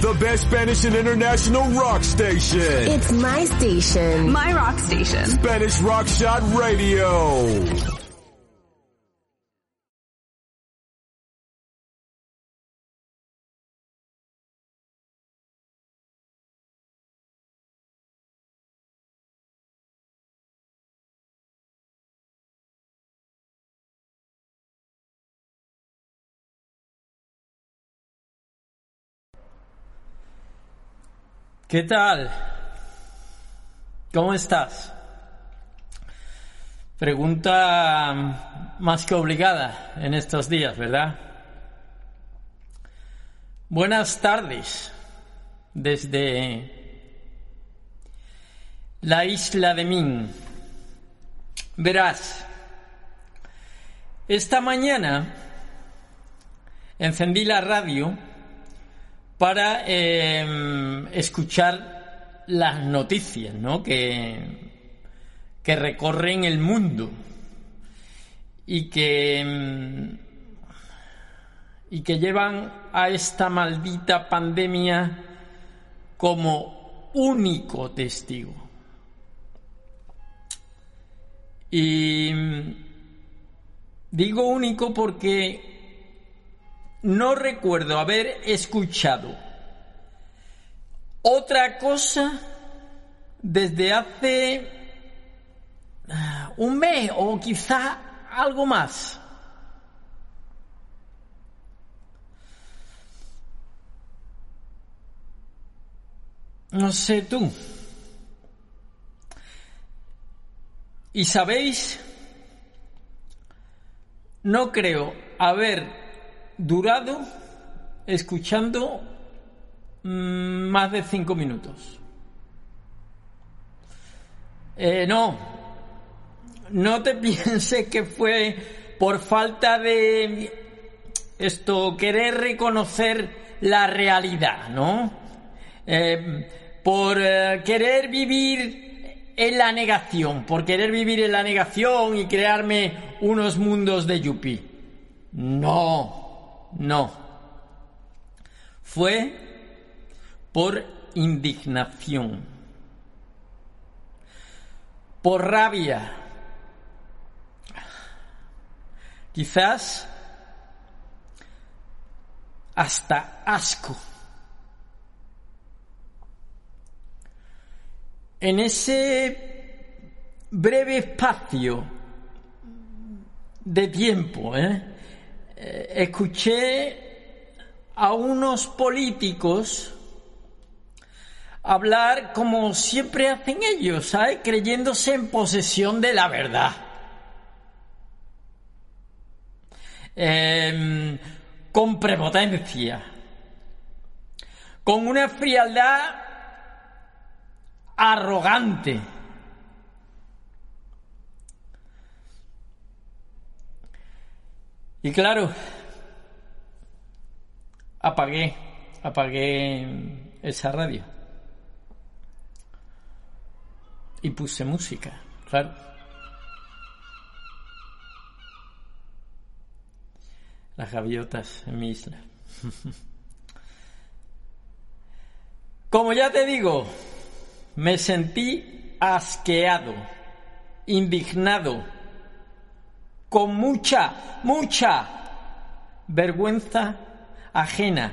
The best Spanish and international rock station. It's my station. My rock station. Spanish Rock Shot Radio. ¿Qué tal? ¿Cómo estás? Pregunta más que obligada en estos días, ¿verdad? Buenas tardes desde la isla de Min. Verás, esta mañana encendí la radio para eh, escuchar las noticias ¿no? que, que recorren el mundo y que, mm, y que llevan a esta maldita pandemia como único testigo. Y mm, digo único porque no recuerdo haber escuchado otra cosa desde hace ah, un mes o quizá algo más. No sé tú. Y sabéis, no creo haber durado escuchando mm, más de cinco minutos. Eh, no, no te pienses que fue por falta de esto, querer reconocer la realidad, ¿no? Eh, por eh, querer vivir en la negación, por querer vivir en la negación y crearme unos mundos de yuppie. No, no. Fue por indignación, por rabia, quizás hasta asco. En ese breve espacio de tiempo, ¿eh? Eh, escuché a unos políticos hablar como siempre hacen ellos, ¿sabes? Creyéndose en posesión de la verdad. Em, con prepotencia, con una frialdad arrogante. Y claro, apagué, apagué esa radio. Y puse música, claro. Las gaviotas en mi isla. Como ya te digo, me sentí asqueado, indignado, con mucha, mucha vergüenza ajena,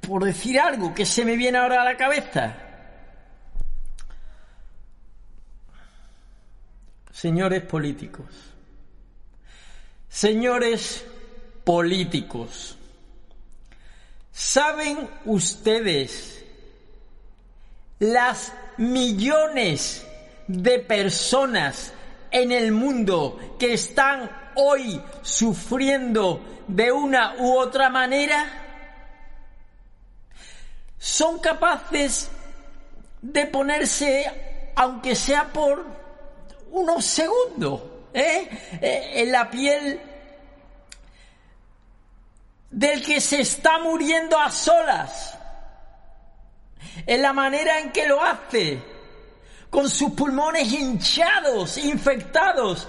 por decir algo que se me viene ahora a la cabeza. Señores políticos, señores políticos, ¿saben ustedes las millones de personas en el mundo que están hoy sufriendo de una u otra manera? ¿Son capaces de ponerse, aunque sea por unos segundos, ¿eh? Eh, en la piel del que se está muriendo a solas? En la manera en que lo hace, con sus pulmones hinchados, infectados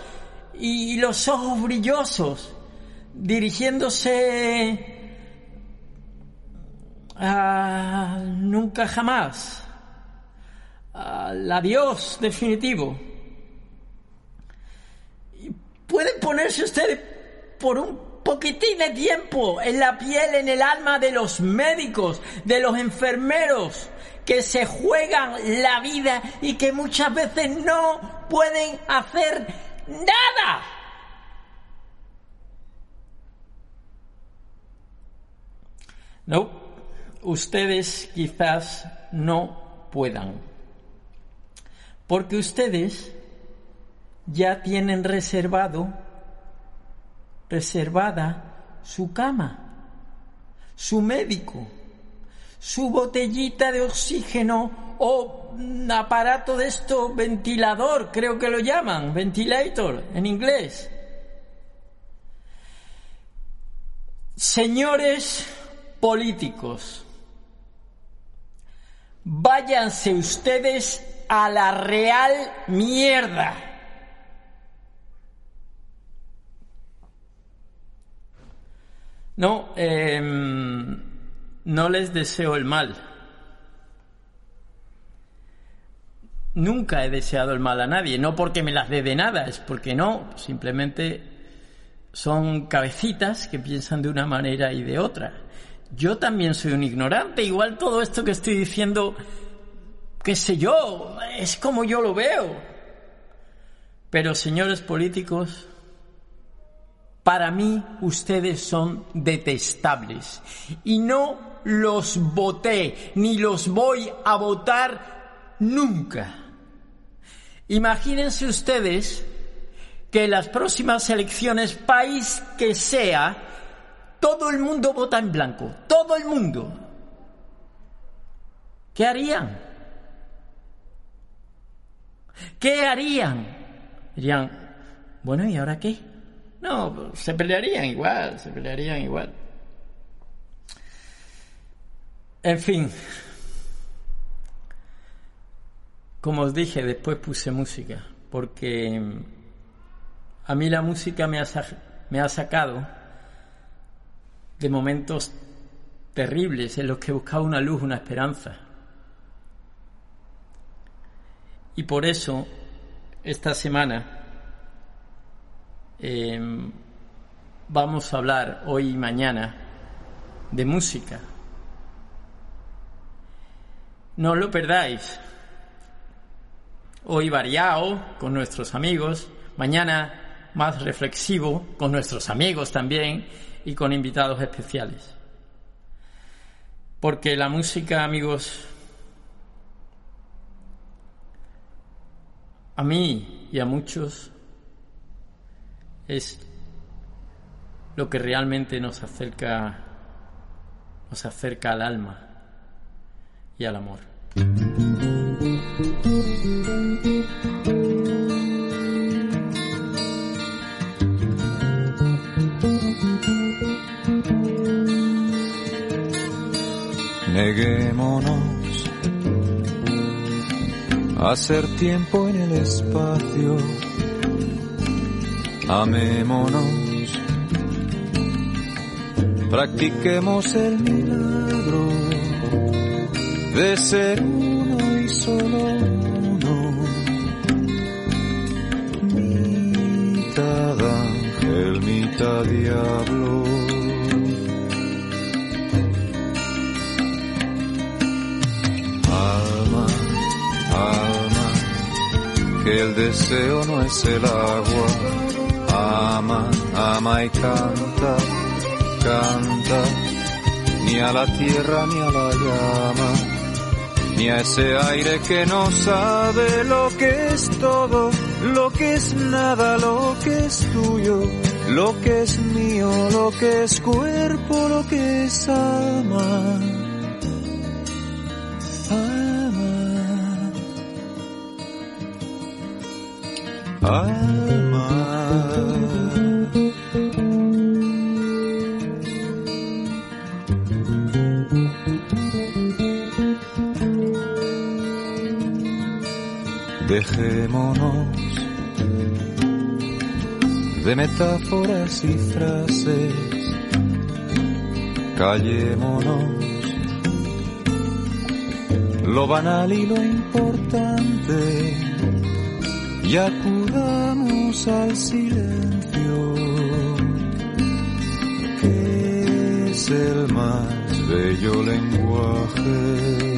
y los ojos brillosos, dirigiéndose nunca jamás, al adiós definitivo. Pueden ponerse ustedes por un poquitín de tiempo en la piel, en el alma de los médicos, de los enfermeros, que se juegan la vida y que muchas veces no pueden hacer nada. No, ustedes quizás no puedan, porque ustedes ya tienen reservado, reservada su cama, su médico su botellita de oxígeno o aparato de esto, ventilador, creo que lo llaman, ventilator en inglés. Señores políticos, váyanse ustedes a la real mierda. No, eh, no les deseo el mal. Nunca he deseado el mal a nadie, no porque me las dé de nada, es porque no, simplemente son cabecitas que piensan de una manera y de otra. Yo también soy un ignorante, igual todo esto que estoy diciendo, qué sé yo, es como yo lo veo. Pero señores políticos, para mí ustedes son detestables y no los voté, ni los voy a votar nunca. Imagínense ustedes que en las próximas elecciones, país que sea, todo el mundo vota en blanco, todo el mundo. ¿Qué harían? ¿Qué harían? Dirían, bueno, ¿y ahora qué? No, se pelearían igual, se pelearían igual. En fin, como os dije, después puse música, porque a mí la música me ha, me ha sacado de momentos terribles en los que buscaba una luz, una esperanza. Y por eso, esta semana, em, vamos a hablar hoy y mañana de música no lo perdáis. Hoy variado con nuestros amigos, mañana más reflexivo con nuestros amigos también y con invitados especiales. Porque la música, amigos, a mí y a muchos es lo que realmente nos acerca nos acerca al alma y al amor. Neguémonos a hacer tiempo en el espacio. Amémonos, practiquemos el milagro de ser uno y solo uno. Mitad ángel, mitad diablo. Alma, alma, que el deseo no es el agua. Ama, ama y canta, canta, ni a la tierra ni a la llama ni a ese aire que no sabe lo que es todo, lo que es nada, lo que es tuyo, lo que es mío, lo que es cuerpo, lo que es alma. Alma. Alma. Dejémonos de metáforas y frases, callémonos. Lo banal y lo importante. Y acudamos al silencio que es el más bello lenguaje.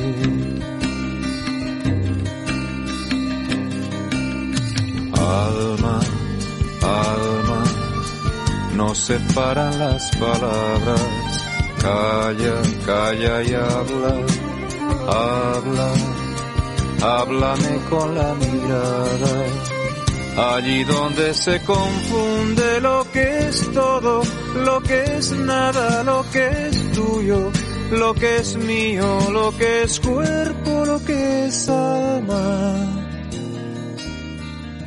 Alma, alma, no separan las palabras, calla, calla y habla, habla, háblame con la mirada. Allí donde se confunde lo que es todo, lo que es nada, lo que es tuyo, lo que es mío, lo que es cuerpo, lo que es alma.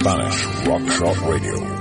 Spanish Rock Shot Radio.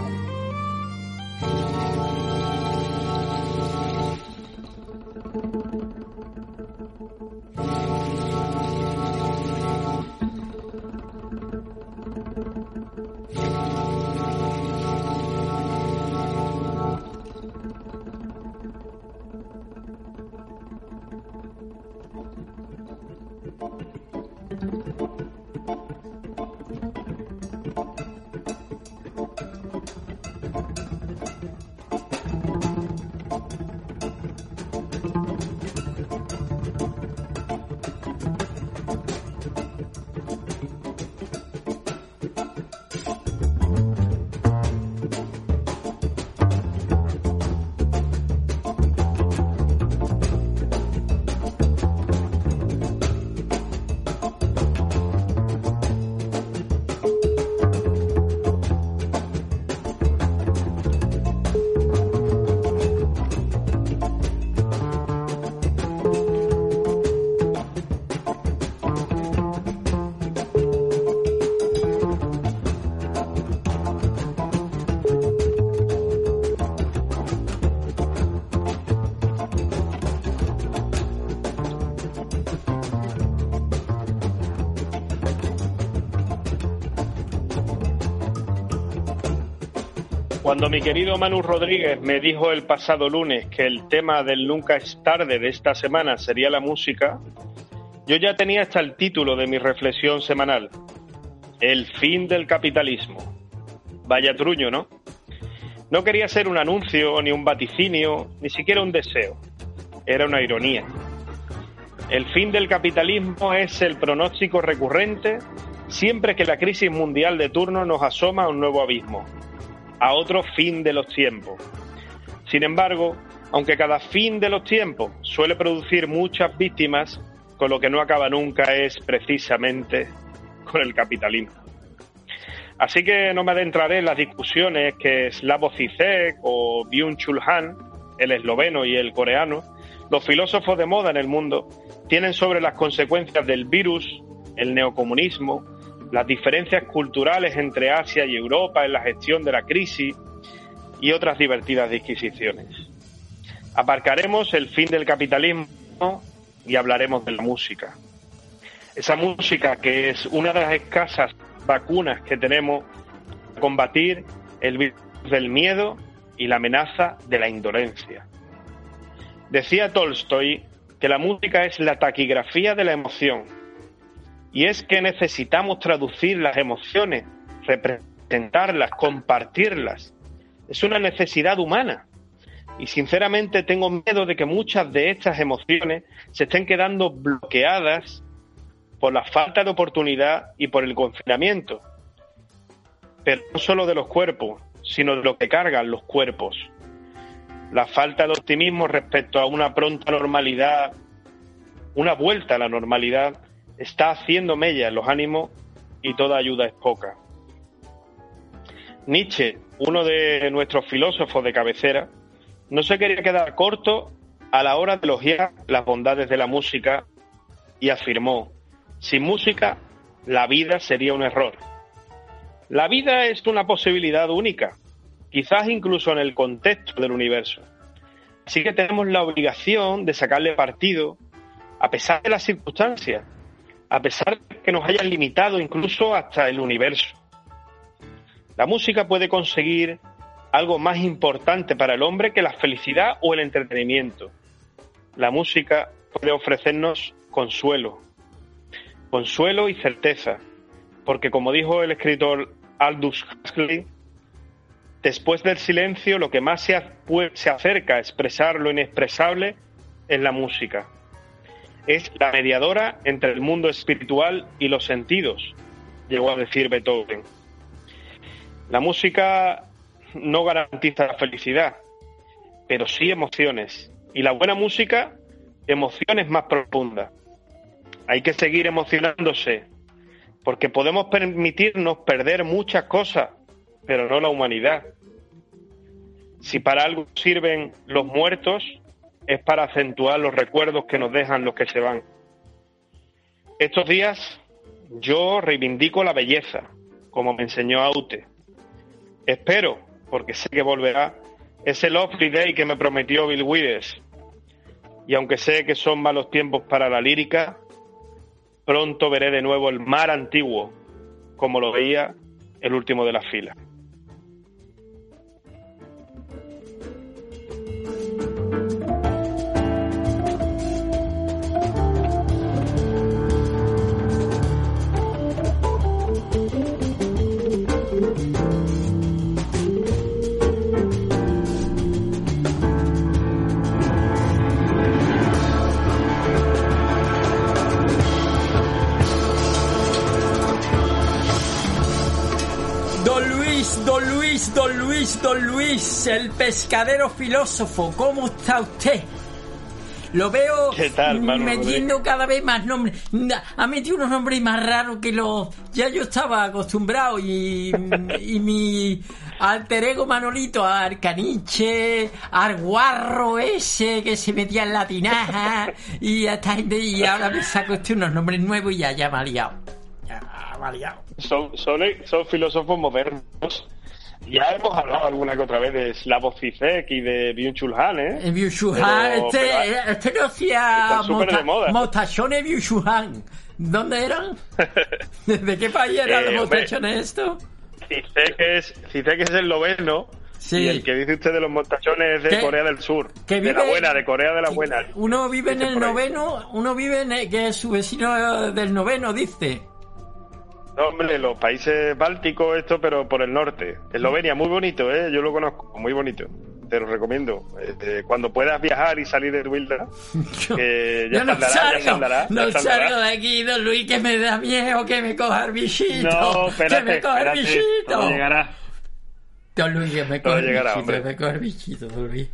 Cuando mi querido Manu Rodríguez me dijo el pasado lunes que el tema del Nunca es tarde de esta semana sería la música, yo ya tenía hasta el título de mi reflexión semanal. El fin del capitalismo. Vaya truño, ¿no? No quería ser un anuncio, ni un vaticinio, ni siquiera un deseo. Era una ironía. El fin del capitalismo es el pronóstico recurrente siempre que la crisis mundial de turno nos asoma a un nuevo abismo a otro fin de los tiempos. Sin embargo, aunque cada fin de los tiempos suele producir muchas víctimas, con lo que no acaba nunca es precisamente con el capitalismo. Así que no me adentraré en las discusiones que Slavoj Zizek o Byung-Chul Han, el esloveno y el coreano, los filósofos de moda en el mundo, tienen sobre las consecuencias del virus, el neocomunismo, las diferencias culturales entre Asia y Europa en la gestión de la crisis y otras divertidas disquisiciones. Aparcaremos el fin del capitalismo y hablaremos de la música. Esa música que es una de las escasas vacunas que tenemos para combatir el virus del miedo y la amenaza de la indolencia. Decía Tolstoy que la música es la taquigrafía de la emoción y es que necesitamos traducir las emociones, representarlas, compartirlas. Es una necesidad humana. Y sinceramente tengo miedo de que muchas de estas emociones se estén quedando bloqueadas por la falta de oportunidad y por el confinamiento. Pero no solo de los cuerpos, sino de lo que cargan los cuerpos. La falta de optimismo respecto a una pronta normalidad, una vuelta a la normalidad, está haciendo mella en los ánimos y toda ayuda es poca. Nietzsche, uno de nuestros filósofos de cabecera, no se quería quedar corto a la hora de elogiar las bondades de la música y afirmó, sin música, la vida sería un error. La vida es una posibilidad única, quizás incluso en el contexto del universo. Así que tenemos la obligación de sacarle partido, a pesar de las circunstancias, a pesar de que nos hayan limitado incluso hasta el universo. La música puede conseguir algo más importante para el hombre que la felicidad o el entretenimiento. La música puede ofrecernos consuelo, consuelo y certeza, porque como dijo el escritor Aldous Huxley, después del silencio lo que más se, se acerca a expresar lo inexpresable es la música. Es la mediadora entre el mundo espiritual y los sentidos, llegó a decir Beethoven. La música no garantiza la felicidad, pero sí emociones. Y la buena música, emociones más profundas. Hay que seguir emocionándose, porque podemos permitirnos perder muchas cosas, pero no la humanidad. Si para algo sirven los muertos, es para acentuar los recuerdos que nos dejan los que se van. Estos días yo reivindico la belleza, como me enseñó Aute. Espero, porque sé que volverá, ese Lovely Day que me prometió Bill Withers. Y aunque sé que son malos tiempos para la lírica, pronto veré de nuevo el mar antiguo, como lo veía el último de la fila. Don Luis, el pescadero filósofo, ¿cómo está usted? Lo veo metiendo cada vez más nombres. Ha metido unos nombres más raros que los... Ya yo estaba acostumbrado y, y mi alter ego Manolito, Arcaniche, Arguarro ese que se metía en la tinaja y, hasta, y ahora me saco usted unos nombres nuevos y ya, ya me ha liado. Ya me ha liado. Son, son, son filósofos modernos ya hemos hablado alguna que otra vez de Slavoj Zizek y de Byung-Chul Han, ¿eh? Byung-Chul Han, este, este no hacía motachones Byung-Chul Han. ¿Dónde eran? ¿De qué país eran los motachones esto? Zizek es, Zizek es el noveno. Sí. Y el que dice usted de los motachones es de Corea del Sur. de la buena, de Corea de la buena. Uno vive en el noveno, uno vive en el, que es su vecino del noveno, dice. No, hombre, los países bálticos, esto, pero por el norte. Eslovenia, muy bonito, ¿eh? Yo lo conozco, muy bonito. Te lo recomiendo. Este, cuando puedas viajar y salir de tu isla, que ya, no salgo, no salgo de aquí, don Luis, que me da miedo que me coja el bichito. No, espérate, que me coja el bichito. Llegará. Don Luis, que me coja el bichito, me coja el bichito, don Luis.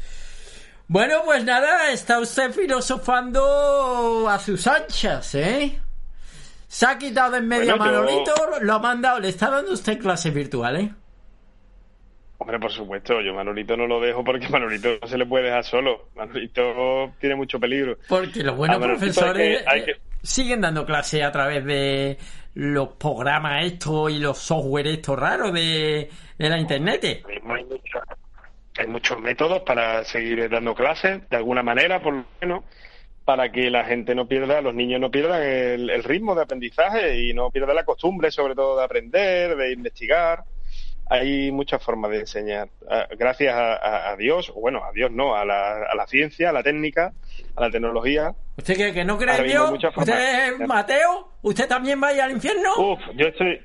Bueno, pues nada, está usted filosofando a sus anchas, ¿eh? Se ha quitado en medio Manolito, lo ha mandado. ¿Le está dando usted clases virtuales? Hombre, por supuesto, yo Manolito no lo dejo porque Manolito no se le puede dejar solo. Manolito tiene mucho peligro. Porque los buenos profesores eh, siguen dando clases a través de los programas estos y los software estos raros de, la internet. Hay, hay muchos métodos para seguir dando clases, de alguna manera, por lo menos para que la gente no pierda, los niños no pierdan el, ritmo de aprendizaje y no pierdan la costumbre, sobre todo, de aprender, de investigar. Hay muchas formas de enseñar. Ah, gracias a, Dios, bueno, a Dios no, a la, a la, ciencia, a la técnica, a la tecnología. ¿Usted que, que no cree en Dios? ¿Usted es Mateo? ¿Usted también va al infierno? Uf, yo estoy...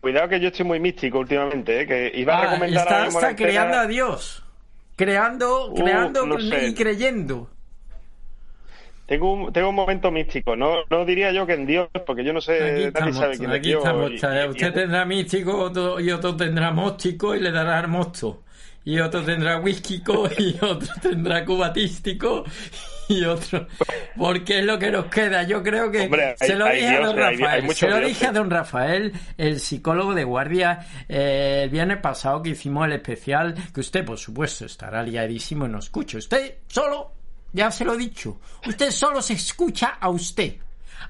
Cuidado que yo estoy muy místico últimamente, ¿eh? que iba a ah, recomendar está, creando a Dios. Creando, creando y creyendo. Tengo un, tengo un momento místico. No, no diría yo que en Dios, porque yo no sé, nadie sabe quién es Dios. Usted tendrá místico y otro tendrá móstico y le dará mosto. Y otro tendrá whisky y otro tendrá cubatístico y otro. Porque es lo que nos queda. Yo creo que se lo dije a don Rafael. se lo dije a don Rafael, el psicólogo de guardia, eh, el viernes pasado que hicimos el especial, que usted, por supuesto, estará liadísimo y no escucha. Usted solo ya se lo he dicho. Usted solo se escucha a usted.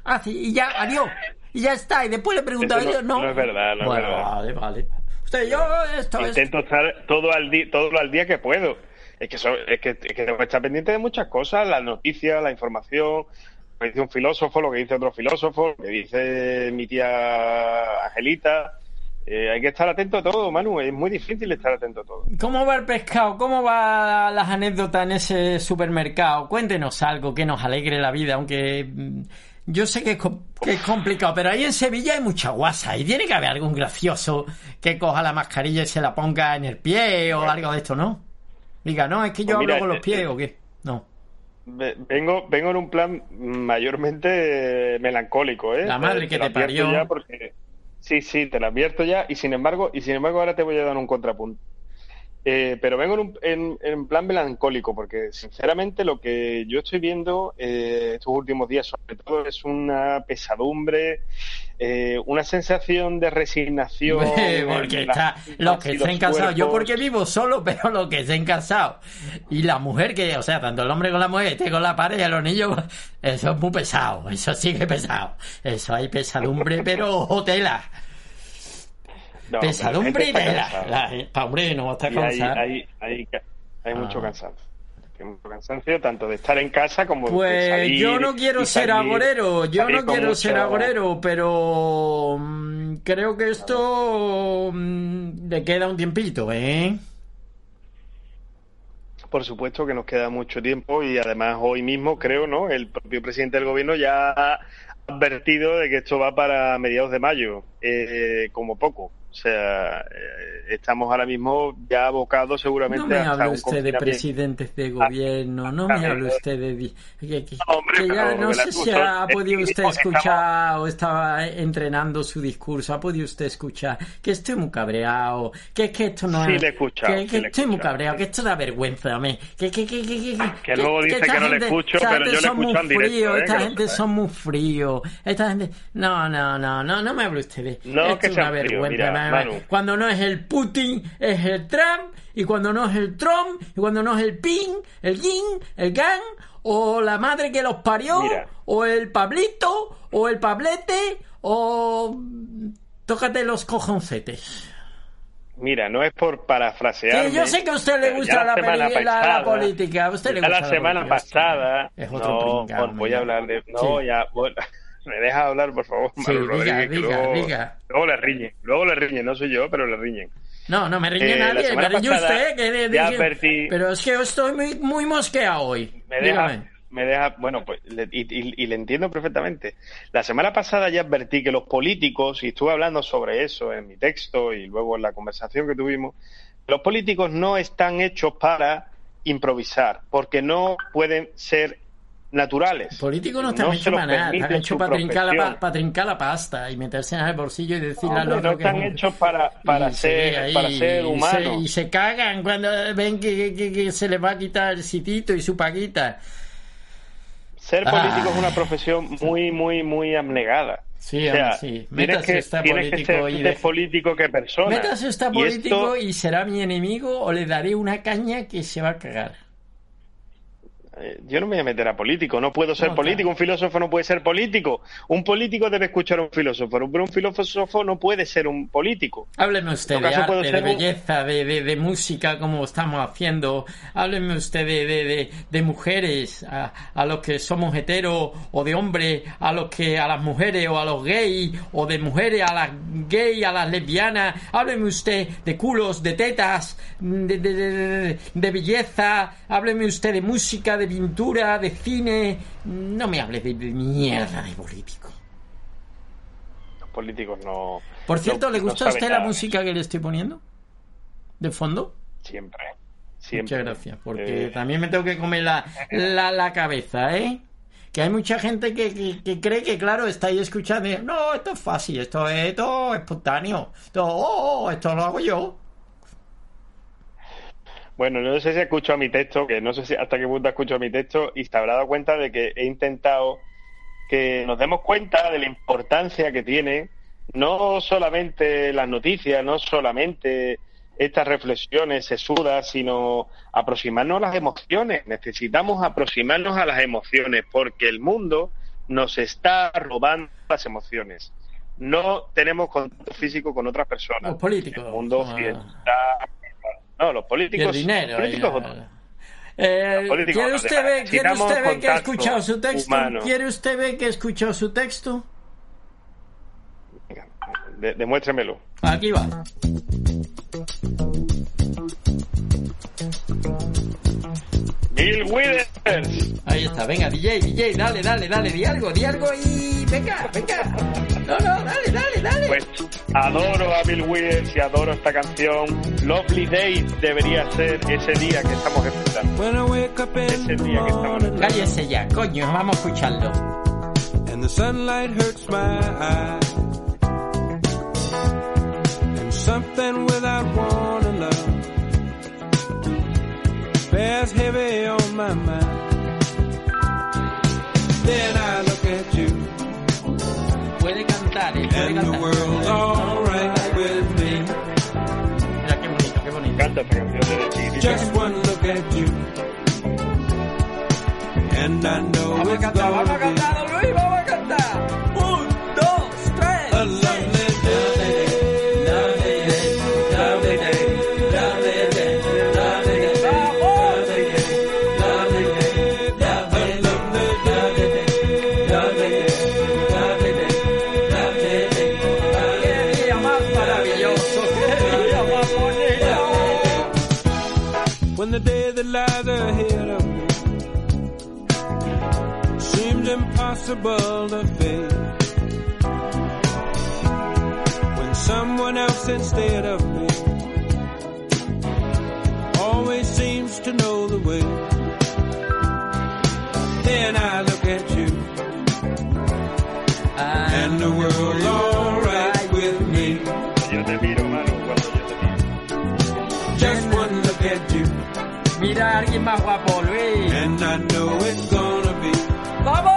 Ah, sí, y ya, adiós. Y ya está. Y después le preguntaba Eso yo, no. no es verdad, no es Bueno, verdad. Vale, vale. Usted, yo, esto es. Intento estar todo al, día, todo al día que puedo. Es que, so- es que, es que tengo que estar pendiente de muchas cosas, las noticias, la información, lo que dice un filósofo, lo que dice otro filósofo, lo que dice mi tía Angelita. Eh, hay que estar atento a todo, Manu. Es muy difícil estar atento a todo. ¿Cómo va el pescado? ¿Cómo va las anécdotas en ese supermercado? Cuéntenos algo que nos alegre la vida, aunque mm, yo sé que es, que es complicado, pero ahí en Sevilla hay mucha guasa y tiene que haber algún gracioso que coja la mascarilla y se la ponga en el pie o algo de esto, ¿no? Diga, no, es que yo Pues mira, hablo con los eh, pies eh, o qué. No. Ve- Vengo, vengo en un plan mayormente melancólico, ¿eh? La madre que te parió. ya porque- Sí, sí, te lo advierto ya y sin embargo, y sin embargo ahora te voy a dar un contrapunto. Eh, pero vengo en, un, en, en plan melancólico porque sinceramente lo que yo estoy viendo eh, estos últimos días sobre todo es una pesadumbre, eh, una sensación de resignación. porque está los que estén casados. Yo porque vivo solo, pero los que estén casados. Y la mujer que, o sea, tanto el hombre con la mujer, este con la pareja, los niños, eso es muy pesado. Eso es pesado. Eso hay pesadumbre, pero tela. No, la pesadumbre y está tela. cansada. La, pa, hombre, no hay, cansado. hay, hay, hay mucho Ah. cansancio. Hay mucho cansancio, tanto de estar en casa como de Pues salir. yo no quiero ser salir- agorero, yo no quiero ser mucho- agorero, pero mm, creo que esto mm, le queda un tiempito, ¿eh? Por supuesto que nos queda mucho tiempo y además hoy mismo creo, ¿no? El propio presidente del gobierno ya ha advertido de que esto va para mediados de mayo, eh, como poco. O sea, eh, estamos ahora mismo ya abocados seguramente No me hable usted de presidentes de gobierno, no me hable usted de... Que, que- Hombre, que ya no sé si ha podido que usted escuchar o estaba entrenando su discurso, ha podido usted escuchar que estoy muy cabreado, que es que esto no Sí, es... le que, sí que le he estoy muy cabreado, que esto da vergüenza a mí, que... Que, que, que, que, Que luego dice que no le escucho, pero yo le escucho en directo, ¿eh? Esta que gente son muy fríos, esta gente... No, no, no, no, no me hable usted de... No, que es una sean fríos, vergüenza, Manu. cuando no es el Putin, es el Trump, y cuando no es el Trump, y cuando no es el Pin, el Yin, el Gang, o la madre que los parió, Mira. o el Pablito, o el Pablete, o... Tócate los cojoncetes. Mira, no es por parafrasear. Que yo sé que a usted le gusta la, peli- la- la política, a usted le gusta la semana política, pasada. Es otro no, voy a hablar de. No, Sí. ya. bueno, me deja hablar, por favor, Sí, diga, Rodríguez, diga, luego, diga. luego le riñen. Luego le riñen, no soy yo, pero le riñen. No, no me riñe Eh, nadie, me riñe usted. Que de- advertí- Pero es que yo estoy muy, muy mosqueado hoy. Me deja, Dígame. me deja, bueno, pues, le- y, y- y le entiendo perfectamente. La semana pasada ya advertí que los políticos, y estuve hablando sobre eso en mi texto y luego en la conversación que tuvimos, los políticos no están hechos para improvisar, porque no pueden ser naturales. Políticos no están hechos los para nada, están hechos para trincar, la, profesión. pa- para trincar la pasta y meterse en el bolsillo y decirle Hombre, otro no que están es un- hechos para, para, y ser, ahí, para ser y se- humanos. Y se, cagan cuando ven que, que- que se les va a quitar el sitito y su paguita. Ser Ah. político es una profesión muy, muy, muy abnegada. Sí, o sea, sí. tienes Métase que, tienes que político ser y de- político que persona. Métase Y político esto- y será mi enemigo o le daré una caña que se va a cagar. Eh, Yo no me voy a meter a político, no puedo ser No, político, claro. un filósofo no puede ser político. Un político debe escuchar a un filósofo, pero un filósofo no puede ser un político. Hábleme usted de arte, de un- belleza, de, de, de música, como estamos haciendo. Hábleme usted de, de, de, de mujeres, a, a los que somos heteros, o de hombres, a los que a las mujeres, o a los gays, o de mujeres a las gays, a las lesbianas. Hábleme usted de culos, de tetas, de, de, de, de- de belleza. Hábleme usted de música, de pintura, de cine. No me hable de, mierda de político. Los políticos no. Por cierto, no- ¿le no gusta a usted la música que le estoy poniendo? ¿De fondo? Siempre. Siempre. Muchas gracias, porque Eh, también me tengo que comer la, la, la cabeza, ¿eh? Que hay mucha gente que, que, que cree que, claro, está ahí escuchando y, no, esto es fácil, esto es, es espontáneo, esto, oh, oh, esto lo hago yo. Bueno, no sé si ha escuchado mi texto, que no sé si hasta qué punto ha escuchado mi texto y se habrá dado cuenta de que he intentado que nos demos cuenta de la importancia que tiene no solamente las noticias, no solamente estas reflexiones sesudas, sino aproximarnos a las emociones. Necesitamos aproximarnos a las emociones porque el mundo nos está robando las emociones. No tenemos contacto físico con otras personas. Los políticos. El mundo Ah. No, los Y políticos. el dinero. los políticos y- Eh, políticos ¿Quiere usted ver, ¿quiere usted ver que ha escuchado su texto? humano. ¿Quiere usted ver que ha escuchado su texto? Venga, de- demuéstremelo. Aquí va. Bill Withers. Ahí está, venga, DJ, DJ, dale, dale, dale, di algo, di algo y venga, venga. No, no, dale, dale, dale. Pues adoro a Bill Withers y adoro esta canción. Lovely Day debería ser ese día que estamos in Ese día que estamos morning Cállese ya, coño, vamos a escucharlo. and the sunlight hurts my eyes, and something without warning, bears heavy on my mind. Then I look at you, Puede cantar, eh, puede and the world's alright with me. Mira qué bonito, qué bonito. encanta esta canción de Chiquitita. Just one look at you, and I know it's gonna be alguien más guapo, Luis. and I know it's gonna be ¡Vámonos!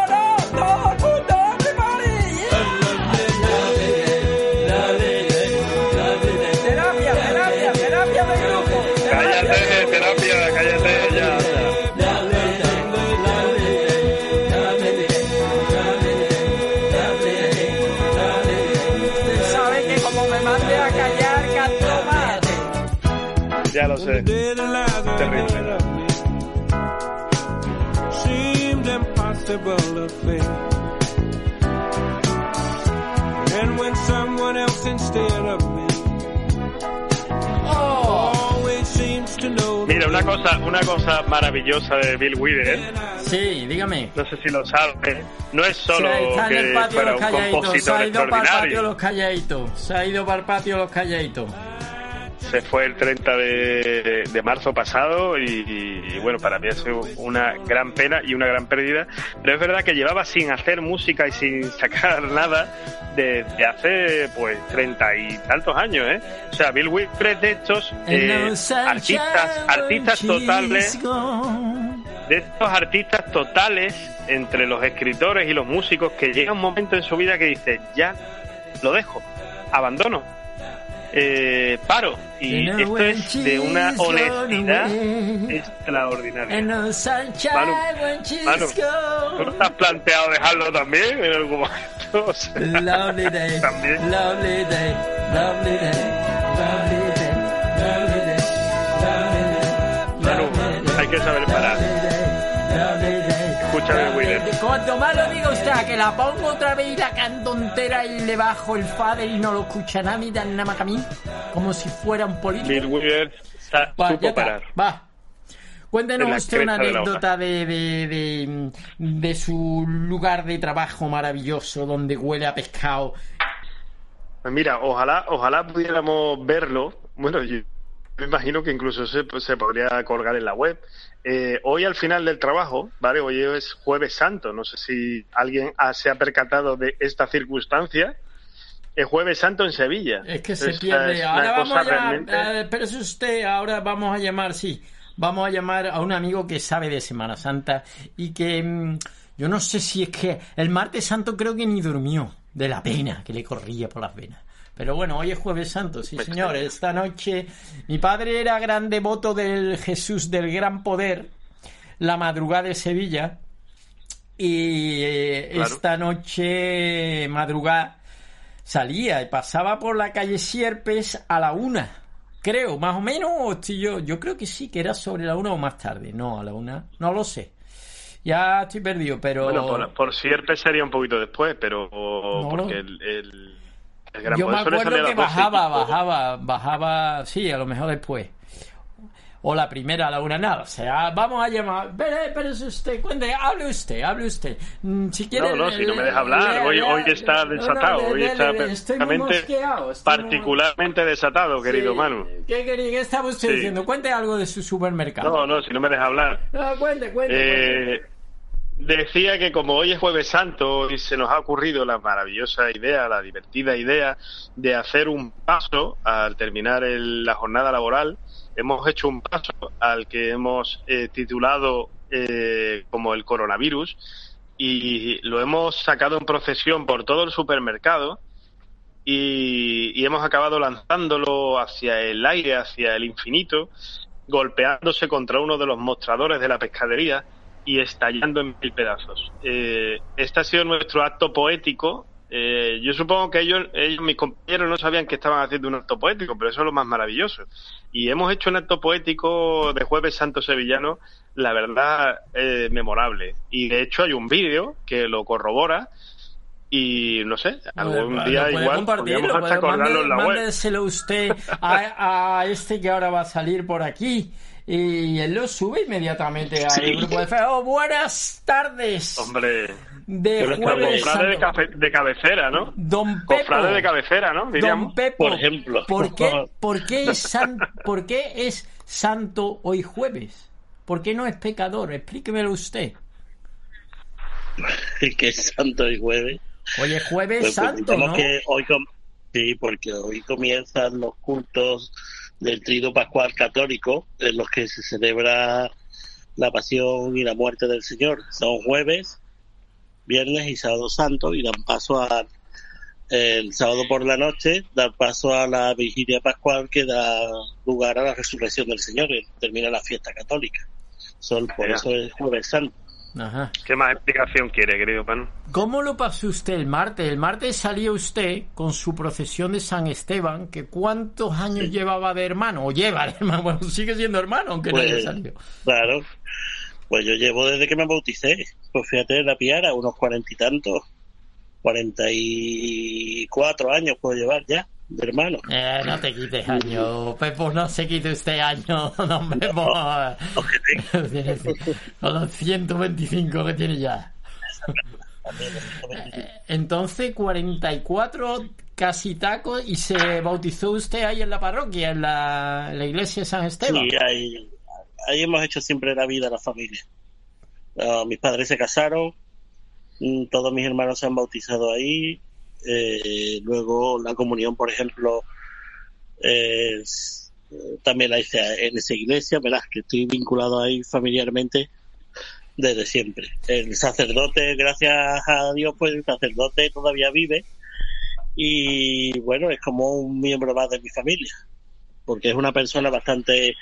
Mira, una cosa, una cosa maravillosa de Bill Withers, then I sí, dígame. no sé si lo sabes, no es Se solo está en el que fuera los un calladitos. Se compositor ha ido para el patio los calladitos. Se ha ido para el patio los calladitos. Se fue el 30 de, de marzo pasado y, y, bueno, para mí ha sido una gran pena y una gran pérdida, pero es verdad que llevaba sin hacer música y sin sacar nada desde hace pues treinta y tantos años, ¿eh? O sea, Bill Withers de estos eh, artistas, artistas totales. De estos artistas totales entre los escritores y los músicos que llega un momento en su vida que dice ya lo dejo, abandono, eh, paro y esto es de una honestidad extraordinaria. Manu, Manu, ¿tú no te has planteado dejarlo también en algún momento? O sea, Lovely day, También. lovely day, lovely day, lovely day, lovely day, lovely day, Manu, lovely day, hay que saber parar. Day. Escucha Bill Withers. Cuanto más lo diga usted, que la pongo otra vez y la canto entera y le bajo el fader y no lo escucha nadie, dan nada más a mí, como si fuera un político. Bill sa- Va, supo parar. va. Cuéntenos usted una anécdota de, de, de, de su lugar de trabajo maravilloso donde huele a pescado. Pues mira, ojalá, ojalá pudiéramos verlo. Bueno, yo me imagino que incluso se, se podría colgar en la web. Eh, hoy al final del trabajo, ¿vale? Hoy es jueves santo. No sé si alguien ha- se ha percatado de esta circunstancia. Es jueves santo en Sevilla. Es que se Esta pierde. es Ahora vamos a realmente- eh, pero eso usted, ahora vamos a llamar, sí. Vamos a llamar a un amigo que sabe de Semana Santa y que mm, yo no sé si es que el martes santo creo que ni durmió de la pena que le corría por las venas. Pero bueno, hoy es jueves santo, sí señor. Esta noche mi padre era gran devoto del Jesús del gran poder, la madrugada de Sevilla. y eh, Claro. esta noche madrugada salía y pasaba por la calle Sierpes a la una. Creo, más o menos, o estoy yo, yo creo que sí, que era sobre la una o más tarde. No, a la una, no lo sé. Ya estoy perdido, pero... Bueno, por, por Sierpe sería un poquito después, pero No, porque no. el, el, el Gran Yo me Poder acuerdo que las 12 y bajaba, bajaba, bajaba, sí, a lo mejor después. O la primera a la una, nada. O sea, vamos a llamar. Pero, pero es usted, cuente, hable usted, hable usted. Mm, Si quiere. No, no, si no me deja hablar, hoy, hoy está no, desatado, hoy está perfectamente, muy- particularmente desatado, querido Sí. Manu. ¿Qué, quería? ¿Qué estaba usted Sí. diciendo? Cuente algo de su supermercado. No, no, si no me deja hablar. No, cuente, cuente. cuente. Decía que como hoy es jueves santo y se nos ha ocurrido la maravillosa idea, la divertida idea de hacer un paso al terminar el- la jornada laboral, hemos hecho un paso al que hemos eh, titulado eh, como el coronavirus y lo hemos sacado en procesión por todo el supermercado y, y hemos acabado lanzándolo hacia el aire, hacia el infinito, golpeándose contra uno de los mostradores de la pescadería y estallando en mil pedazos. Eh, este ha sido nuestro acto poético. Eh, yo supongo que ellos, ellos, mis compañeros, no sabían que estaban haciendo un acto poético, pero eso es lo más maravilloso. Y hemos hecho un acto poético de Jueves Santo Sevillano, la verdad, eh, memorable. Y de hecho hay un vídeo que lo corrobora. Y no sé, algún día igual compartir, podríamos lo hasta colgarlo en la web. Mándeselo usted a, a este que ahora va a salir por aquí. Y él lo sube inmediatamente al Sí. grupo de Facebook. Oh, buenas tardes. Hombre, de jueves cofrade de, cafe- de cabecera, ¿no? Don Pepo. Cofrade de cabecera, ¿no? Diríamos. Don Pepo. Por ejemplo. ¿Por qué, por qué es san- por qué es santo hoy jueves? ¿Por qué no es pecador? Explíquemelo usted. que es Santo y Jueves. Hoy es jueves Pues, santo, ¿no? que hoy com- sí, porque hoy comienzan los cultos del Trido Pascual Católico, en los que se celebra la pasión y la muerte del Señor. Son jueves, viernes y sábado santo y dan paso a el sábado por la noche, dan paso a la vigilia pascual que da lugar a la resurrección del Señor, y termina la fiesta católica. Son, por eso es jueves santo. Ajá. ¿Qué más explicación quiere, querido Panu? ¿Cómo lo pasó usted el martes? El martes salió usted con su procesión de San Esteban, que cuántos años llevaba de hermano, o lleva de hermano, bueno, sigue siendo hermano, aunque no haya Pues, salido. Claro. Pues yo llevo desde que me bauticé. Pues fíjate, la piara, unos cuarenta y tantos. Cuarenta y cuatro años puedo llevar ya, de hermano. Eh, no te quites años, Pepo, no se quite usted años, no, Pepo. Tiene- Con los 125 que tiene ya. Eh, Entonces, 44 casi tacos y se bautizó usted ahí en la parroquia, en la, en la iglesia de San Esteban. Sí, ahí, ahí hemos hecho siempre la vida la familia. Ah, mis padres se casaron, mm, todos mis hermanos se han bautizado ahí. Eh, luego la comunión, por ejemplo, eh, también la hice en esa iglesia, verás que estoy vinculado ahí familiarmente desde siempre. El sacerdote, gracias a Dios, pues el sacerdote todavía vive y bueno, es como un miembro más de mi familia, porque es una persona bastante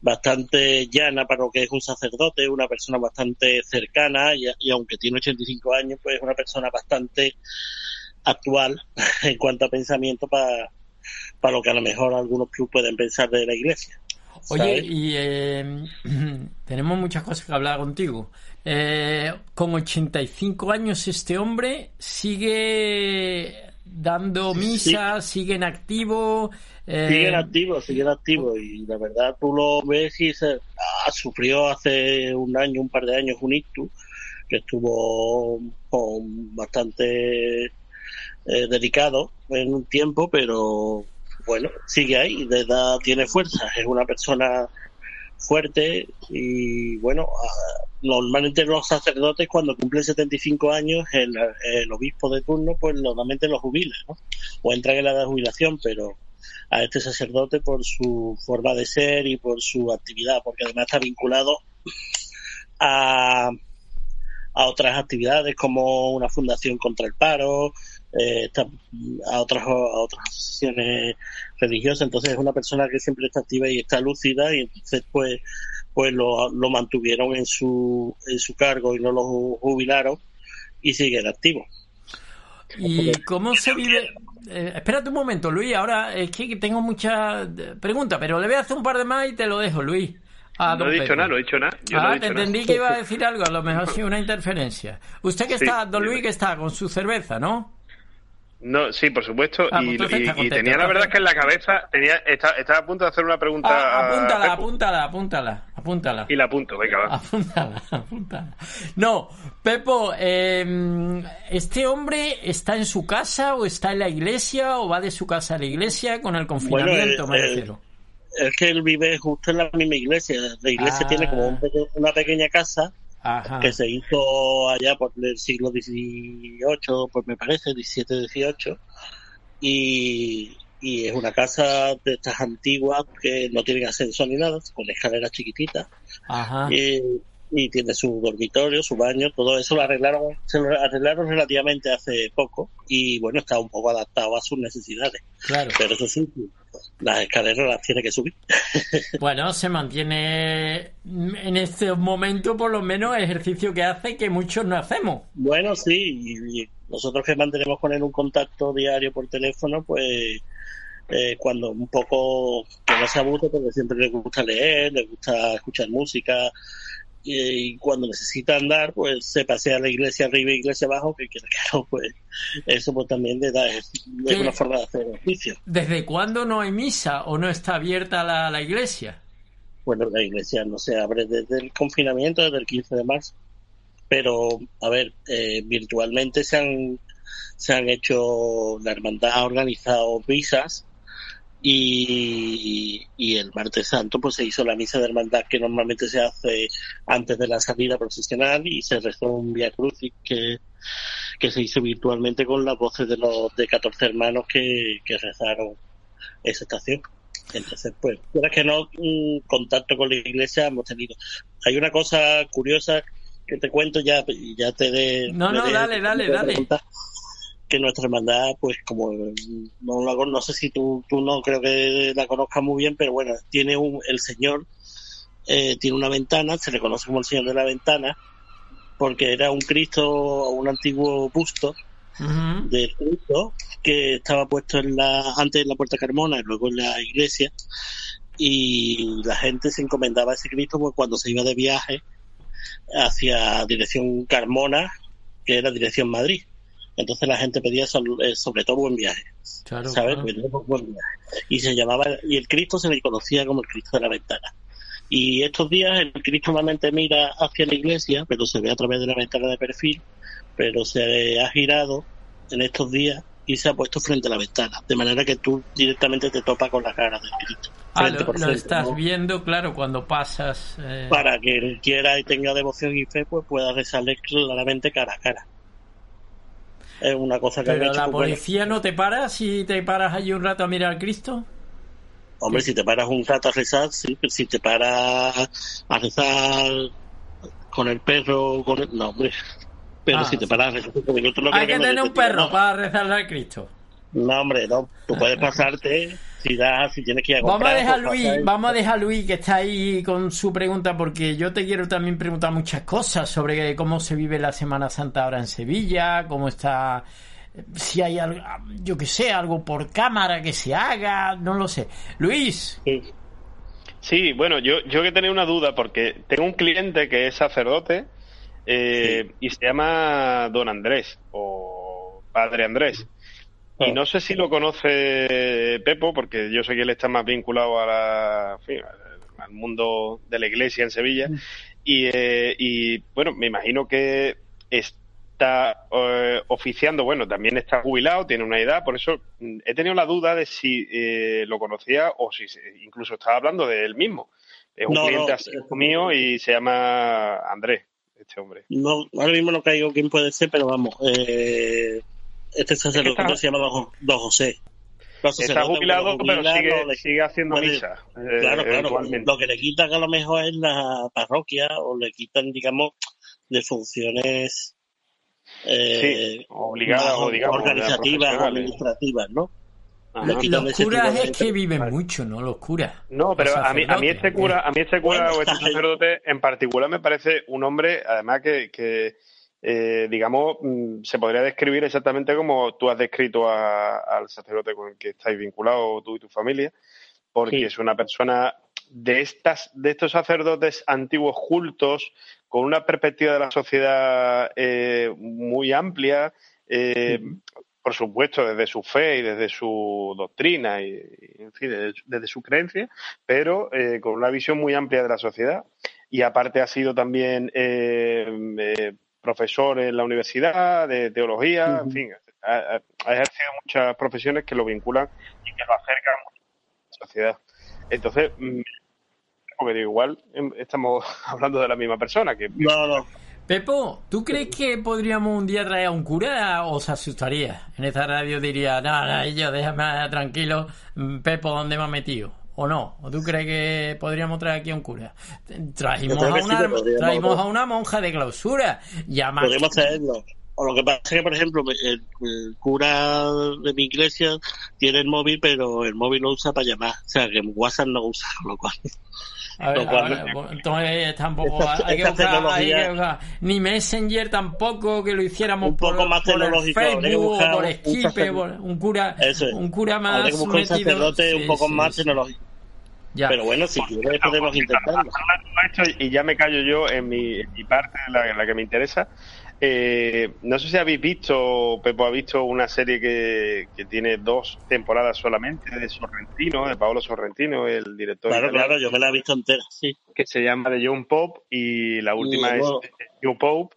bastante llana para lo que es un sacerdote, una persona bastante cercana y, y aunque tiene 85 años, pues es una persona bastante actual en cuanto a pensamiento para para lo que a lo mejor algunos clubes pueden pensar de la iglesia. Oye, y eh, tenemos muchas cosas que hablar contigo. Eh, con 85 años este hombre sigue dando misa, sigue en activo. eh, Siguen activos, siguen activos y la verdad tú lo ves y se, ah, sufrió hace un año, un par de años un ictus que estuvo con bastante eh, delicado en un tiempo, pero bueno, sigue ahí, de edad tiene fuerza, es una persona fuerte y bueno, ah, normalmente los sacerdotes cuando cumplen 75 años el, obispo de turno pues normalmente los jubila, ¿no? O entran en la edad de jubilación, pero a este sacerdote por su forma de ser y por su actividad, porque además está vinculado a, a otras actividades como una fundación contra el paro, eh, está a otras a otras asociaciones religiosas, entonces es una persona que siempre está activa y está lúcida y entonces pues pues lo, lo mantuvieron en su, en su cargo y no lo jubilaron y siguen activos. ¿Y cómo se vive? Eh, espérate un momento, Luis. Ahora es que tengo muchas preguntas, pero le voy a hacer un par de más y te lo dejo, Luis. Ah, no he dicho nada, no he dicho nada. ah, te entendí que iba a decir algo, a lo mejor sí una interferencia. Usted que está, don Luis, que está con su cerveza, ¿no? No, sí, por supuesto. Ah, y, pues tenía la verdad que en la cabeza tenía estaba, a punto de hacer una pregunta. Ah, apúntala, apúntala, apúntala, apúntala. Y la apunto, venga, va. Apúntala, apúntala. No, Pepo, eh, ¿este hombre está en su casa o está en la iglesia o va de su casa a la iglesia con el confinamiento, bueno, es que él vive justo en la misma iglesia. La iglesia tiene como ah. una pequeña casa que se hizo allá por el siglo XVIII, pues me parece, XVII, XVIII. Y, y es una casa de estas antiguas que no tienen ascensor ni nada, con escaleras chiquititas. Y, y, tiene su dormitorio, su baño, todo eso lo arreglaron, se lo arreglaron relativamente hace poco y bueno, está un poco adaptado a sus necesidades. Claro. Pero eso sí, las escaleras las tiene que subir. bueno, se mantiene en este momento por lo menos ejercicio que hace que muchos no hacemos. Bueno, sí, y nosotros que mantenemos con él un contacto diario por teléfono, pues eh, cuando un poco que no se abuse, porque siempre le gusta leer, le gusta escuchar música, y, cuando necesita andar, pues se pasea la iglesia arriba y iglesia abajo, que claro, pues eso pues también le da es, una forma de hacer ejercicio. ¿Desde cuándo no hay misa o no está abierta la, la iglesia? Bueno, la iglesia no se abre desde el confinamiento, desde el 15 de marzo. Pero, a ver, eh, virtualmente se han, se han hecho, la hermandad ha organizado misas y, y, el martes santo pues se hizo la misa de hermandad que normalmente se hace antes de la salida procesional y se rezó un Via Crucis que, que se hizo virtualmente con las voces de los de 14 hermanos que, que rezaron esa estación. Entonces, pues, es que no, un contacto con la iglesia hemos tenido. Hay una cosa curiosa que te cuento ya, ya te de. No, no, dale, dale, dale que nuestra hermandad, pues como no, la, no sé si tú, tú no creo que la conozcas muy bien, pero bueno, tiene un, el Señor, eh, tiene una ventana, se le conoce como el Señor de la Ventana, porque era un Cristo, un antiguo busto de Cristo que estaba puesto en la, antes en la Puerta Carmona y luego en la iglesia, y la gente se encomendaba a ese Cristo pues, cuando se iba de viaje hacia dirección Carmona, que era dirección Madrid entonces la gente pedía eh, sobre todo buen viaje. ¿Sabes? Y se llamaba, y el Cristo se le conocía como el Cristo de la ventana. Y estos días el Cristo normalmente mira hacia la iglesia, pero se ve a través de la ventana de perfil, pero se ha girado en estos días y se ha puesto frente a la ventana, de manera que tú directamente te topas con la cara del Cristo. Ah, lo, estás viendo, claro, cuando pasas. Eh. Para que él quiera y tenga devoción y fe, pues pueda rezarle claramente cara a cara es una cosa que Pero la policía no te para si te paras allí un rato a mirar al Cristo. Hombre, si te paras un rato a rezar, sí, pero si te paras a rezar con el perro, con el... no, hombre. Pero ah, si te paras a rezar con Hay que, tener un perro para rezarle al Cristo. No, hombre, no. Tú puedes pasarte si da, si tienes que ir a Vamos a dejar Luis, vamos a dejar Luis que está ahí con su pregunta porque yo te quiero también preguntar muchas cosas sobre cómo se vive la Semana Santa ahora en Sevilla, cómo está si hay algo, yo que sé, algo por cámara que se haga, no lo sé. Luis. Sí, bueno, yo, yo que tenía una duda porque tengo un cliente que es sacerdote eh, y se llama Don Andrés o Padre Andrés. Y no sé si lo conoce Pepo, porque yo sé que él está más vinculado a la, al mundo de la iglesia en Sevilla. Y, eh, y bueno, me imagino que está eh, oficiando, bueno, también está jubilado, tiene una edad, por eso mm, he tenido la duda de si eh, lo conocía o si incluso estaba hablando de él mismo. Es un cliente mío y se llama Andrés, este hombre. No, ahora mismo no caigo quién puede ser, pero vamos, eh, este sacerdote se llama Don José. Está jubilado, pero sigue, sigue haciendo misa. Eh, claro, claro. Lo que le quitan a lo mejor es la parroquia o le quitan, digamos, de funciones eh, obligadas o, digamos, organizativas o administrativas, ¿no? Le Ajá. Los curas es que viven mucho, ¿no? Los curas. No, pero a mí, a mí este cura, a mí este cura Bueno, o este sacerdote en particular me parece un hombre, además que, que eh, digamos, mm, se podría describir exactamente como tú has descrito a- al sacerdote con el que estáis vinculados tú y tu familia, porque Sí. es una persona de estas, de estos sacerdotes antiguos cultos, con una perspectiva de la sociedad eh, muy amplia, eh, por supuesto, desde su fe y desde su doctrina y, y, en fin, desde, desde su creencia, pero eh, con una visión muy amplia de la sociedad. Y aparte ha sido también eh, profesor en la universidad de teología, en fin, ha, ha- ha ejercido muchas profesiones que lo vinculan y que lo acercan mucho a la sociedad. Entonces, mm, porque igual em, estamos hablando de la misma persona, que No, no. Pepo, ¿tú crees que podríamos un día traer a un cura o se asustaría? En esta radio diría, no, no, yo déjame tranquilo, mm, Pepo, ¿dónde me has metido? ¿O no? ¿O tú crees que podríamos traer aquí a un cura? Trajimos, a sí una, monja de clausura. Llama, Podemos hacerlo. O lo que pasa es que, por ejemplo, el, el cura de mi iglesia tiene el móvil, pero el móvil lo usa para llamar. O sea, que WhatsApp no usa, lo cual. A ver, Lo cual- a ver, pues, entonces tampoco Esta- hay que buscar, hay que tecnología- buscar. ni Messenger tampoco que lo hiciéramos Un poco por, más por el Facebook por Skype, por- un cura, es. un cura más Habría que buscar un sacerdote un poco sí, más tecnológico. Ya. Pero bueno, si quieres podemos intentarlo. Y ya me callo yo en mi, en mi parte, la, la que me interesa. Eh, no sé si habéis visto, Pepo ha visto una serie que, que tiene dos temporadas solamente de Sorrentino, de Paolo Sorrentino, el director Claro, italiano, claro, yo me la he visto entera, sí. que se llama The Young Pope y la última Y es New Pope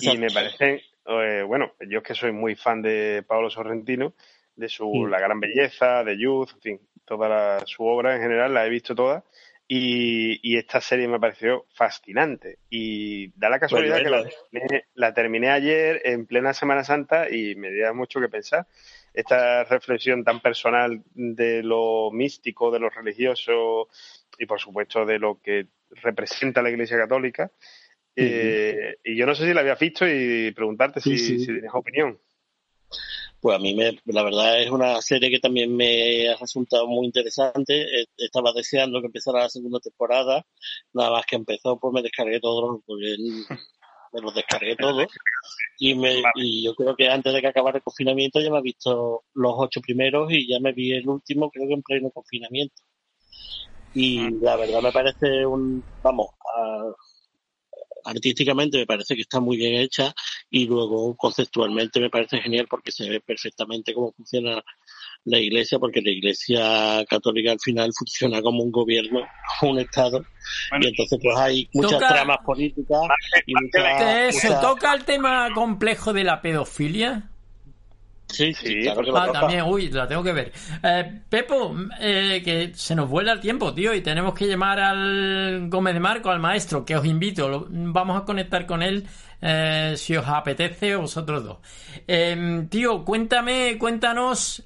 y me parecen, eh, bueno, yo es que soy muy fan de Paolo Sorrentino, de su Sí. La Gran Belleza, de Youth, en fin, toda la- su obra en general la he visto toda y, y esta serie me pareció fascinante y da la casualidad Bueno, que la la terminé ayer en plena Semana Santa y me dio mucho que pensar esta reflexión tan personal de lo místico, de lo religioso y por supuesto de lo que representa la Iglesia Católica. Eh, y yo no sé si la habías visto y preguntarte Sí, si, sí. si tienes opinión. Pues a mí, me, la verdad, es una serie que también me ha resultado muy interesante. Eh, Estaba deseando que empezara la segunda temporada. Nada más que empezó, pues me descargué todos, porque el- me los descargué todos. Y, me, y yo creo que antes de que acabara el confinamiento ya me he visto los ocho primeros y ya me vi el último, creo que en pleno confinamiento. Y la verdad me parece un, vamos, a- artísticamente me parece que está muy bien hecha y luego conceptualmente me parece genial porque se ve perfectamente cómo funciona la iglesia, porque la iglesia católica al final funciona como un gobierno, un estado, y entonces pues hay muchas Toca- tramas políticas y muchas... Eso, muchas- toca el tema complejo de la pedofilia. Sí, sí, claro que Ah, también, uy, la tengo que ver. Eh, Pepo, eh, que se nos vuela el tiempo, tío, y tenemos que llamar al Gómez de Marco, al maestro, que os invito. Lo- vamos a conectar con él eh, si os apetece, vosotros dos. Eh, tío, cuéntame, cuéntanos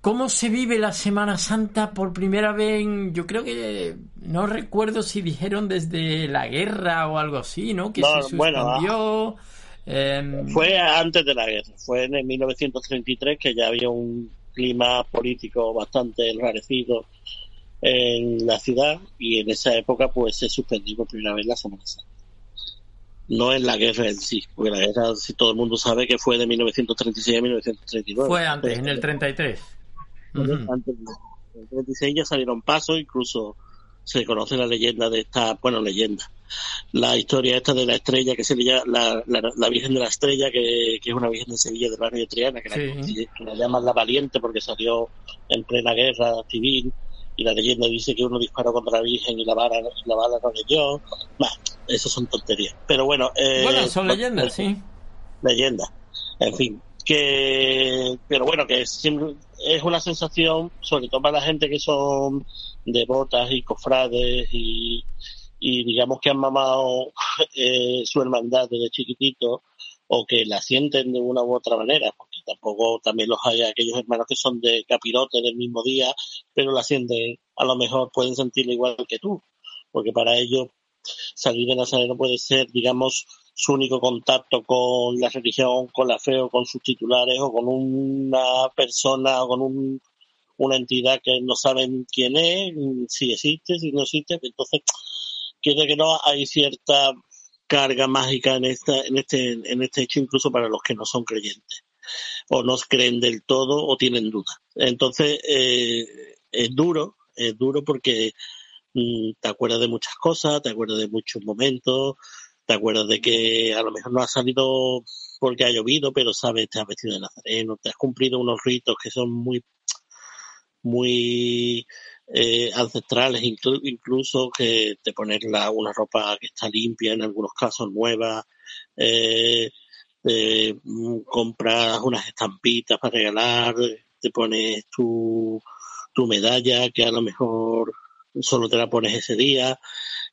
cómo se vive la Semana Santa por primera vez. en- yo creo que no recuerdo si dijeron desde la guerra o algo así, ¿no? Que No, se bueno, ah. Em, Fue antes de la guerra, fue en el 1933 que ya había un clima político bastante enrarecido en la ciudad y en esa época pues se suspendió por primera vez la Semana Santa. No en la guerra en sí, porque la guerra, si todo el mundo sabe que fue de 1936 a 1939. fue antes, en el 33. Ujú. Antes, en el 36 ya salieron pasos, incluso se conoce la leyenda de esta, bueno, leyenda, la historia esta de la estrella, que se le llama la, la, la Virgen de la Estrella, que, que es una Virgen de Sevilla del barrio de Triana, que, la, que la llaman la Valiente porque salió en plena guerra civil, y la leyenda dice que uno disparó contra la Virgen y la bala, y la bala no le dio. Bah, eso son tonterías. Pero bueno, eh, Bueno, son leyendas, sí. leyenda. En fin, que, pero bueno, que siempre es una sensación, sobre todo para la gente que son devotas y cofrades y, y digamos que han mamado eh, su hermandad desde chiquitito o que la sienten de una u otra manera, porque tampoco también los hay aquellos hermanos que son de capirote del mismo día, pero la sienten, a lo mejor pueden sentirlo igual que tú, porque para ellos salir de Nazareno puede ser, digamos, su único contacto con la religión, con la fe o con sus titulares o con una persona o con un una entidad que no saben quién es, si existe, si no existe, entonces quiere que no hay cierta carga mágica en esta, en este, en este hecho incluso para los que no son creyentes o no creen del todo o tienen dudas. Entonces eh, es duro, es duro porque mm, te acuerdas de muchas cosas, te acuerdas de muchos momentos, te acuerdas de que a lo mejor no ha salido porque ha llovido, pero sabes, te has vestido de nazareno, te has cumplido unos ritos que son muy, muy eh, ancestrales, incluso que te pones la, una ropa que está limpia, en algunos casos nueva, eh, mm, compras unas estampitas para regalar, te pones tu, tu medalla que a lo mejor solo te la pones ese día.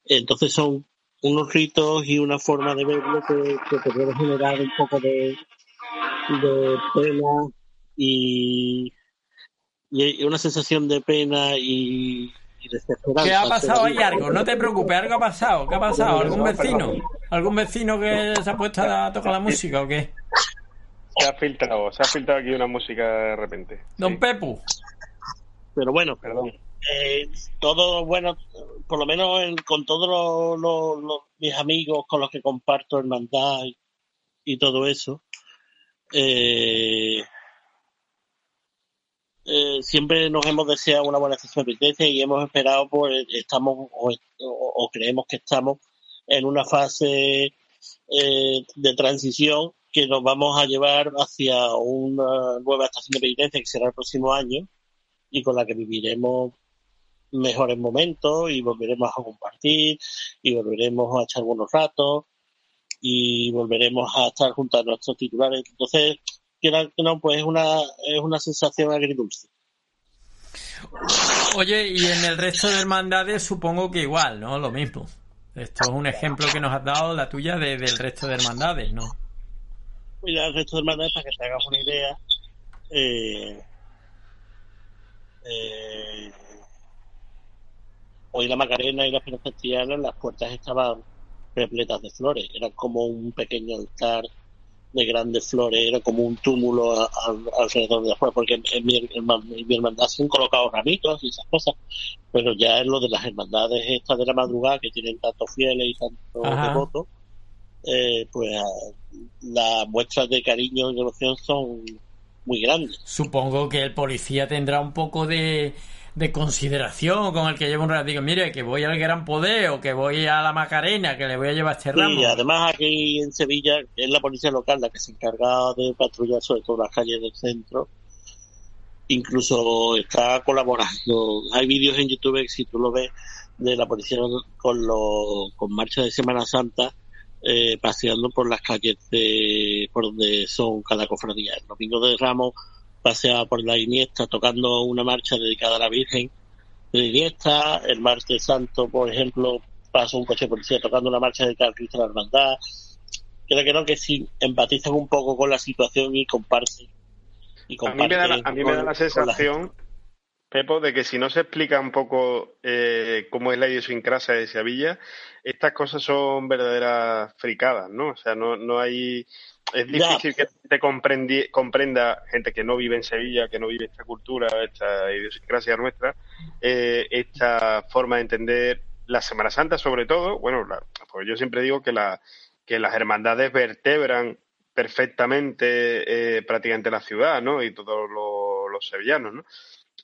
Entonces son unos ritos y una forma de verlo que, te puede generar un poco de, de pena y, y una sensación de pena y, y ¿Qué ha pasado ahí algo? No te preocupes, algo ha pasado. ¿Qué ha pasado? ¿Algún vecino? ¿Algún vecino que se ha puesto a tocar la música o qué? Se ha filtrado, se ha filtrado aquí una música de repente. Don Pepu. Pero bueno, perdón. Eh, todo, bueno, por lo menos con todos los, mis amigos con los que comparto hermandad y, y todo eso, eh, eh, siempre nos hemos deseado una buena sesión de penitencia y hemos esperado, pues estamos o, creemos que estamos en una fase eh, de transición que nos vamos a llevar hacia una nueva estación de penitencia que será el próximo año y con la que viviremos mejores momentos y volveremos a compartir y volveremos a echar buenos ratos y volveremos a estar junto a nuestros titulares. Entonces, no, pues es una, es una sensación agridulce. Oye, y en el resto de hermandades supongo que igual, ¿no? Lo mismo. Esto es un ejemplo que nos has dado, la tuya, del resto de hermandades, ¿no? Pues el resto de hermandades, para que te hagas una idea, eh, eh, hoy la Macarena y la Castellana, las puertas estaban repletas de flores, eran como un pequeño altar de grandes flores, era como un túmulo alrededor de las porque en mi, hermandad se han colocado ramitos y esas cosas, pero ya en lo de las hermandades estas de la madrugada, que tienen tantos fieles y tantos devotos, eh, pues las muestras de cariño y devoción son muy grandes. Supongo que el policía tendrá un poco de de consideración con el que lleva un rato. Digo, mire, que voy al Gran Poder o que voy a la Macarena, que le voy a llevar este ramo. Y además aquí en Sevilla es la policía local la que se encarga de patrullar sobre todo las calles del centro. Incluso está colaborando. Hay vídeos en YouTube, si tú lo ves, de la policía con, los con marcha de Semana Santa eh, paseando por las calles de, por donde son cada cofradía. El domingo de Ramos paseaba por la Iniesta tocando una marcha dedicada a la Virgen de Iniesta. El martes santo, por ejemplo, pasó un coche de policía tocando una marcha dedicada a Cristo de la Hermandad. Creo que no, que sí empatizan un poco con la situación y comparten. Y a mí me da la, a mí me da la sensación, Pepo, de que si no se explica un poco eh, cómo es la idiosincrasia de Sevilla, estas cosas son verdaderas fricadas, ¿no? O sea, no, no hay es difícil que te comprenda gente que no vive en Sevilla, que no vive esta cultura, esta idiosincrasia nuestra, eh, esta forma de entender la Semana Santa, sobre todo. Bueno, pues yo siempre digo que, la, que las hermandades vertebran perfectamente eh, prácticamente la ciudad, ¿no? Y todos los, los sevillanos, ¿no?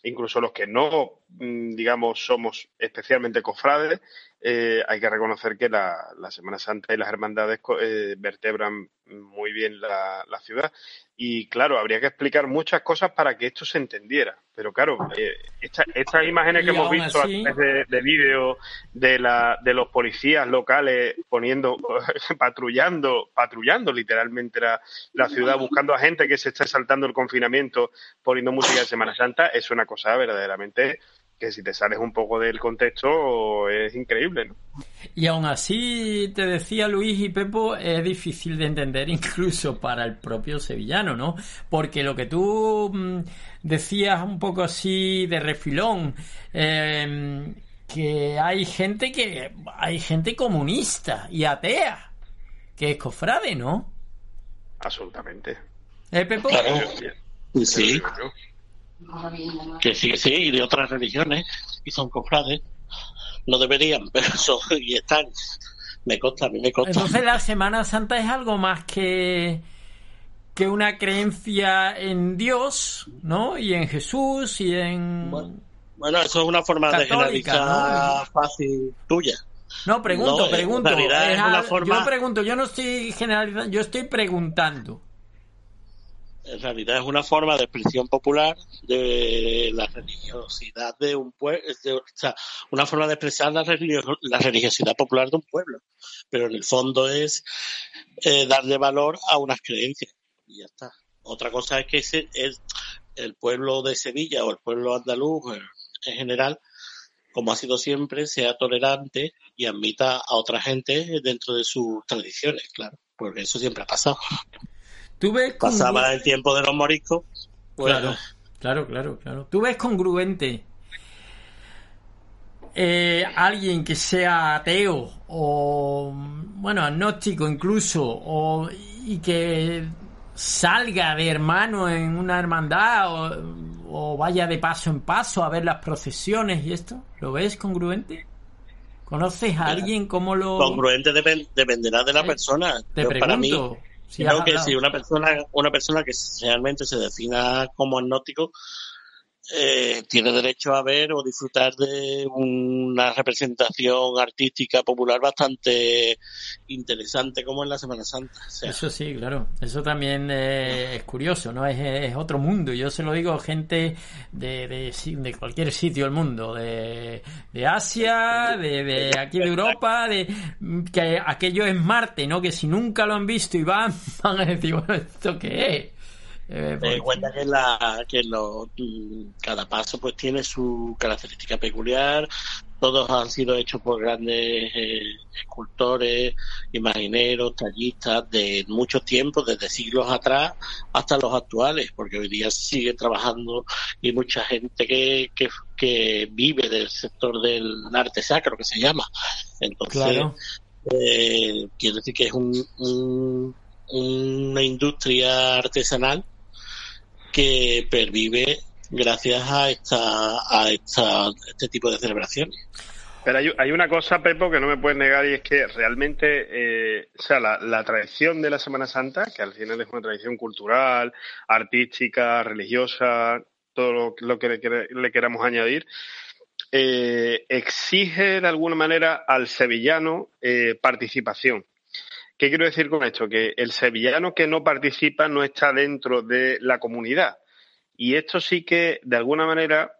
Incluso los que no, digamos, somos especialmente cofrades, eh, hay que reconocer que la, Semana Santa y las hermandades eh, vertebran muy bien la, ciudad. Y claro, habría que explicar muchas cosas para que esto se entendiera. Pero claro, eh, estas imágenes que hemos visto a través de, de vídeo de, la, de los policías locales poniendo, patrullando, patrullando literalmente la, la ciudad, buscando a gente que se está saltando el confinamiento, poniendo música de Semana Santa, es una cosa verdaderamente que si te sales un poco del contexto es increíble, ¿no? Y aún así, te decía Luis y Pepo, es difícil de entender incluso para el propio sevillano, ¿no? Porque lo que tú mm, decías un poco así de refilón, em, que hay gente que hay gente comunista y atea que es cofrade, ¿no? Absolutamente. ¿Eh, Pepo? Sí. Que sí, que sí, y de otras religiones, y son cofrades. No deberían, pero son, y están. Me consta, a mí me consta. Entonces la Semana Santa es algo más que que una creencia en Dios, ¿no? Y en Jesús y en Bueno, bueno, eso es una forma Católica, de generalizar fácil tuya. No, pregunto, No, pregunto. Es una forma- Yo pregunto, yo no estoy generalizando, yo estoy preguntando. En realidad es una forma de expresión popular de la religiosidad de un pueblo, o sea, una forma de expresar la, religio- la religiosidad popular de un pueblo, pero en el fondo es eh, darle valor a unas creencias y ya está. Otra cosa es que ese, es el pueblo de Sevilla o el pueblo andaluz en general, como ha sido siempre, sea tolerante y admita a otra gente dentro de sus tradiciones, claro, porque eso siempre ha pasado. ¿Tú ves con- Pasaba el tiempo de los moriscos, pues, Claro, claro, claro, claro. ¿Tú ves congruente eh, alguien que sea ateo o, bueno, agnóstico incluso, o, y que salga de hermano en una hermandad o, o vaya de paso en paso a ver las procesiones y esto? ¿Lo ves congruente? ¿Conoces a alguien cómo lo...? congruente depen- dependerá de la Sí. persona. Te Yo, para mí, pregunto. Si creo que si una persona, una persona que realmente se defina como agnóstico eh, tiene derecho a ver o disfrutar de una representación artística popular bastante interesante como en la Semana Santa. Eso sí, claro. Eso también eh, es curioso, ¿no? Es, otro mundo. Yo se lo digo a gente de, de cualquier sitio del mundo, de, de Asia, de, de aquí de Europa, de que aquello es Marte, ¿no? Que si nunca lo han visto y van, van a decir, bueno, ¿esto qué es? Eh, Ten porque- en cuenta que, la, que lo- mm, cada paso pues tiene su característica peculiar. Todos han sido hechos por grandes eh, escultores, imagineros, tallistas de muchos tiempos, desde siglos atrás hasta los actuales, porque hoy día sigue trabajando y mucha gente que, que, que vive del sector del arte sacro, que se llama. Entonces, claro. eh, quiero decir que es un, un- una industria artesanal que pervive gracias a esta a esta este tipo de celebraciones. Pero hay, hay una cosa, Pepo, que no me puedes negar y es que realmente, eh, o sea, la, tradición de la Semana Santa, que al final es una tradición cultural, artística, religiosa, todo lo, que le, le queramos añadir, eh, exige de alguna manera al sevillano eh, participación. ¿Qué quiero decir con esto? Que el sevillano que no participa no está dentro de la comunidad. Y esto sí que, de alguna manera,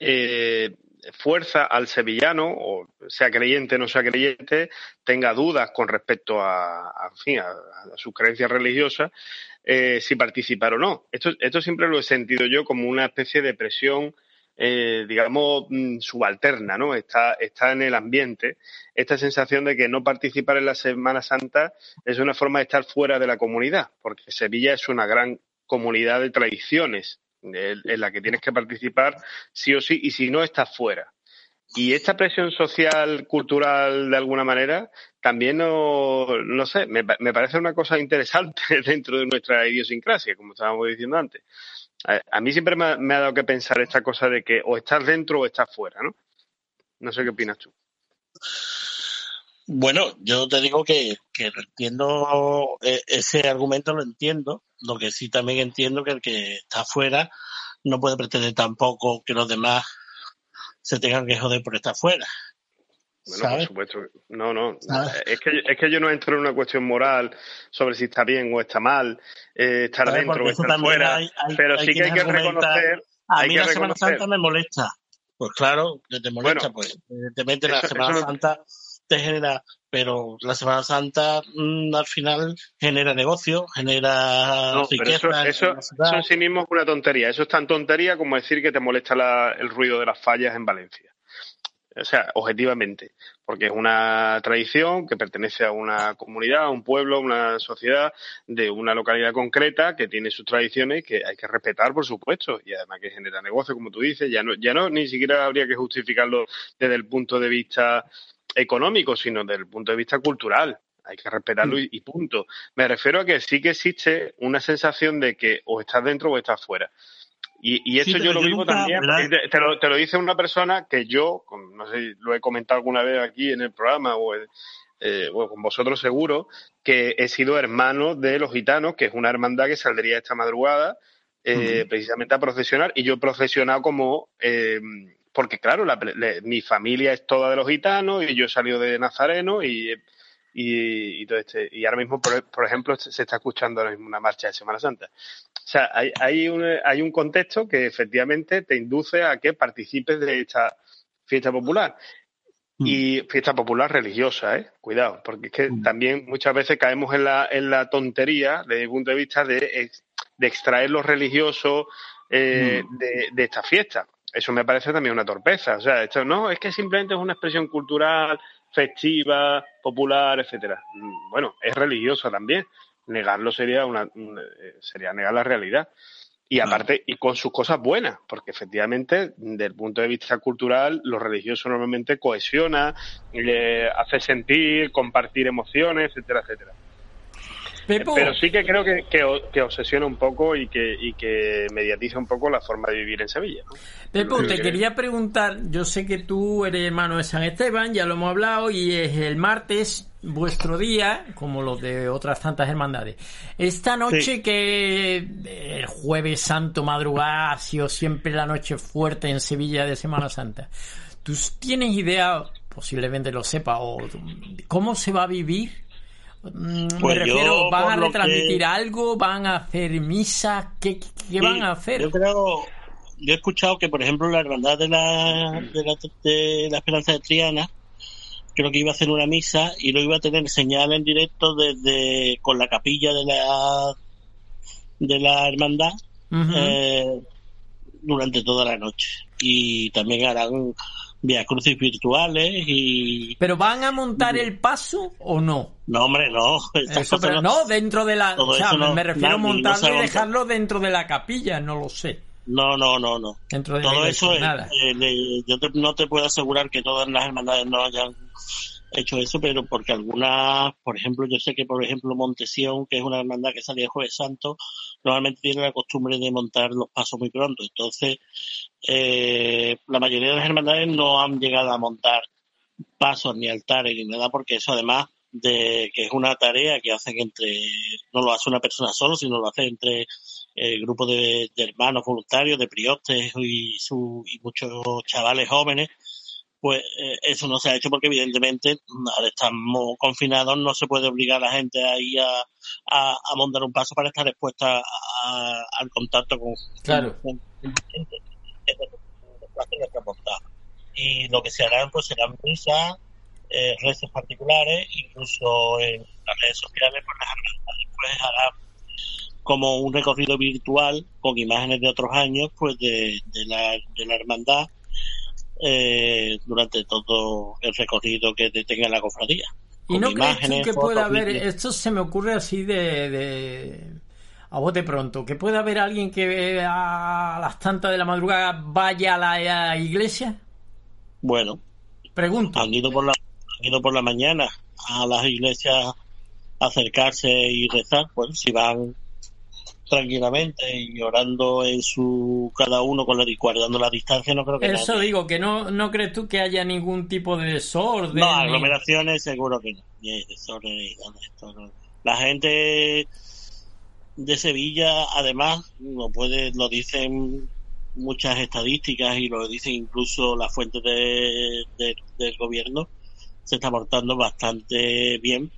eh, fuerza al sevillano, o sea creyente o no sea creyente, tenga dudas con respecto a, a, a, a sus creencias religiosas, eh, si participar o no. Esto, esto siempre lo he sentido yo como una especie de presión, eh, digamos, mm, subalterna, ¿no? Está, está en el ambiente esta sensación de que no participar en la Semana Santa es una forma de estar fuera de la comunidad, porque Sevilla es una gran comunidad de tradiciones en la que tienes que participar sí o sí, y si no, estás fuera. Y esta presión social, cultural, de alguna manera, también no, no sé, me, me parece una cosa interesante dentro de nuestra idiosincrasia, como estábamos diciendo antes. A, mí siempre me ha, me ha dado que pensar esta cosa de que o estás dentro o estás fuera, ¿no? No sé qué opinas tú. Bueno, yo te digo que, que entiendo, eh, ese argumento lo entiendo, lo que sí también entiendo que el que está afuera no puede pretender tampoco que los demás se tengan que joder por estar fuera. Bueno, por supuesto. No, no. ¿Sabes? Es que, es que yo no entro en una cuestión moral sobre si está bien o está mal, eh, estar ¿Sabes? dentro Porque o estar fuera. hay- hay- pero hay sí que hay que reconocer. A mí la Semana Santa me molesta. Pues claro, que te molesta, Bueno, pues evidentemente la Semana eso- Santa te genera, pero la Semana Santa mm, al final genera negocio, genera No, pero eso, eso, eso en sí mismo es una tontería. Eso es tan tontería como decir que te molesta la- el ruido de las fallas en Valencia. O sea, objetivamente. Porque es una tradición que pertenece a una comunidad, a un pueblo, a una sociedad de una localidad concreta que tiene sus tradiciones que hay que respetar, por supuesto. Y además que genera negocio, como tú dices. Ya no, ya no ni siquiera habría que justificarlo desde el punto de vista económico, sino desde el punto de vista cultural. Hay que respetarlo y, punto. Me refiero a que sí que existe una sensación de que o estás dentro o estás fuera. Y, y eso Sí, yo lo yo vivo nunca, también, te, lo, te lo dice una persona que yo, no sé, lo he comentado alguna vez aquí en el programa o, en- eh, o con vosotros seguro, que he sido hermano de los gitanos, que es una hermandad que saldría esta madrugada eh, precisamente a procesionar, y yo he procesionado como... eh, porque claro, la- le- mi familia es toda de los gitanos y yo he salido de Nazareno y, y, y todo este, y ahora mismo, por, por ejemplo, se está escuchando ahora mismo una marcha de Semana Santa. O sea, hay, hay, un, hay un contexto que efectivamente te induce a que participes de esta fiesta popular. Y fiesta popular religiosa, ¿eh? Cuidado, porque es que también muchas veces caemos en la, en la tontería, desde mi punto de vista, de, de extraer lo religioso eh, de, de esta fiesta. Eso me parece también una torpeza. O sea, esto no, es que simplemente es una expresión cultural, festiva, popular, etcétera. Mm, Bueno, es religiosa también. Negarlo sería una, un- eh, sería negar la realidad. Y aparte, y con sus cosas buenas, porque efectivamente, desde el punto de vista cultural, lo religioso normalmente cohesiona, le hace sentir, compartir emociones, etcétera, etcétera. Pepo, Pero sí que creo que, que, que obsesiona un poco y que, y que mediatiza un poco la forma de vivir en Sevilla. ¿no? Pepo, te que- quería preguntar, yo sé que tú eres hermano de San Esteban, ya lo hemos hablado, y es el martes vuestro día, como los de otras tantas hermandades. Esta noche Sí. que el jueves santo madrugada ha sido siempre la noche fuerte en Sevilla de Semana Santa. ¿Tú tienes idea, posiblemente lo sepa, o cómo se va a vivir? Mm, Pues Me yo, refiero, ¿van a retransmitir que- algo? ¿Van a hacer misa? ¿Qué, qué- qué van a hacer? Yo creo, yo he escuchado que, por ejemplo, la hermandad de la, de la, de la Esperanza de Triana, creo que iba a hacer una misa y lo iba a tener señal en directo desde con la capilla de la de la hermandad eh, durante toda la noche y también harán vía crucis virtuales y ¿Pero van a montar el paso o no? no hombre no Eso, pero no, dentro de la... O sea, no- me refiero a no montarlo y monta. dejarlo dentro de la capilla, no lo sé. no no no no Dentro de todo iglesia, eso, eh, nada. eh, le- yo te- no te puedo asegurar que todas las hermandades no hayan hecho eso, pero porque algunas, por ejemplo, yo sé que, por ejemplo, Montesión, que es una hermandad que salía el Jueves Santo, normalmente tiene la costumbre de montar los pasos muy pronto. Entonces, eh, la mayoría de las hermandades no han llegado a montar pasos ni altares ni nada, porque eso además de que es una tarea que hacen entre, no lo hace una persona solo, sino lo hace entre el grupo de, de hermanos voluntarios, de priostes y, su, y muchos chavales jóvenes, pues eh, eso no se ha hecho porque evidentemente al estar confinados no se puede obligar a la gente a ir a, a, a montar un paso para estar expuesta a- al contacto con, Claro. con-. Y lo que se harán pues serán misas, eh, rezos particulares, incluso en las redes sociales pues las hermandades pues harán como un recorrido virtual con imágenes de otros años pues de, de, la, de la hermandad eh, durante todo el recorrido que tenga la cofradía. ¿Y no crees tú que pueda haber, esto se me ocurre así de, de a bote pronto, que pueda haber alguien que a las tantas de la madrugada vaya a la, iglesia? Bueno, Pregunto. han ido por la han ido por la mañana a las iglesias acercarse y rezar, pues si van tranquilamente y orando en su cada uno con la y guardando la distancia no creo que Eso nadie- digo, que no, no crees tú que haya ningún tipo de desorden. no ni- aglomeraciones seguro que desorden no. la gente de Sevilla además lo puede lo dicen muchas estadísticas y lo dicen incluso las fuentes de, de- del gobierno se está portando bastante bien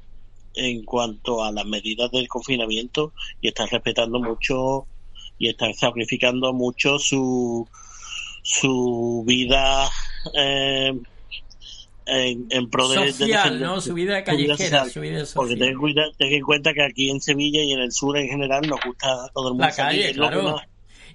en cuanto a las medidas del confinamiento y están respetando mucho y están sacrificando mucho su su vida eh, en, en pro de, Social, ¿no? Su vida callejera, su vida porque social. ten, cuida- ten en cuenta que aquí en Sevilla y en el sur en general nos gusta todo el mundo La calle, salir, lo claro.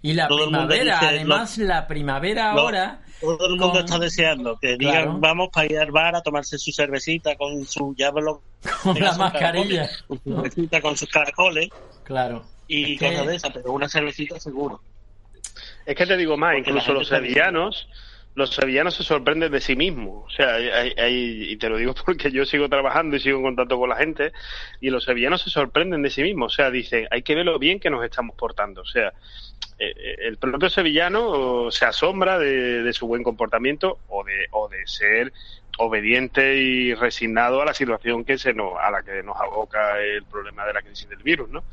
Y la primavera, dice, además, la primavera lo- ahora. todo el mundo con- está deseando que digan Claro. vamos para ir al bar a tomarse su cervecita con su llámelo Con tenga la sus mascarilla. caracoles, con su cervecita con sus caracoles Claro. y Es que- cosas de esas pero una cervecita seguro Es que te digo más, Porque incluso los sevillanos, los sevillanos se sorprenden de sí mismos. O sea, hay- hay- hay- y te lo digo porque yo sigo trabajando y sigo en contacto con la gente, y los sevillanos se sorprenden de sí mismos. O sea, dicen, hay que ver lo bien que nos estamos portando. O sea, eh, el propio sevillano se asombra de, de, su buen comportamiento o de, o de ser obediente y resignado a la situación que se nos, a la que nos aboca el problema de la crisis del virus, ¿no?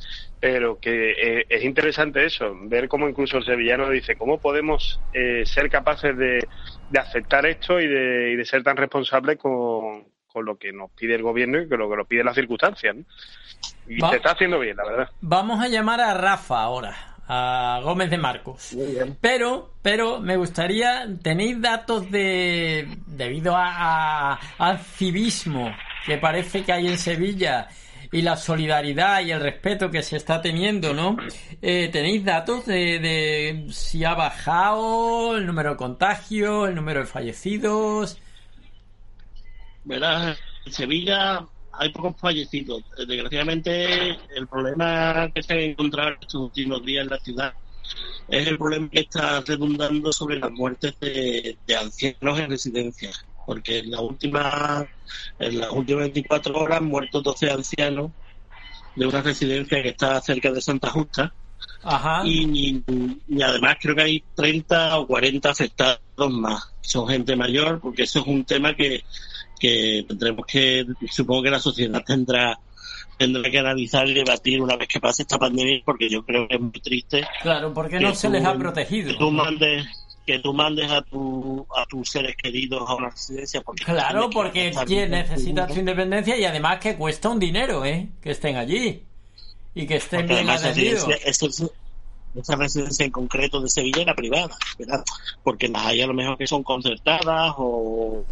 Pero que eh, es interesante eso, ver cómo incluso el sevillano dice, ¿cómo podemos eh, ser capaces de, de, aceptar esto y de, y de ser tan responsables con, con, lo que nos pide el gobierno y con lo que nos pide las circunstancias, ¿no? Y Va se está haciendo bien, la verdad. Vamos a llamar a Rafa ahora a Gómez de Marcos. Pero, pero me gustaría, ¿tenéis datos de, debido a, a, al civismo que parece que hay en Sevilla y la solidaridad y el respeto que se está teniendo, ¿no? Eh, ¿Tenéis datos de, de si ha bajado el número de contagios, el número de fallecidos? Verás, en Sevilla hay pocos fallecidos. Desgraciadamente, el problema que se ha encontrado estos últimos días en la ciudad es el problema que está redundando sobre las muertes de, de ancianos en residencias. Porque en, la última, en las últimas 24 horas han muerto 12 ancianos de una residencia que está cerca de Santa Justa. Ajá. Y, y, además creo que hay 30 o 40 afectados más. Son gente mayor, porque eso es un tema que, que tendremos que, supongo que la sociedad tendrá tendrá que analizar y debatir una vez que pase esta pandemia, porque yo creo que es muy triste. Claro, porque no se tú, les ha protegido. Que tú mandes, que tú mandes a, tu, a tus seres queridos a una residencia. Porque claro, porque necesitan su independencia y además que cuesta un dinero, ¿eh? Que estén allí y que estén bien atendidos. Esa residencia en concreto de Sevilla era privada, ¿verdad? Porque las hay a lo mejor que son concertadas o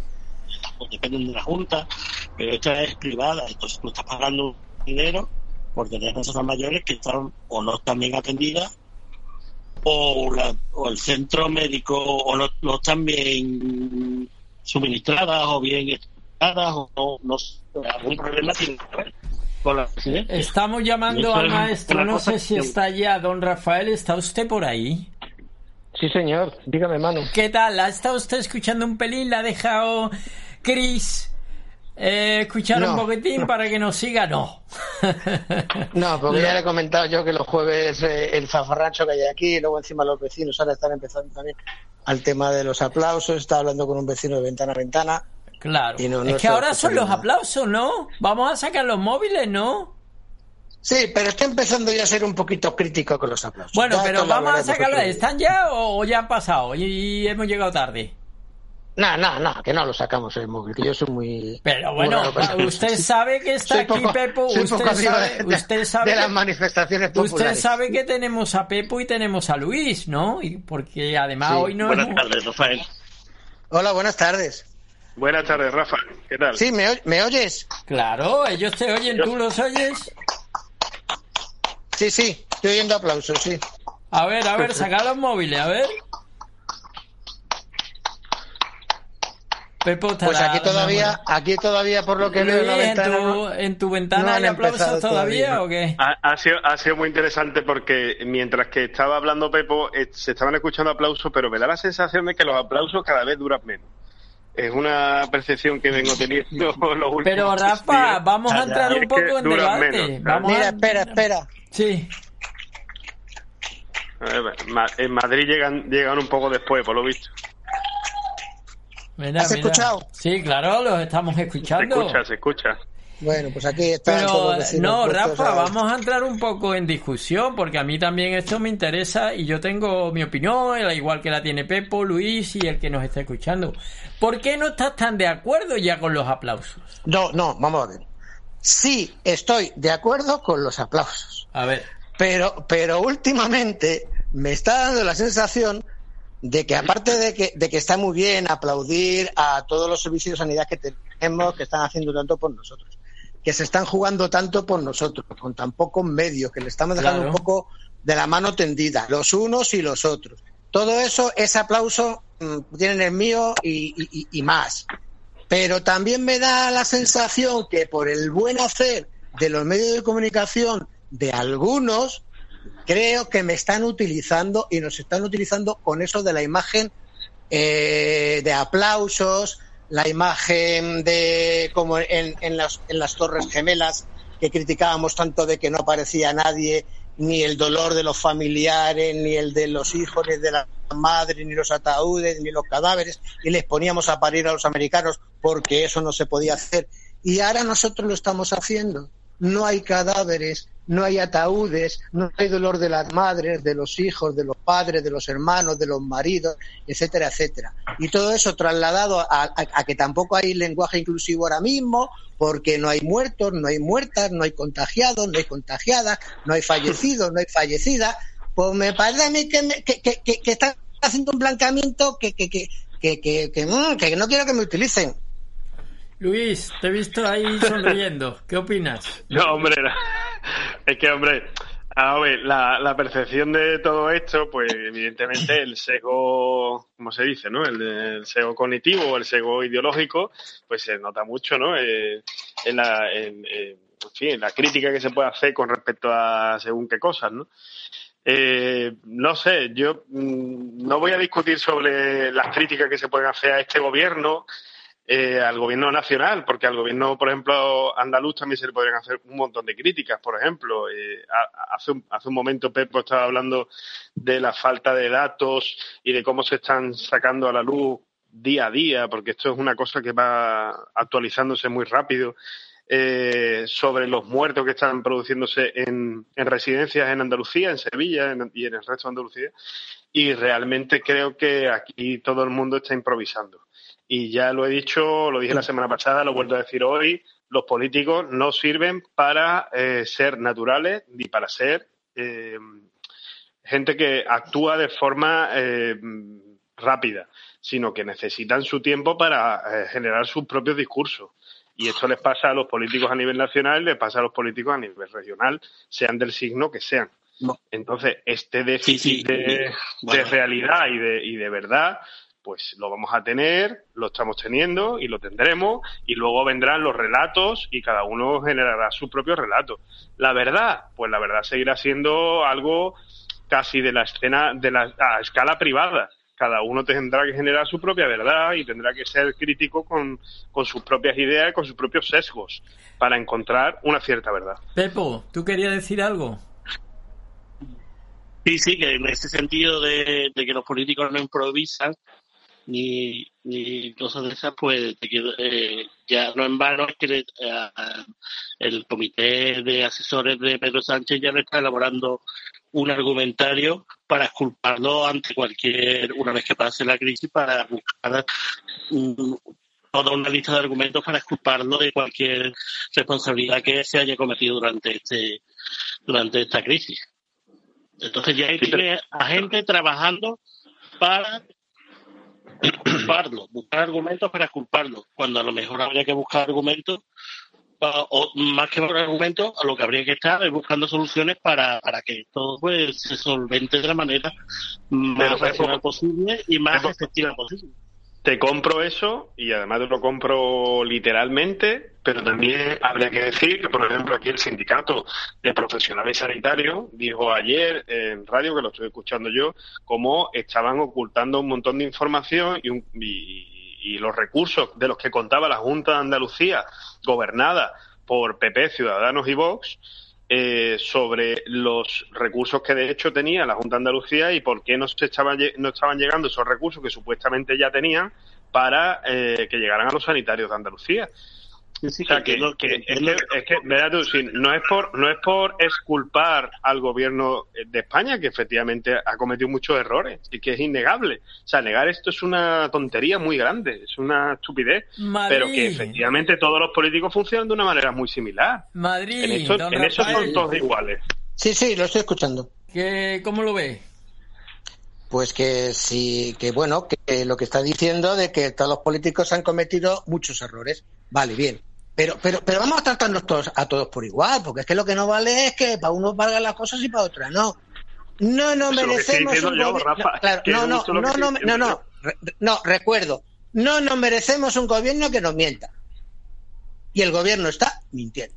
pues dependen de la Junta, pero esta es privada, entonces tú estás pagando dinero por tener personas mayores que están o no están bien atendidas o, la, o el centro médico o no, no, están bien suministradas o bien estudiadas o no, no algún problema tiene que ver con la Estamos llamando al maestro, no sé si está ya don Rafael, ¿está usted por ahí? Sí, señor, dígame, mano. ¿Qué tal? ¿Ha estado usted escuchando un pelín? ¿La ha dejado Chris eh, escuchar No, un poquitín no. para que nos siga? No. No, porque ya le he comentado yo que los jueves eh, el zafarrancho que hay aquí, y luego encima los vecinos ahora están empezando también al tema de los aplausos. Estaba hablando con un vecino de ventana a ventana. Claro. Y es que ahora son los aplausos, ¿no? Vamos a sacar los móviles, ¿no? Sí, pero está empezando ya a ser un poquito crítico con los aplausos. Bueno, Ya pero vamos a sacarlos. ¿Están ya o, o ya han pasado? Y, y hemos llegado tarde. No, no, no, que no lo sacamos el móvil, que yo soy muy... Pero bueno, usted sabe que está Soy aquí poco- Pepo. Usted sabe, de- usted sabe de las manifestaciones Usted populares. sabe que tenemos a Pepo y tenemos a Luis, ¿no? Y porque además Sí. hoy no Buenas hemos- tardes, Rafael. Hola, buenas tardes. Buenas tardes, Rafa. ¿Qué tal? Sí, ¿me, oy- ¿me oyes? Claro, ellos te oyen, ¿tú los oyes? Sí, sí, estoy oyendo aplausos, sí. A ver, a ver, saca los móviles, a ver. Pepo estará- Pues aquí todavía, aquí todavía por lo que veo en la ventana... ¿en tu, no- en tu no ventana han hay aplausos empezado todavía, todavía. o qué? Ha, ha sido, ha sido muy interesante porque mientras que estaba hablando Pepo, eh, se estaban escuchando aplausos, pero me da la sensación de que los aplausos cada vez duran menos. Es una percepción que vengo teniendo los últimos Pero Rafa, días. vamos a Ya, entrar un poco en debate. menos, Vamos Mira, a- espera, espera. Sí. A ver, Ma- En Madrid llegan, llegan un poco después, por lo visto. Mira, ¿Has mira. escuchado? Sí, claro, los estamos Se escuchando. escucha, se escucha. Bueno, pues aquí todos Pero no, Rafa, a- vamos a entrar un poco en discusión porque a mí también esto me interesa y yo tengo mi opinión, al igual que la tiene Pepo, Luis y el que nos está escuchando. ¿Por qué no estás tan de acuerdo ya con los aplausos? No, no, vamos a ver. Sí, estoy de acuerdo con los aplausos. A ver, Pero, pero últimamente me está dando la sensación de que aparte de que, de que está muy bien aplaudir a todos los servicios de sanidad que tenemos, que están haciendo tanto por nosotros, que se están jugando tanto por nosotros, con tan pocos medios, que le estamos dejando Claro. un poco de la mano tendida, los unos y los otros. Todo eso, ese aplauso, mm, tienen el mío y, y- y- y más. Pero también me da la sensación que por el buen hacer de los medios de comunicación de algunos, creo que me están utilizando y nos están utilizando con eso de la imagen eh, de aplausos, la imagen de como en, en las, en las Torres Gemelas que criticábamos tanto de que no aparecía nadie ni el dolor de los familiares, ni el de los hijos, ni de la madre, ni los ataúdes, ni los cadáveres, y les poníamos a parir a los americanos porque eso no se podía hacer. Y ahora nosotros lo estamos haciendo. No hay cadáveres, no hay ataúdes, no hay dolor de las madres, de los hijos, de los padres, de los hermanos, de los maridos, etcétera, etcétera. Y todo eso trasladado a, a, que tampoco hay lenguaje inclusivo ahora mismo, porque no hay muertos, no hay muertas, no hay contagiados, no hay contagiadas, no hay fallecidos, no hay fallecidas, pues me parece a mí que, que, que, que están haciendo un blanqueamiento que, que, que, que, que, que, mm, que no quiero que me utilicen. Luis, te he visto ahí sonriendo. ¿Qué opinas? No, hombre, es que, hombre, a ver, la, la, percepción de todo esto, pues evidentemente el sesgo, como se dice, ¿no? El, sesgo cognitivo o el sesgo ideológico, pues se nota mucho, ¿no? Eh, en, la, en, en, fin, en la crítica que se puede hacer con respecto a según qué cosas, ¿no? Eh, no sé, yo mm, no voy a discutir sobre las críticas que se pueden hacer a este gobierno, eh, al gobierno nacional, porque al gobierno, por ejemplo, andaluz también se le podrían hacer un montón de críticas. Por ejemplo, eh, hace, un, hace un momento Pepo estaba hablando de la falta de datos y de cómo se están sacando a la luz día a día, porque esto es una cosa que va actualizándose muy rápido. Eh, sobre los muertos que están produciéndose en, en residencias en Andalucía, en Sevilla y en el resto de Andalucía. Y realmente creo que aquí todo el mundo está improvisando y ya lo he dicho, lo dije la semana pasada, lo he vuelto a decir hoy, los políticos no sirven para eh, ser naturales ni para ser eh, gente que actúa de forma eh, rápida, sino que necesitan su tiempo para eh, generar sus propios discursos. Y esto les pasa a los políticos a nivel nacional, les pasa a los políticos a nivel regional, sean del signo que sean. No. Entonces, este déficit sí, sí. de, bueno. de, realidad y de, y de verdad pues lo vamos a tener, lo estamos teniendo y lo tendremos y luego vendrán los relatos y cada uno generará su propio relato. La verdad, pues la verdad seguirá siendo algo casi de la escena, de la a escala privada. Cada uno tendrá que generar su propia verdad y tendrá que ser crítico con, con sus propias ideas y con sus propios sesgos para encontrar una cierta verdad. Pepo, ¿tú querías decir algo? Sí, sí, que en ese sentido de, de que los políticos no improvisan, ni, ni cosas de esas, pues eh, ya no en vano es que eh, el comité de asesores de Pedro Sánchez ya le está elaborando un argumentario para exculparlo ante cualquier, una vez que pase la crisis, para buscar un, toda una lista de argumentos para exculparlo de cualquier responsabilidad que se haya cometido durante este durante esta crisis. Entonces ya hay a gente trabajando para culparlo, buscar argumentos para culparlo, cuando a lo mejor habría que buscar argumentos, o más que buscar argumentos, a lo que habría que estar es buscando soluciones para, para que todo pues, se solvente de la manera más racional posible y más efectiva posible te compro eso y además lo compro literalmente, pero también habría que decir que, por ejemplo, aquí el sindicato de profesionales sanitarios dijo ayer en radio, que lo estoy escuchando yo, cómo estaban ocultando un montón de información y, un, y, y los recursos de los que contaba la Junta de Andalucía, gobernada por PP, Ciudadanos y Vox, eh, sobre los recursos que de hecho tenía la Junta de Andalucía y por qué no, se estaban, no estaban llegando esos recursos que supuestamente ya tenían para eh, que llegaran a los sanitarios de Andalucía. Sí, o sea, que, que, que, es que, es que verás tú, si no es por no es por exculpar al gobierno de España, que efectivamente ha cometido muchos errores y que es innegable. O sea, negar esto es una tontería muy grande, es una estupidez, Madrid. pero que efectivamente todos los políticos funcionan de una manera muy similar. Madrid, en, esto, en eso son todos iguales. Sí, sí, lo estoy escuchando. ¿Qué, ¿Cómo lo ve? Pues que sí, que bueno, que lo que está diciendo de que todos los políticos han cometido muchos errores. Vale, bien. Pero, pero, pero vamos a tratarnos todos, a todos por igual, porque es que lo que no vale es que para unos valgan las cosas y para otras no. No no merecemos un yo, Rafa, claro, no, no, no, no, no, no, no, recuerdo. No nos merecemos un gobierno que nos mienta. Y el gobierno está mintiendo.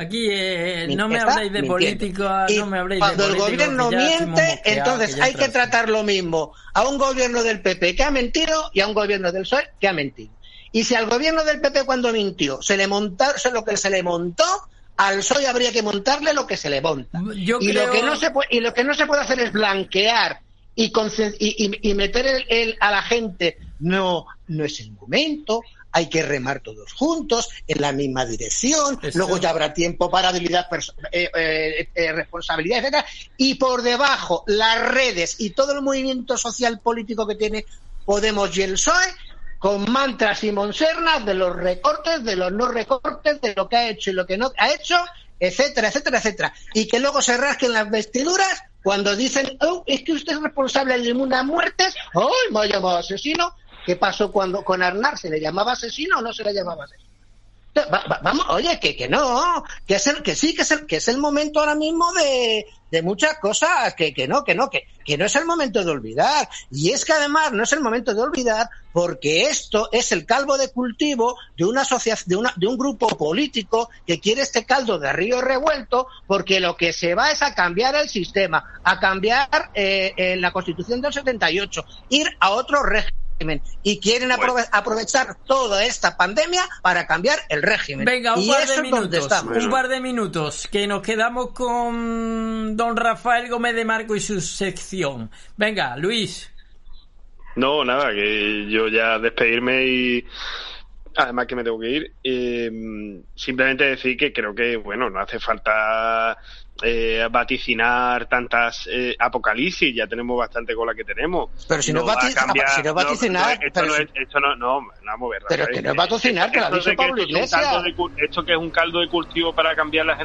Aquí eh, no me habléis de políticos, no me habléis cuando de el gobierno miente, entonces que hay que tratar lo mismo. A un gobierno del PP que ha mentido y a un gobierno del PSOE que ha mentido. Y si al gobierno del PP cuando mintió se le montaron lo que se le montó, al PSOE habría que montarle lo que se le monta. Yo y, creo- lo que no se puede, y lo que no se puede hacer es blanquear y- y meter el- el- a la gente, no, no es el momento, hay que remar todos juntos en la misma dirección, Eso- luego ya habrá tiempo para habilidad, eh, eh, eh, responsabilidad, etcétera, y por debajo las redes y todo el movimiento social político que tiene Podemos y el PSOE con mantras y monsernas de los recortes, de los no recortes, de lo que ha hecho y lo que no ha hecho, etcétera, etcétera, etcétera. Y que luego se rasquen las vestiduras cuando dicen, oh, es que usted es responsable de unas muertes, ¡ay, me ha llamado asesino! ¿Qué pasó cuando con Arnar? ¿Se le llamaba asesino o no se le llamaba asesino? Va- va- vamos, oye, que, que no, que es el, que sí, que es el, que es el momento ahora mismo de, de muchas cosas, que, que no, que no, que, que no es el momento de olvidar. Y es que además no es el momento de olvidar porque esto es el calvo de cultivo de una de una, de un grupo político que quiere este caldo de río revuelto porque lo que se va es a cambiar el sistema, a cambiar eh, eh, la constitución del 78, ir a otro régimen. Y quieren aprove- aprovechar toda esta pandemia para cambiar el régimen. Venga, un y par de minutos. Un par de minutos. Que nos quedamos con don Rafael Gómez de Marco y su sección. Venga, Luis. No, nada, que yo ya despedirme y además que me tengo que ir, eh, simplemente decir que creo que, bueno, no hace falta eh, vaticinar tantas eh, apocalipsis, ya tenemos bastante con la que tenemos. Pero si no va a vati- cambiar- si no vaticinar, no, esto pero no es, esto no, no, no, vamos a ver, Pero que no es vaticinar, que lo ha esto Pablo Iglesias. que es un caldo de cultivo para cambiar la,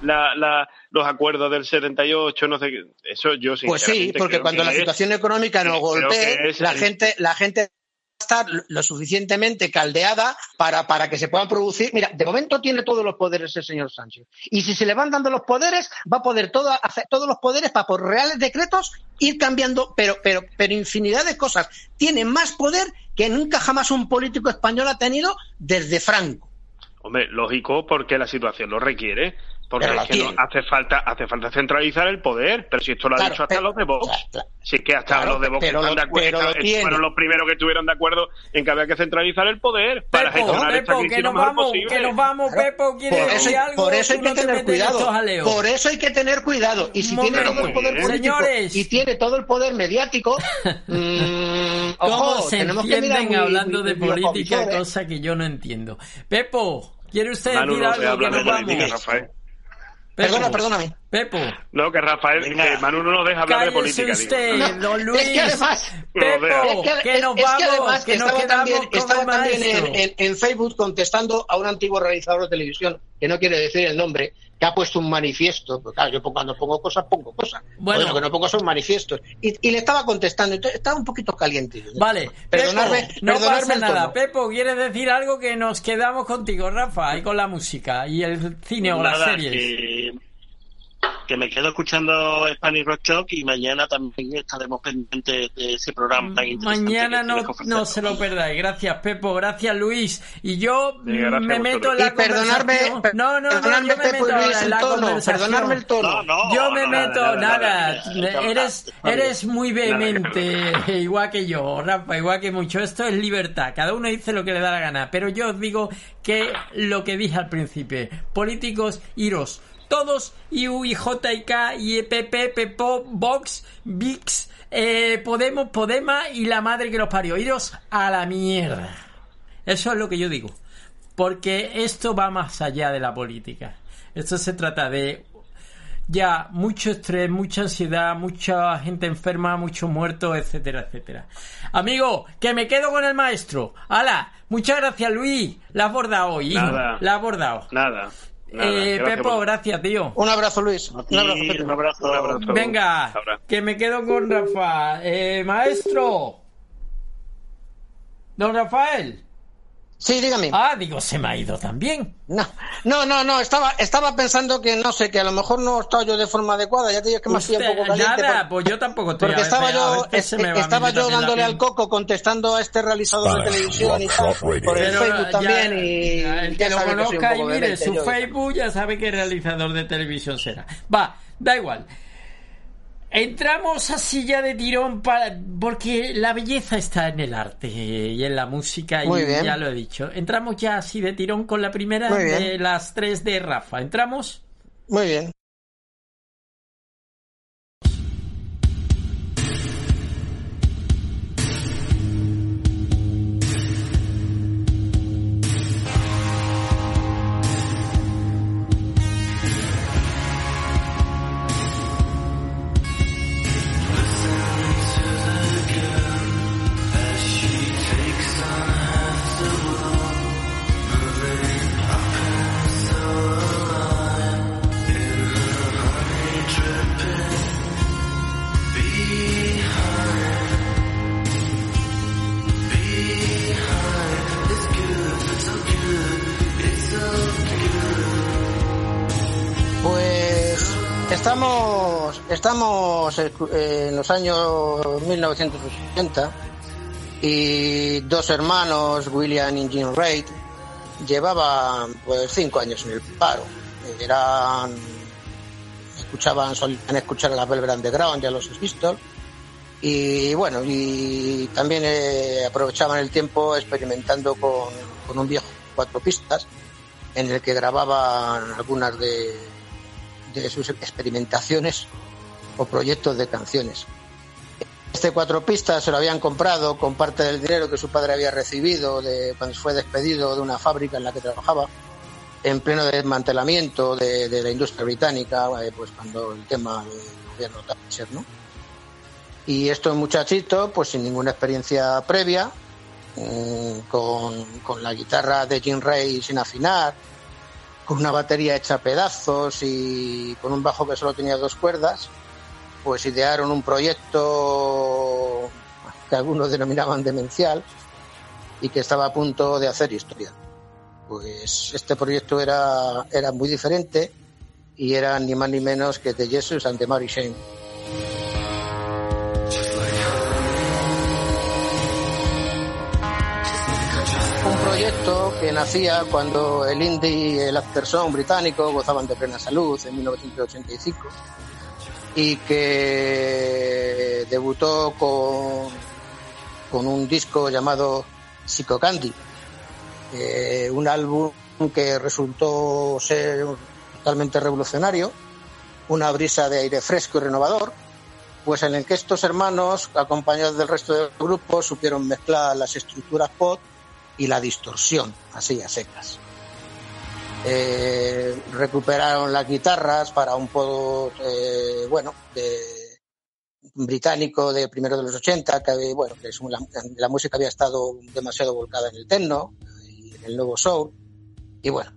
la, la- los acuerdos del 78, no sé qué, eso yo Pues sí, porque cuando la situación económica nos golpee, la gente, la gente estar lo suficientemente caldeada para, para que se puedan producir. Mira, de momento tiene todos los poderes el señor Sánchez. Y si se le van dando los poderes, va a poder todo, hacer todos los poderes para por reales decretos ir cambiando, pero, pero, pero infinidad de cosas. Tiene más poder que nunca jamás un político español ha tenido desde Franco. Hombre, lógico, porque la situación lo requiere. Porque Pero es que no, hace falta hace falta centralizar el poder. Pero si esto lo ha Claro, dicho hasta pero- los de Vox. claro, claro. Si es que hasta Claro, los de Vox pero están lo- de acuerdo. pero lo esta- tiene. fueron los primeros que estuvieron de acuerdo en que había que centralizar el poder para Pepo, gestionar esta Pepo, crisis que lo nos mejor vamos, posible. que nos vamos, Claro. Pepo, ¿quiere Por decir eso, algo? por eso hay que no tener cuidado. Por eso hay que tener cuidado. Y si tiene todo el poder político Señores. y tiene todo el poder mediático, mm, ¿Cómo ojo, se tenemos que mirar muy- hablando muy- de muy política, ¿eh? cosa que yo no entiendo? Pepo, ¿quiere usted decir algo que nos vamos? Pepo, Perdona, perdóname. Pepo, No, que Rafael, Venga. que Manu no nos deja hablar de cállese política. usted, digo. No, don Luis. es que además- Pepo, Es que, que nos es vamos, que además que nos estaba quedamos también, estaba también en, en- en Facebook contestando a un antiguo realizador de televisión, que no quiere decir el nombre, que ha puesto un manifiesto. Porque claro, yo cuando pongo cosas, pongo cosas. Bueno. lo que no pongo son manifiestos. Y, y le estaba contestando, entonces estaba un poquito caliente. Vale, perdonadme, Pepo, no pasa nada. Pepo, ¿quieres decir algo que nos quedamos contigo, Rafa? Y con la música y el cine o las Nada, series. Que, que me quedo escuchando Spanish Rock Shock y mañana también estaremos pendientes de ese programa tan interesante Mañana no, no se lo perdáis. Gracias, Pepo. Gracias, Luis. Y yo me meto en la Y perdonarme, conversación. No, no, no, perdonarme, yo me meto Luis, en el la tono, conversación. perdonarme el tono. No, no, Yo me no, meto, nada, nada, nada, nada, eres, nada. eres muy vehemente, igual que yo, Rafa, igual que mucho. Esto es libertad, cada uno dice lo que le da la gana, pero yo os digo que lo que dije al principio, políticos, iros, todos, IU, y J, y K, y EPP, Pepo, Vox, VIX, eh, Podemos, Podema y la madre que los parió, iros a la mierda. Eso es lo que yo digo. Porque esto va más allá de la política. Esto se trata de ya mucho estrés, mucha ansiedad, mucha gente enferma, muchos muertos, etcétera, etcétera. Amigo, que me quedo con el maestro. ¡Hala! Muchas gracias, Luis. La has bordado hoy. Nada. La has bordado. Nada. Nada. Eh, Gracias Pepo, por- gracias, tío. Un abrazo, Luis. Un abrazo, Pepe. un abrazo. Un abrazo. Venga, que me quedo con Rafa. Eh, maestro. Don Rafael. Sí, dígame. Ah, digo, se me ha ido también. No, no, no, no, estaba, estaba pensando que no sé, que a lo mejor no he estado yo de forma adecuada, ya te digo que me hacía un poco caliente. nada, por- pues yo tampoco estoy. porque estaba yo, a estaba yo dándole al coco contestando a este realizador de televisión y tal, por el Pero Facebook ya- también y el ya que lo que conozca y mire su yo. Facebook ya sabe qué realizador de televisión será. Va, da igual. Entramos así ya de tirón para, porque la belleza está en el arte y en la música Muy y bien. ya lo he dicho. Entramos ya así de tirón con la primera de las tres de Rafa. Entramos. Muy bien. Estamos, eh, en los años 1980 y dos hermanos, William y Jean Reid, llevaban pues cinco años en el paro. Eran, escuchaban, solían escuchar a la Velvet Underground y a los Pistols y bueno, y también eh, aprovechaban el tiempo experimentando con, un viejo cuatro pistas en el que grababan algunas de sus experimentaciones o proyectos de canciones. Este cuatro pistas se lo habían comprado con parte del dinero que su padre había recibido de, cuando fue despedido de una fábrica en la que trabajaba, en pleno desmantelamiento de, de la industria británica, eh, pues cuando el tema del gobierno Thatcher, ¿no? Y estos muchachitos, pues sin ninguna experiencia previa, mm, con, con la guitarra de Jim Ray sin afinar, con una batería hecha a pedazos y con un bajo que solo tenía dos cuerdas, pues idearon un proyecto que algunos denominaban demencial y que estaba a punto de hacer historia. Pues este proyecto era, era muy diferente y era ni más ni menos que The Jesus and the Mary Shane. Un proyecto que nacía cuando el indie y el aftersound británico gozaban de plena salud en 1985 y que debutó con, con un disco llamado Psycho Candy, un álbum que resultó ser totalmente revolucionario, una brisa de aire fresco y renovador, pues en el que estos hermanos, acompañados del resto del grupo, supieron mezclar las estructuras pop y la distorsión, así a secas. Eh, recuperaron las guitarras para un pop, eh, bueno, británico de primero de los 80, que bueno, es la, música había estado demasiado volcada en el techno y en el nuevo soul, y bueno.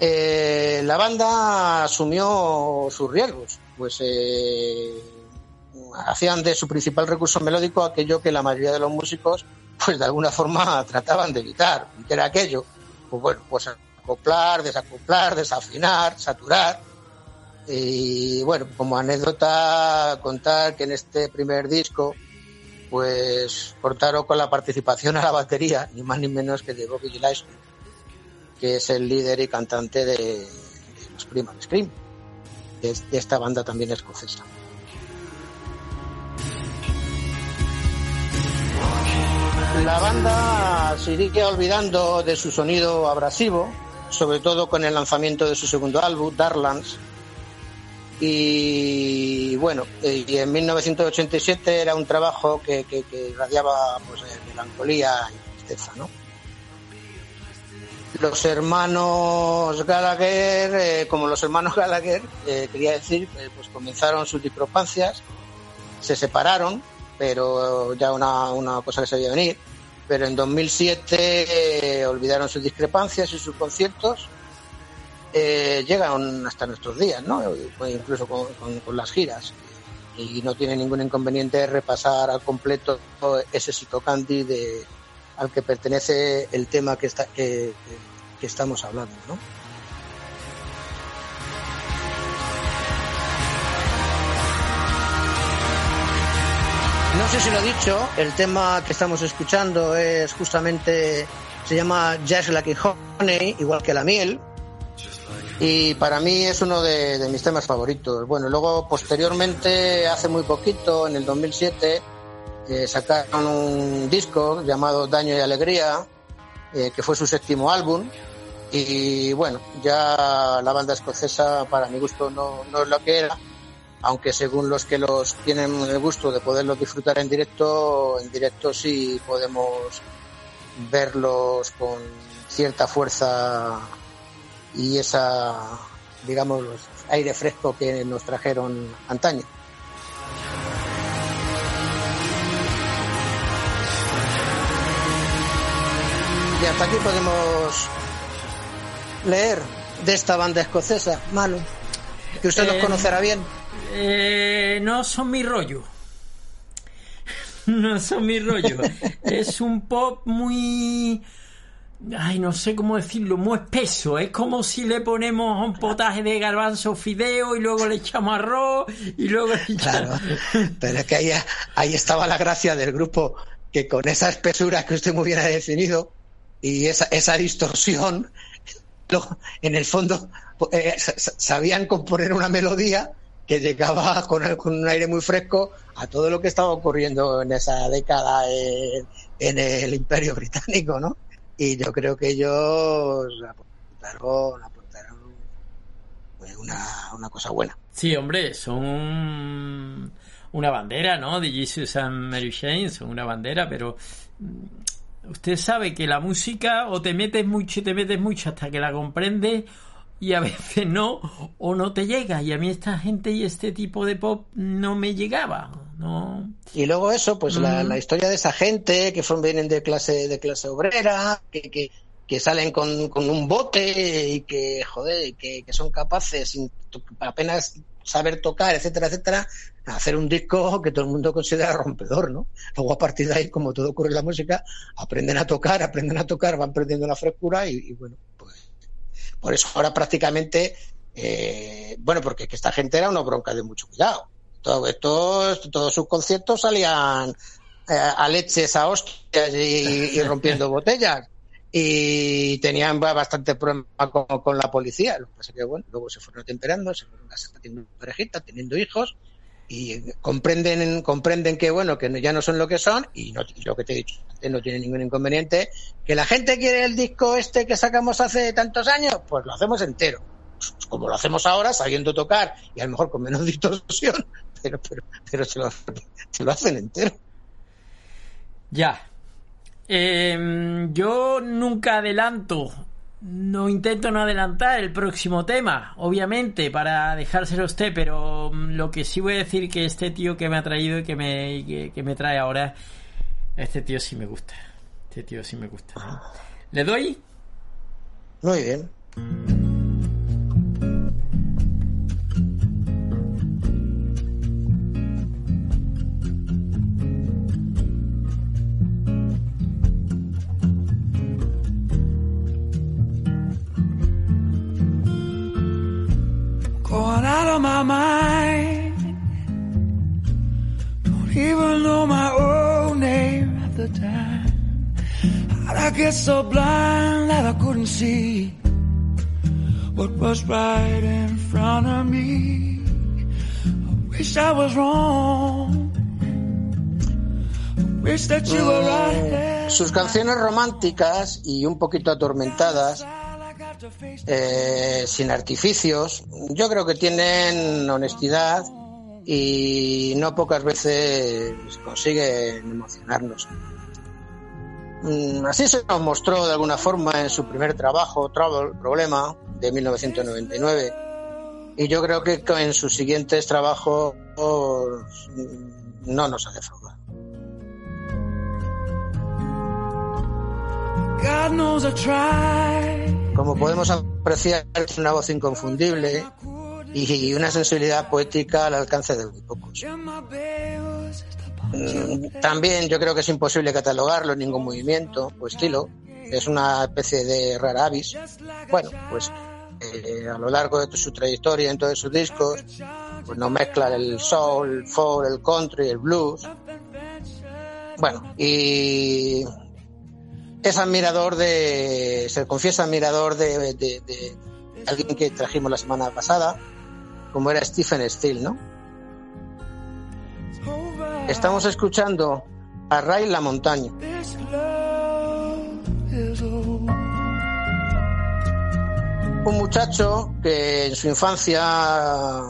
Eh, la banda asumió sus riesgos, pues hacían de su principal recurso melódico aquello que la mayoría de los músicos pues de alguna forma trataban de evitar, que era aquello, pues bueno, pues acoplar, desacoplar, desafinar, saturar. Y bueno, como anécdota contar que en este primer disco pues cortaron con la participación a la batería, ni más ni menos que de Bobby Gillespie, que es el líder y cantante de, los Primal Scream, de, de esta banda también escocesa. La banda se iría olvidando de su sonido abrasivo, sobre todo con el lanzamiento de su segundo álbum, Darklands. Y bueno, y en 1987 era un trabajo que, que, irradiaba pues, eh, melancolía y tristeza, ¿no? Los hermanos Gallagher, eh, como los hermanos Gallagher, eh, quería decir, pues comenzaron sus discrepancias, se separaron, pero ya una, una cosa que se veía venir. Pero en 2007 eh, olvidaron sus discrepancias y sus conciertos. Eh, llegan hasta nuestros días, ¿no? Pues incluso con, las giras. Y no tiene ningún inconveniente repasar al completo ese psicocandi de al que pertenece el tema que, está, estamos hablando, ¿no? No sé si lo he dicho, el tema que estamos escuchando es justamente, se llama Just Like Honey, igual que la miel. y para mí es uno de, de mis temas favoritos. Bueno, luego posteriormente, hace muy poquito, en el 2007, eh, sacaron un disco llamado Daño y Alegría, eh, que fue su séptimo álbum. Y bueno, ya la banda escocesa, para mi gusto, no, no es lo que era, aunque según los que los tienen el gusto de poderlos disfrutar en directo, en directo sí podemos verlos con cierta fuerza y esa, digamos, aire fresco que nos trajeron antaño. Y hasta aquí podemos leer de esta banda escocesa, Malo, que usted los Eh, conocerá bien. Eh, no son mi rollo. No son mi rollo. es un pop muy... Ay, no sé cómo decirlo, muy espeso. Es como si le ponemos un potaje de garbanzo fideo y luego le echamos arroz y luego le echamos... Claro, pero es que ahí, ahí estaba la gracia del grupo, que con esa espesura que usted muy bien ha definido y esa, esa distorsión, en el fondo eh, sa- sa- sabían componer una melodía que llegaba con, un aire muy fresco a todo lo que estaba ocurriendo en esa década en, en el Imperio Británico, ¿no? Y yo creo que ellos aportaron, aportaron pues, una, una cosa buena. Sí, hombre, son una bandera, ¿no? De Jesus and Mary Jane, son una bandera, pero mm, usted sabe que la música o te metes mucho y te metes mucho hasta que la comprendes y a veces no, o no te llega. Y a mí esta gente y este tipo de pop no me llegaba, ¿no? Y luego eso, pues la, Mm. la historia de esa gente que son, vienen de clase, de clase obrera, que, que, que salen con, con un bote y que, joder, que, que son capaces, sin apenas saber tocar, etcétera, etcétera, a hacer un disco que todo el mundo considera rompedor, ¿no? Luego a partir de ahí, como todo ocurre en la música, aprenden a tocar, aprenden a tocar, van perdiendo la frescura y, y bueno, pues por eso ahora prácticamente, eh, bueno, porque que esta gente era una bronca de mucho cuidado. Todo, estos, todos sus conciertos salían eh, a leches, a hostias y, y rompiendo botellas. Y tenían ba- bastante problema con, con la policía. Lo que pasa es que, bueno, luego se fueron atemperando, se fueron casando, teniendo parejita, teniendo hijos y comprenden comprenden que bueno que ya no son lo que son y, no, lo que te he dicho no tiene ningún inconveniente que la gente quiere el disco este que sacamos hace tantos años pues lo hacemos entero como lo hacemos ahora sabiendo tocar y a lo mejor con menos distorsión pero pero pero se lo, hacen entero Ya. Eh, yo nunca adelanto, no intento no adelantar el próximo tema, obviamente, para dejárselo a usted, pero mm, lo que sí voy a decir que este tío que me ha traído y que me, que, me trae ahora, este tío sí me gusta. Este tío sí me gusta. ¿Le doy? muy bien mind. Don't even know my own name at the time. How'd I get so blind that I couldn't see what was right in front of me? I wish I was wrong. I wish that you were right there. sus canciones románticas y un poquito atormentadas eh, sin artificios. Yo creo que tienen honestidad y no pocas veces consiguen emocionarnos. Mm, así se nos mostró de alguna forma en su primer trabajo Trouble Problema de 1999 y yo creo que en sus siguientes trabajos mm, no nos ha defraudado. Como podemos apreciar, es una voz inconfundible y una sensibilidad poética al alcance de muy pocos. Mm, También yo creo que es imposible catalogarlo en ningún movimiento o estilo. Es una especie de rara avis. Bueno, pues eh, a lo largo de su trayectoria en todos sus discos, pues nos mezcla el soul, el folk, el country, el blues. Bueno, y es admirador de, se confiesa admirador de, de, de, alguien que trajimos la semana pasada, como era Stephen Steele, ¿no? Estamos escuchando a Ray La Montaña. Un muchacho que en su infancia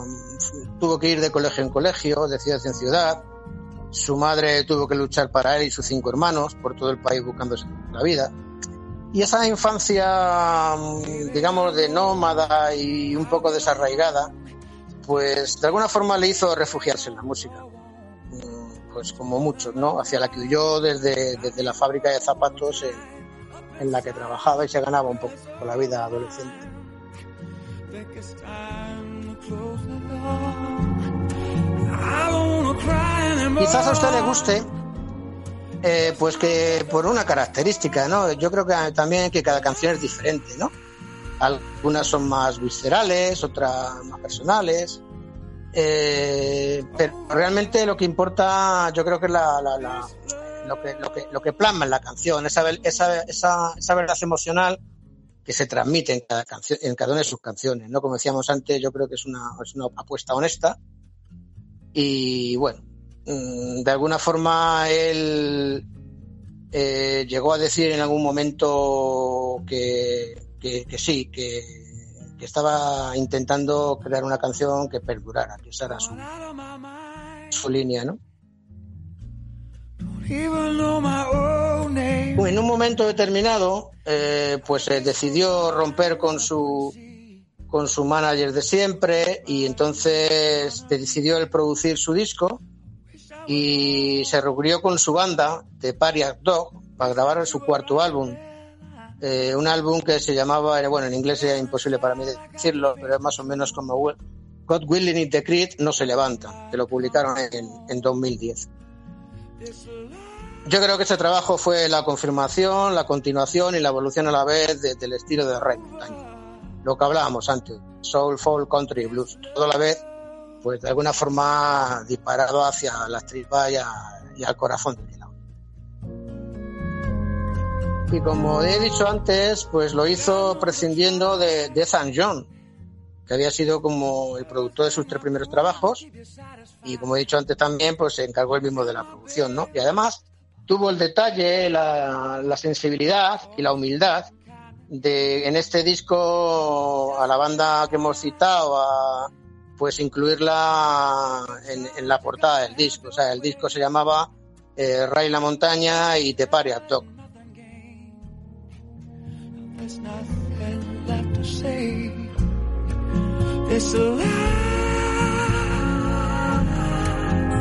tuvo que ir de colegio en colegio, de ciudad en ciudad. Su madre tuvo que luchar para él y sus cinco hermanos por todo el país buscándose la vida. Y esa infancia, digamos, de nómada y un poco desarraigada, pues de alguna forma le hizo refugiarse en la música. Mm, pues como muchos, ¿no? Hacia la que huyó desde, desde la fábrica de zapatos en, en la que trabajaba y se ganaba un poco por la vida adolescente. Quizás a usted le guste, eh, pues que por una característica, ¿no? Yo creo que también que cada canción es diferente, ¿no? Algunas son más viscerales, otras más personales. Eh, pero realmente lo que importa, yo creo que es la, lo, que, lo, que, lo que plasma en la canción, esa, esa, esa, esa verdad emocional que se transmite en cada, en cada una de sus canciones. ¿no? Como decíamos antes, yo creo que es una, es una apuesta honesta. Y bueno, mm, de alguna forma él eh, llegó a decir en algún momento que, que, sí, que, que, estaba intentando crear una canción que perdurara, que esa era su, su línea, ¿no? En un momento determinado, eh, pues eh, decidió romper con su con su manager de siempre y entonces decidió él producir su disco y se reunió con su banda de Pariah Dog para grabar su cuarto álbum. Eh, un álbum que se llamaba, bueno, en inglés era imposible para mí decirlo, pero es más o menos como God Willing It the no se levanta, que lo publicaron en, en 2010. Yo creo que ese trabajo fue la confirmación, la continuación y la evolución a la vez del estilo de Ray Montaña. Lo que hablábamos antes, soul, folk, country, blues, todo a la vez, pues de alguna forma disparado hacia las tripas y, al corazón del Y como he dicho antes, pues lo hizo prescindiendo de, de Ethan John, que había sido como el productor de sus tres primeros trabajos y como he dicho antes también, pues se encargó él mismo de la producción, ¿no? Y además tuvo el detalle, la, la sensibilidad y la humildad de en este disco a la banda que hemos citado a pues incluirla en, en la portada del disco. O sea, el disco se llamaba eh, Ray la Montaña y Te Pare a Toc.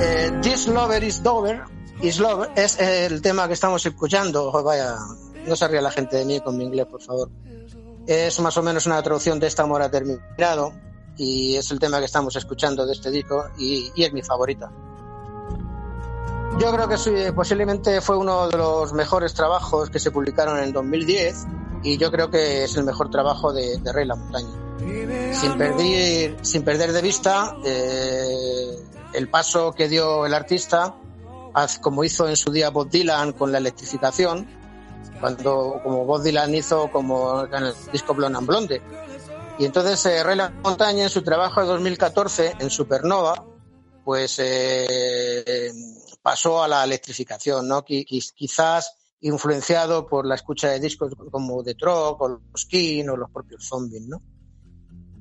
Eh, This Lover is Dover Is Love es el tema que estamos escuchando. vaya, no se ría la gente de mí con mi inglés, por favor. Es más o menos una traducción de Esta amor ha terminado y es el tema que estamos escuchando de este disco y, es mi favorita. Yo creo que posiblemente fue uno de los mejores trabajos que se publicaron en 2010 y yo creo que es el mejor trabajo de, de Rey La Montaña. Sin perder, sin perder de vista eh, el paso que dio el artista como hizo en su día Bob Dylan con la electrificación, cuando como Bob Dylan hizo como en el disco Blonde and Blonde. Y entonces eh, Ray La Montaña en su trabajo de 2014 en Supernova, pues eh, pasó a la electrificación, ¿no? Quizás influenciado por la escucha de discos como The Troc o los King o los propios Zombies, ¿no?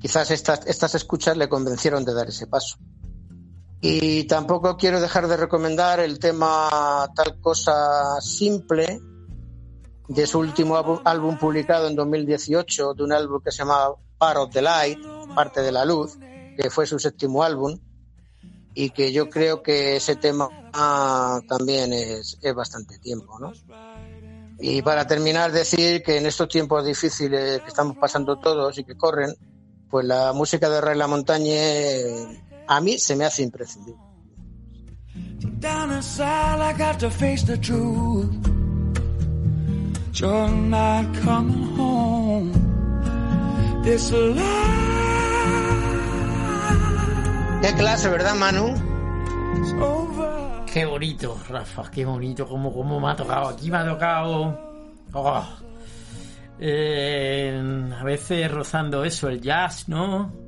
Quizás estas, estas escuchas le convencieron de dar ese paso. Y tampoco quiero dejar de recomendar el tema Tal Cosa Simple de su último álbum, publicado en 2018, de un álbum que se llama Part of the Light, Parte de la Luz, que fue su séptimo álbum y que yo creo que ese tema también es, es bastante tiempo, ¿no? Y para terminar, decir que en estos tiempos difíciles que estamos pasando todos y que corren, pues la música de Ray La Montañe a mí se me hace imprescindible. Qué clase, ¿verdad, Manu? Qué bonito, Rafa, qué bonito, cómo, cómo me ha tocado. Aquí me ha tocado. Oh, eh, a veces rozando eso, el jazz, ¿no?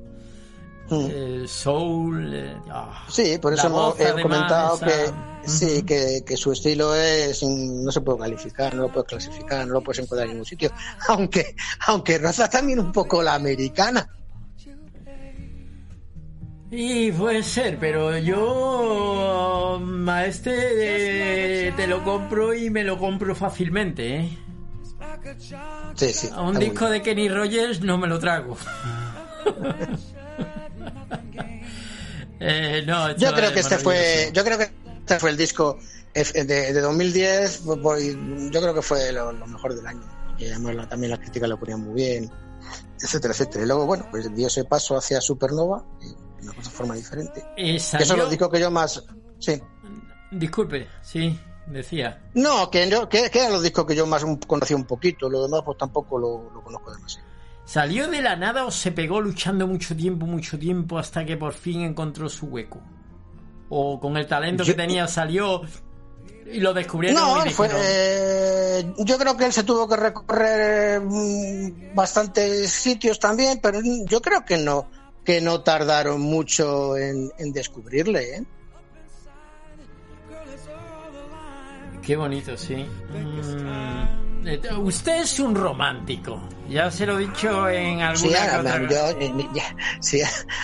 Mm. El soul. eh, ah, Sí, por eso hemos he comentado esa- que sí, que, que su estilo es mm, no se puede calificar, no lo puedes clasificar, no lo puedes encuadrar en ningún sitio, aunque aunque roza también un poco la americana. Y puede ser, pero yo mm, a este eh, te lo compro y me lo compro fácilmente, ¿eh? Sí, sí. A un disco de Kenny Rogers no me lo trago. Eh, no, Yo creo que este fue, yo creo que este fue el disco de, de 2010, pues, pues, yo creo que fue lo, lo mejor del año. Y además también las críticas lo ponían muy bien, etcétera, etcétera. Y luego, bueno, pues dio ese paso hacia Supernova, y una de forma diferente. Eh, salió- Eso es lo disco que yo más, sí. Disculpe, sí, decía. No, que, yo- que, que eran los discos que yo más un- conocía un poquito, lo demás pues tampoco lo, lo conozco demasiado. ¿Salió de la nada o se pegó luchando mucho tiempo, mucho tiempo hasta que por fin encontró su hueco? ¿O con el talento Yo- que tenía salió y lo descubrieron No, él fue, eh, yo creo que él se tuvo que recorrer mm, bastantes sitios también, pero yo creo que no que no tardaron mucho en, en descubrirle. ¿eh? Qué bonito, sí. Mm, usted es un romántico. Ya se lo he dicho en alguna Sí, que además, otra- yo, eh, ya- sí,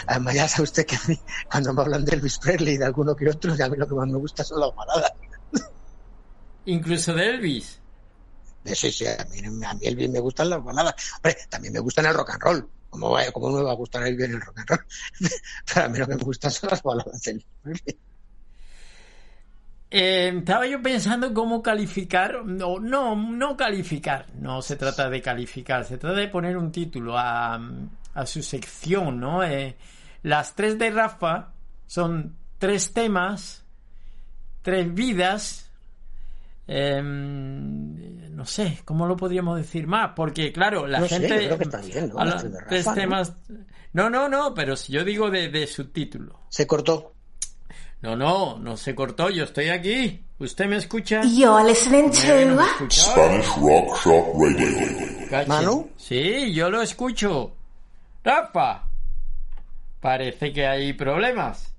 además ya sabe usted que a mí, cuando me hablan de Elvis Presley y de alguno que otro, ya a mí lo que más me gusta son las baladas. Incluso de Elvis. Eh, Sí, sí, a mí, a mí Elvis me gustan las baladas. Hombre, también me gustan el rock and roll. ¿Cómo, va- cómo me va a gustar Elvis en el rock and roll? Pero a mí lo que me gustan son las baladas de Elvis Presley. Eh, estaba yo pensando cómo calificar, no, no, no calificar, no se trata de calificar, se trata de poner un título a, a su sección, ¿no? Eh, las tres de Rafa son tres temas, tres vidas, em, no sé, ¿cómo lo podríamos decir más? Porque, claro, la No sé, gente... yo creo que está bien, ¿no? a Las los tres de Rafa, temas... No, no, no, pero si yo digo de, de subtítulo. Se cortó. No, no, no se cortó, yo estoy aquí. ¿Usted me escucha? You're listening ¿no to escucha? Spanish Rock Shop Radio. ¿Manu? Sí, yo lo escucho. Rafa. Parece que hay problemas.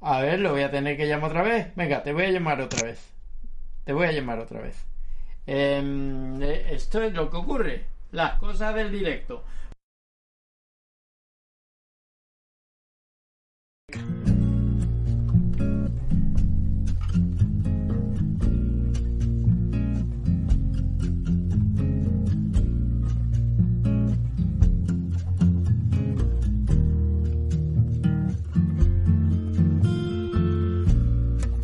A ver, lo voy a tener que llamar otra vez. Venga, te voy a llamar otra vez. Te voy a llamar otra vez. Em, eh, esto es lo que ocurre. Las cosas del directo.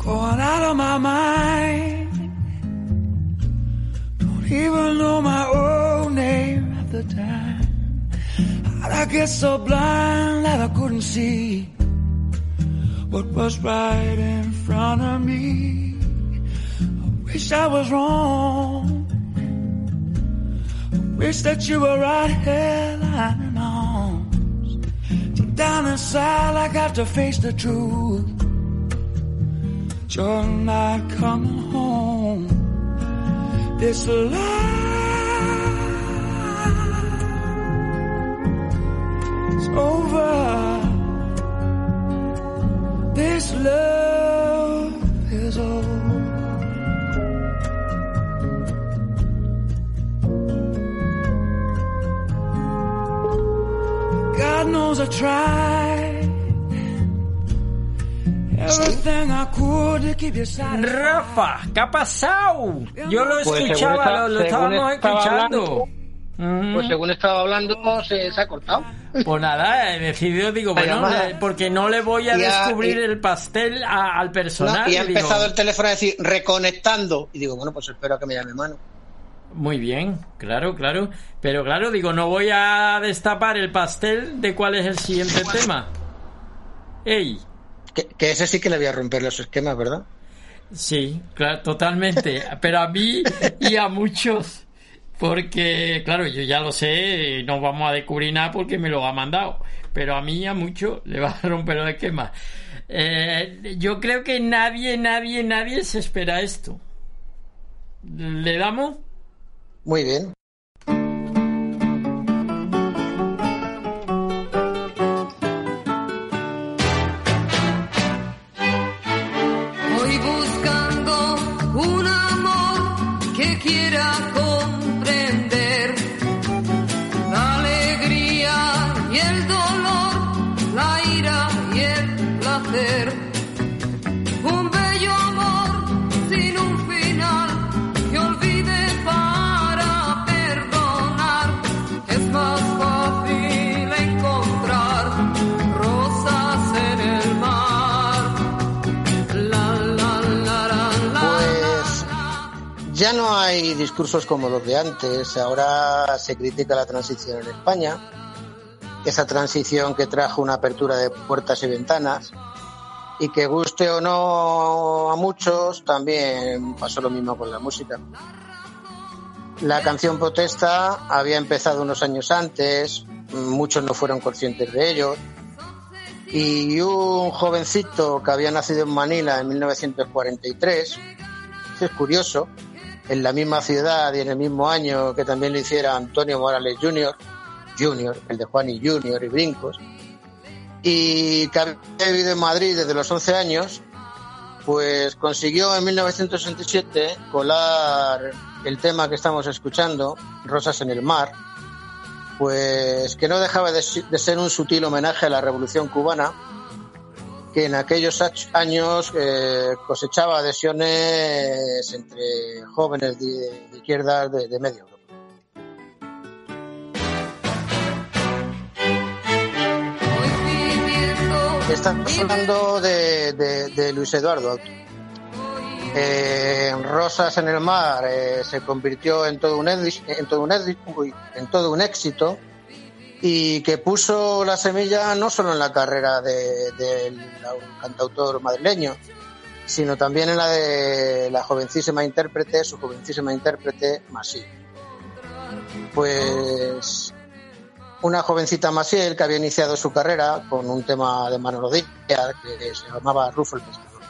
Going out of my mind. Don't even know my own name at the time. How'd I get so blind that I couldn't see what was right in front of me? I wish I was wrong. I wish that you were right here lying in arms. Deep down inside, I got to face the truth. You're not coming home. This life is over. This love is over. God knows I tried everything I could to keep you satisfied. Rafa, ¿qué ha pasado? Yo lo Pues según escuchaba, está- lo, lo según estábamos estaba escuchando. Pues Ujú. según estaba hablando, se, se ha cortado. Pues nada, he decidido, digo, bueno, llamada. le- porque no le voy a descubrir y- el pastel a- al No, personal. y ha digo, empezado el teléfono a decir reconectando. Y digo, bueno, pues espero a que me llame mano. Muy bien, claro, claro. Pero claro, digo, no voy a destapar el pastel de cuál es el siguiente tema. ¡Ey! Que, que ese sí que le voy a romper los esquemas, ¿verdad? Sí, claro, totalmente. Pero a mí y a muchos. Porque, claro, yo ya lo sé, no vamos a descubrir nada porque me lo ha mandado. Pero a mí a muchos le va a romper el esquema. Eh, yo creo que nadie, nadie, nadie se espera esto. ¿Le damos? Muy bien. Ya no hay discursos como los de antes, ahora se critica la transición en España, esa transición que trajo una apertura de puertas y ventanas y que guste o no a muchos, también pasó lo mismo con la música. La canción protesta había empezado unos años antes, muchos no fueron conscientes de ello, y un jovencito que había nacido en Manila en 1943, es curioso, en la misma ciudad y en el mismo año que también lo hiciera Antonio Morales Jr., Jr., el de Juan y Jr. y Brincos, y que vivido en Madrid desde los 11 años, pues consiguió en 1967 colar el tema que estamos escuchando, Rosas en el Mar, pues que no dejaba de, de ser un sutil homenaje a la Revolución cubana, que en aquellos años eh, cosechaba adhesiones entre jóvenes de, de izquierdas de, medio Europa. Estamos hablando de, de- Luis Eduardo Rosas en el mar eh, se convirtió en todo un en todo un uy, en todo un éxito y que puso la semilla no solo en la carrera de- del cantautor madrileño, sino también en la de la jovencísima intérprete, su jovencísima intérprete Masí. Pues una jovencita Masiel que había iniciado su carrera con un tema de Manolo Díaz que se llamaba Rufo el Pescador.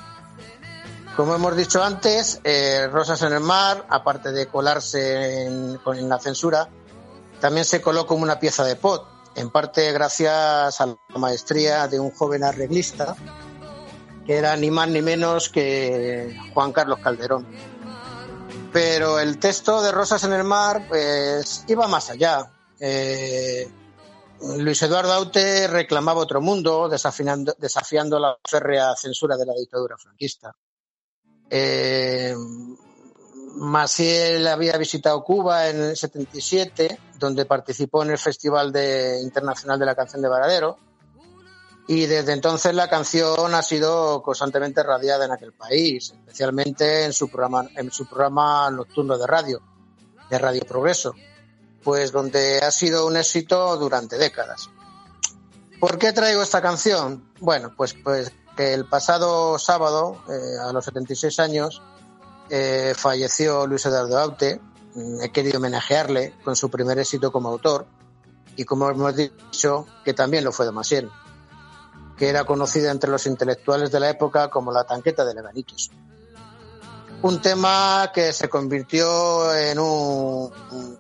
Como hemos dicho antes, eh, Rosas en el Mar, aparte de colarse en, en la censura, también se coló como una pieza de pot, en parte gracias a la maestría de un joven arreglista, que era ni más ni menos que Juan Carlos Calderón. Pero el texto de Rosas en el Mar pues, iba más allá. Eh, Luis Eduardo Aute reclamaba otro mundo, desafiando, desafiando la férrea censura de la dictadura franquista. Eh, Maciel había visitado Cuba en el 77, donde participó en el Festival Internacional de la Canción de Varadero. Y desde entonces la canción ha sido constantemente radiada en aquel país, especialmente en su programa, en su programa nocturno de radio, de Radio Progreso, pues donde ha sido un éxito durante décadas. ¿Por qué traigo esta canción? Bueno, pues, pues que el pasado sábado, eh, a los 76 años, eh, falleció Luis Eduardo Aute. Mm, He querido homenajearle con su primer éxito como autor y como hemos dicho, que también lo fue de que era conocida entre los intelectuales de la época como la tanqueta de Leganitos. Un tema que se convirtió en un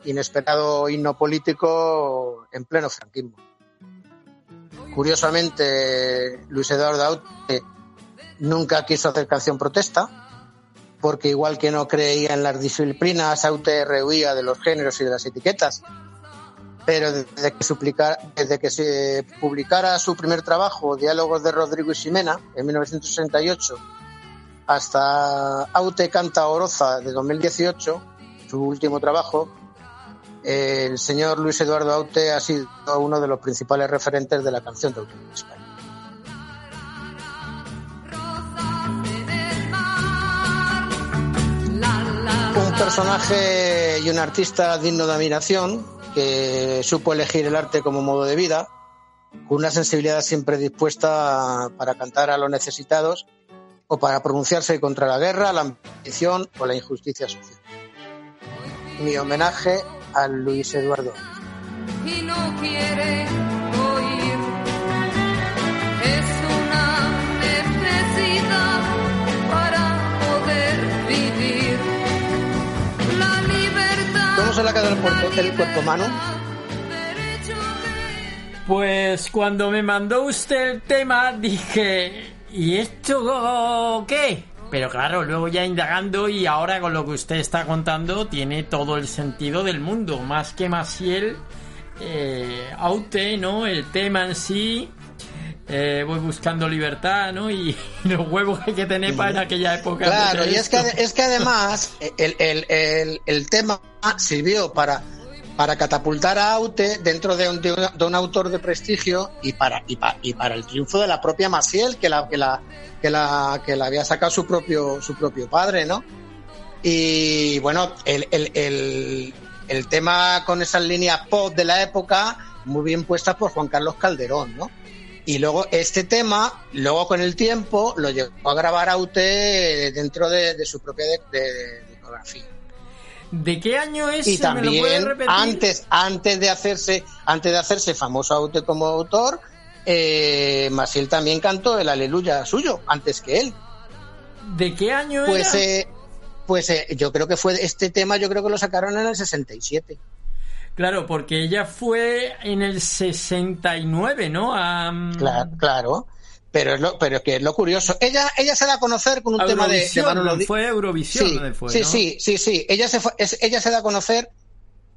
inesperado himno político en pleno franquismo. Curiosamente, Luis Eduardo Aute nunca quiso hacer canción protesta, porque igual que no creía en las disciplinas, Aute rehuía de los géneros y de las etiquetas. Pero desde que, se publicara su primer trabajo, Diálogos de Rodrigo y Ximena, en 1968, hasta Aute Canta Oroza de 2018, su último trabajo, el señor Luis Eduardo Aute ha sido uno de los principales referentes de la canción de autor en España. Personaje y un artista digno de admiración que supo elegir el arte como modo de vida, con una sensibilidad siempre dispuesta para cantar a los necesitados o para pronunciarse contra la guerra, la ambición o la injusticia social. Mi homenaje a Luis Eduardo. y no quiere oír. Es una necesidad para poder vivir. Se le ha cuerpo, el cuerpo mano? Pues cuando me mandó usted el tema dije, ¿y esto qué? Pero claro, luego ya indagando y ahora con lo que usted está contando tiene todo el sentido del mundo, más que Maciel, eh, ¿no? El tema en sí, eh, voy buscando libertad, ¿no? Y los huevos que hay que tener para en aquella época. Claro, y es que, es que además el, el- el- el tema sirvió para, para catapultar a Aute dentro de un, de un- de un autor de prestigio y para, y, pa- y para el triunfo de la propia Maciel, que la, que la, que la, que la había sacado su propio, su propio padre, ¿no? Y bueno, el, el, el, el tema con esas líneas pop de la época, muy bien puestas por Juan Carlos Calderón, ¿no? Y luego este tema, luego con el tiempo, lo llegó a grabar Aute dentro de, de su propia de- de- discografía. ¿De qué año es? Y ¿Me lo puede también antes, antes de hacerse, antes de hacerse famoso Aute como autor, eh, Masiel también cantó el Aleluya suyo, antes que él. ¿De qué año Pues, era? eh, pues eh, yo creo que fue este tema, yo creo que lo sacaron en el 67. Claro, porque ella fue en el 69, ¿no? Claro, claro. Pero es lo, pero es que es lo curioso. Ella, ella se da a conocer con un tema de, de Manolo fue Eurovisión Sí, donde fue, sí, ¿no? sí, sí, sí. Ella se fue- es- ella se da a conocer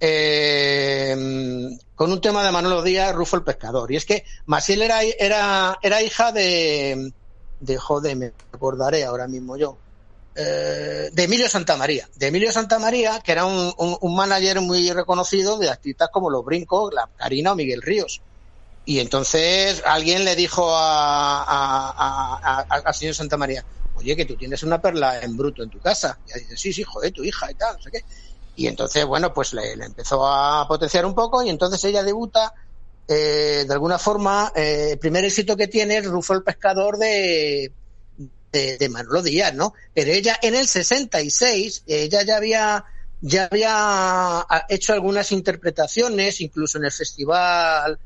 eh, con un tema de Manolo Díaz, Rufo el pescador. Y es que Masiel era, era, era hija de, de joder, me acordaré ahora mismo yo. Eh, de Emilio Santamaría. De Emilio Santamaría, que era un, un, manager muy reconocido de artistas como Los Brincos, la Karina o Miguel Ríos. Y entonces alguien le dijo a, a- a- a- al señor Santa María, oye, que tú tienes una perla en bruto en tu casa. Y dice, sí, sí, joder, tu hija y tal, no sé qué. Y entonces, bueno, pues le, le empezó a potenciar un poco y entonces ella debuta, eh, de alguna forma, eh, el primer éxito que tiene es Rufo el Pescador de, de, de Manolo Díaz, ¿no? Pero ella en el 66, ella ya había, ya había ah, hecho algunas interpretaciones, incluso en el festival,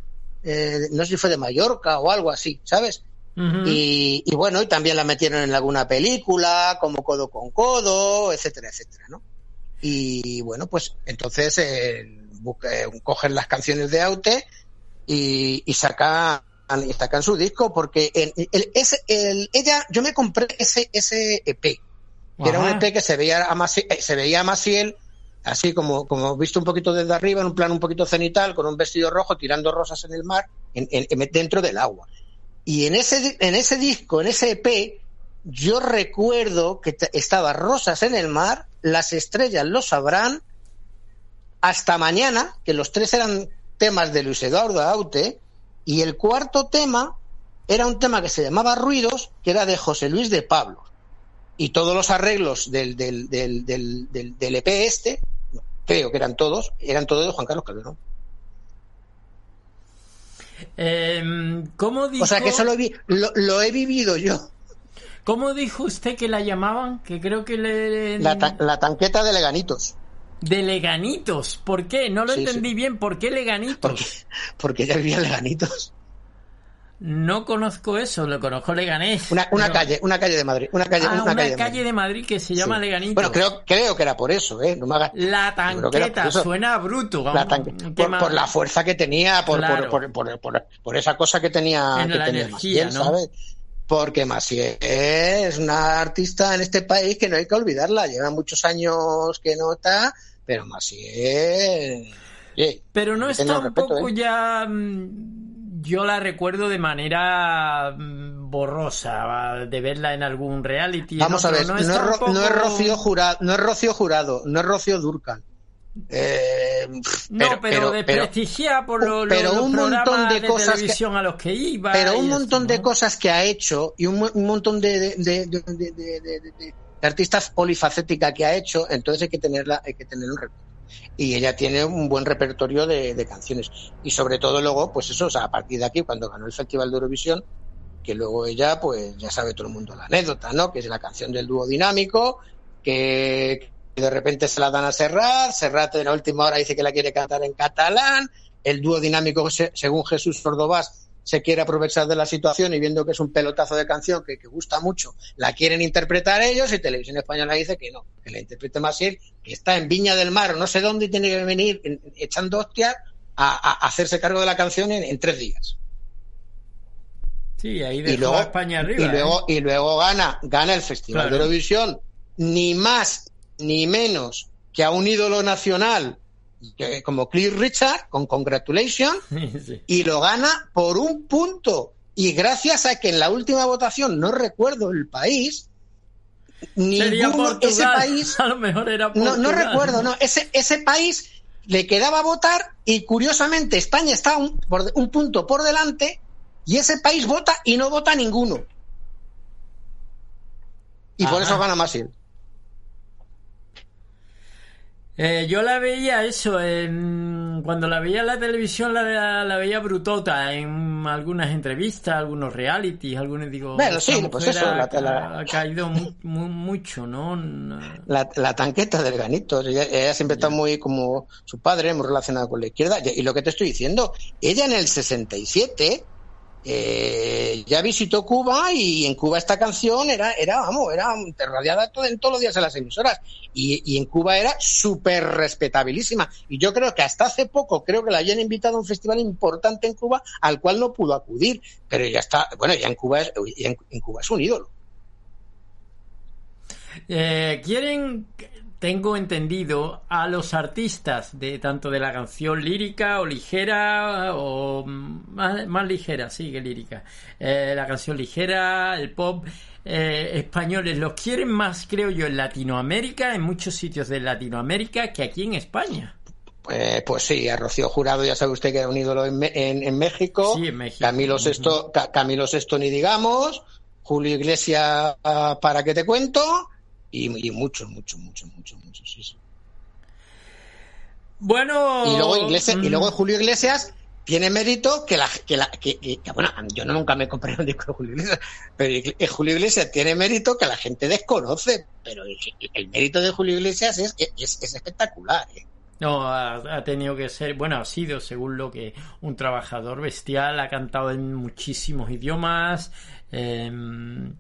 eh, no sé si fue de Mallorca o algo así, ¿sabes? Y, y bueno, y también la metieron en alguna película, como Codo con Codo, etcétera, etcétera, ¿no? Y bueno, pues entonces eh, eh, cogen las canciones de Aute y, y sacan y sacan su disco porque el, el- ese- el- ella yo me compré ese ese EP que era un. EP que se veía a Maciel, eh, se veía a Maciel así como como visto un poquito desde arriba en un plan un poquito cenital con un vestido rojo tirando rosas en el mar en- en- en- dentro del agua y en ese en ese disco en ese EP yo recuerdo que estaba Rosas en el mar, Las estrellas lo sabrán, Hasta mañana, que los tres eran temas de Luis Eduardo Aute, y el cuarto tema era un tema que se llamaba Ruidos, que era de José Luis de Pablo. Y todos los arreglos del, del, del, del, del- del EP este, creo que eran todos, eran todos de Juan Carlos Calderón. Em, ¿Cómo dijo, O sea que eso lo, vi- lo, lo he vivido yo. ¿Cómo dijo usted que la llamaban? Que creo que le... La, ta- la tanqueta de Leganitos. De Leganitos. ¿Por qué? No lo Sí, entendí sí. bien. ¿Por qué Leganitos? Porque, porque ella vivía en Leganitos. No conozco eso, lo conozco Leganés. Una, una pero- calle, una calle de Madrid. Una calle, Ah, una una, calle de calle, Madrid. de Madrid que se llama Sí. Leganitos. Bueno, creo, creo que era por eso, ¿eh? No me hagas- La tanqueta, suena bruto. La tanque- ¿qué por, por la fuerza que tenía, por, Claro. por, por, por, por- por esa cosa que tenía, En que la tenía energía, Maciel, ¿no? ¿sabes? Porque Maciel es una artista en este país que no hay que olvidarla. Lleva muchos años que no está, pero Maciel. oye, Pero no está un respeto, poco ¿eh? ya... mm, Yo la recuerdo de manera mm, borrosa, de verla en algún reality. Vamos a ver, no, es, no poco- Rocío Jurado, no es Rocío Jurado, no es Rocío Durcal. Eh, No, pero, desprestigia por lo- pero los un montón de de, cosas que- televisión a los que iba. pero un esto, montón de cosas que ha hecho y un, un montón de, de, de, de artistas polifacética que ha hecho, entonces hay que tenerla, hay que tener un respeto. Y ella tiene un buen repertorio de, canciones. Y sobre todo luego, pues eso, a partir de aquí, cuando ganó el Festival de Eurovisión, que luego ella, pues ya sabe todo el mundo la anécdota, ¿no? Que es la canción del dúo dinámico, que de repente se la dan a Serrat, Serrat en la última hora dice que la quiere cantar en catalán, el dúo dinámico, se- según Jesús Cordobás, se quiere aprovechar de la situación y viendo que es un pelotazo de canción que, que gusta mucho, la quieren interpretar ellos y Televisión Española dice que no, que la interprete Maciel, que está en Viña del Mar, no sé dónde y tiene que venir en- echando hostias a, a hacerse cargo de la canción en, en tres días. Sí, ahí Y dejó luego, a España arriba. y luego, ¿eh? y luego gana, gana el Festival Claro. de Eurovisión, ni más ni menos que a un ídolo nacional como Cliff Richard, con Congratulations, Sí. y lo gana por un punto. Y gracias a que en la última votación, no recuerdo el país, Sería ninguno, Portugal. ese país, A lo mejor era no, Portugal. no recuerdo, no, ese, ese país le quedaba votar y curiosamente España está un, por- un punto por delante y ese país vota y no vota ninguno. Y por eso gana Masil. Eh, yo la veía eso, en- cuando la veía en la televisión la, la veía brutota en algunas entrevistas, algunos realities, algunos digo, Bueno, sí, pues eso, ha, la- la- ha caído mu- mu- mucho, ¿no? La, la tanqueta del ganito. Ella, ella siempre está muy como su padre, muy relacionada con la izquierda. Y, y lo que te estoy diciendo, ella en el 67 eh, ya visitó Cuba y en Cuba esta canción era, era vamos, era radiada en todos los días en las emisoras. Y, en Cuba era súper respetabilísima. Y yo creo que hasta hace poco, creo que la habían invitado a un festival importante en Cuba al cual no pudo acudir. Pero ya está, bueno, ya en Cuba es, en Cuba es un ídolo. Eh, quieren, tengo entendido, a los artistas de tanto de la canción lírica o ligera o más, más ligera, sí que lírica. Eh, la canción ligera, el pop eh, españoles los quieren más, creo yo, en Latinoamérica, en muchos sitios de Latinoamérica que aquí en España. Pues, pues sí, a Rocío Jurado ya sabe usted que era un ídolo en, en- en México. Sí, en México. Camilo Sesto, Ca- Camilo Sesto ni digamos. Julio Iglesias, ah, para que te cuento. Y, y muchos, muchos, muchos, muchos, muchos. Sí, sí. Bueno. Y luego Iglesias, y mm, luego Julio Iglesias tiene mérito que la que la que, bueno, yo nunca me compré un disco de Julio Iglesias, pero eh, Julio Iglesias tiene mérito que la gente desconoce, pero el, mérito de Julio Iglesias es, es, es espectacular. ¿eh? No, ha, ha tenido que ser, bueno, ha sido según lo que un trabajador bestial, ha cantado en muchísimos idiomas, em,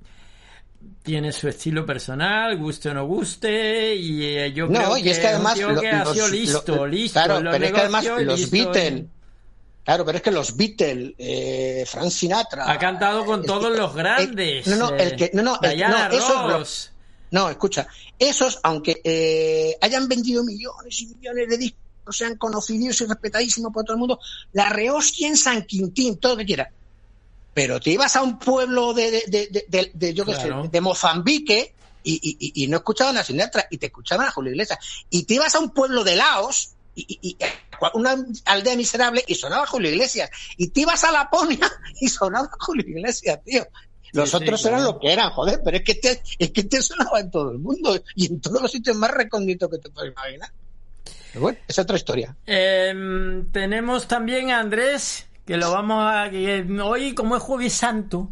tiene su estilo personal, guste o no guste, y eh, yo creo No, que y es que además lo- que ha los- sido listo, lo- listo, claro, los pero es que además los Beatles, claro, pero es que los Beatles, eh, Frank Sinatra, Ha cantado con todos que- los grandes. eh, no, no, el que, no, no, el- no, esos, Ross. no, escucha, esos, aunque eh, hayan vendido millones y millones de discos, sean conocidos y respetadísimos por todo el mundo, la rehostia en San Quintín, todo lo que quiera. Pero te ibas a un pueblo de, de, de, de- yo qué Claro. sé, de Mozambique y, y- y- y no escuchaban a Sinatra y te escuchaban a Julio Iglesias. Y te ibas a un pueblo de Laos y, y- y- una aldea miserable y sonaba Julio Iglesias. Y te ibas a Laponia y sonaba Julio Iglesias, tío. Los Sí, sí, otros eran claro. lo que eran, joder, pero es que, te, es que te sonaba en todo el mundo y en todos los sitios más recónditos que te puedes imaginar. Pero bueno, es otra historia. Em, tenemos también a Andrés, que lo vamos a... que hoy, como es Jueves Santo,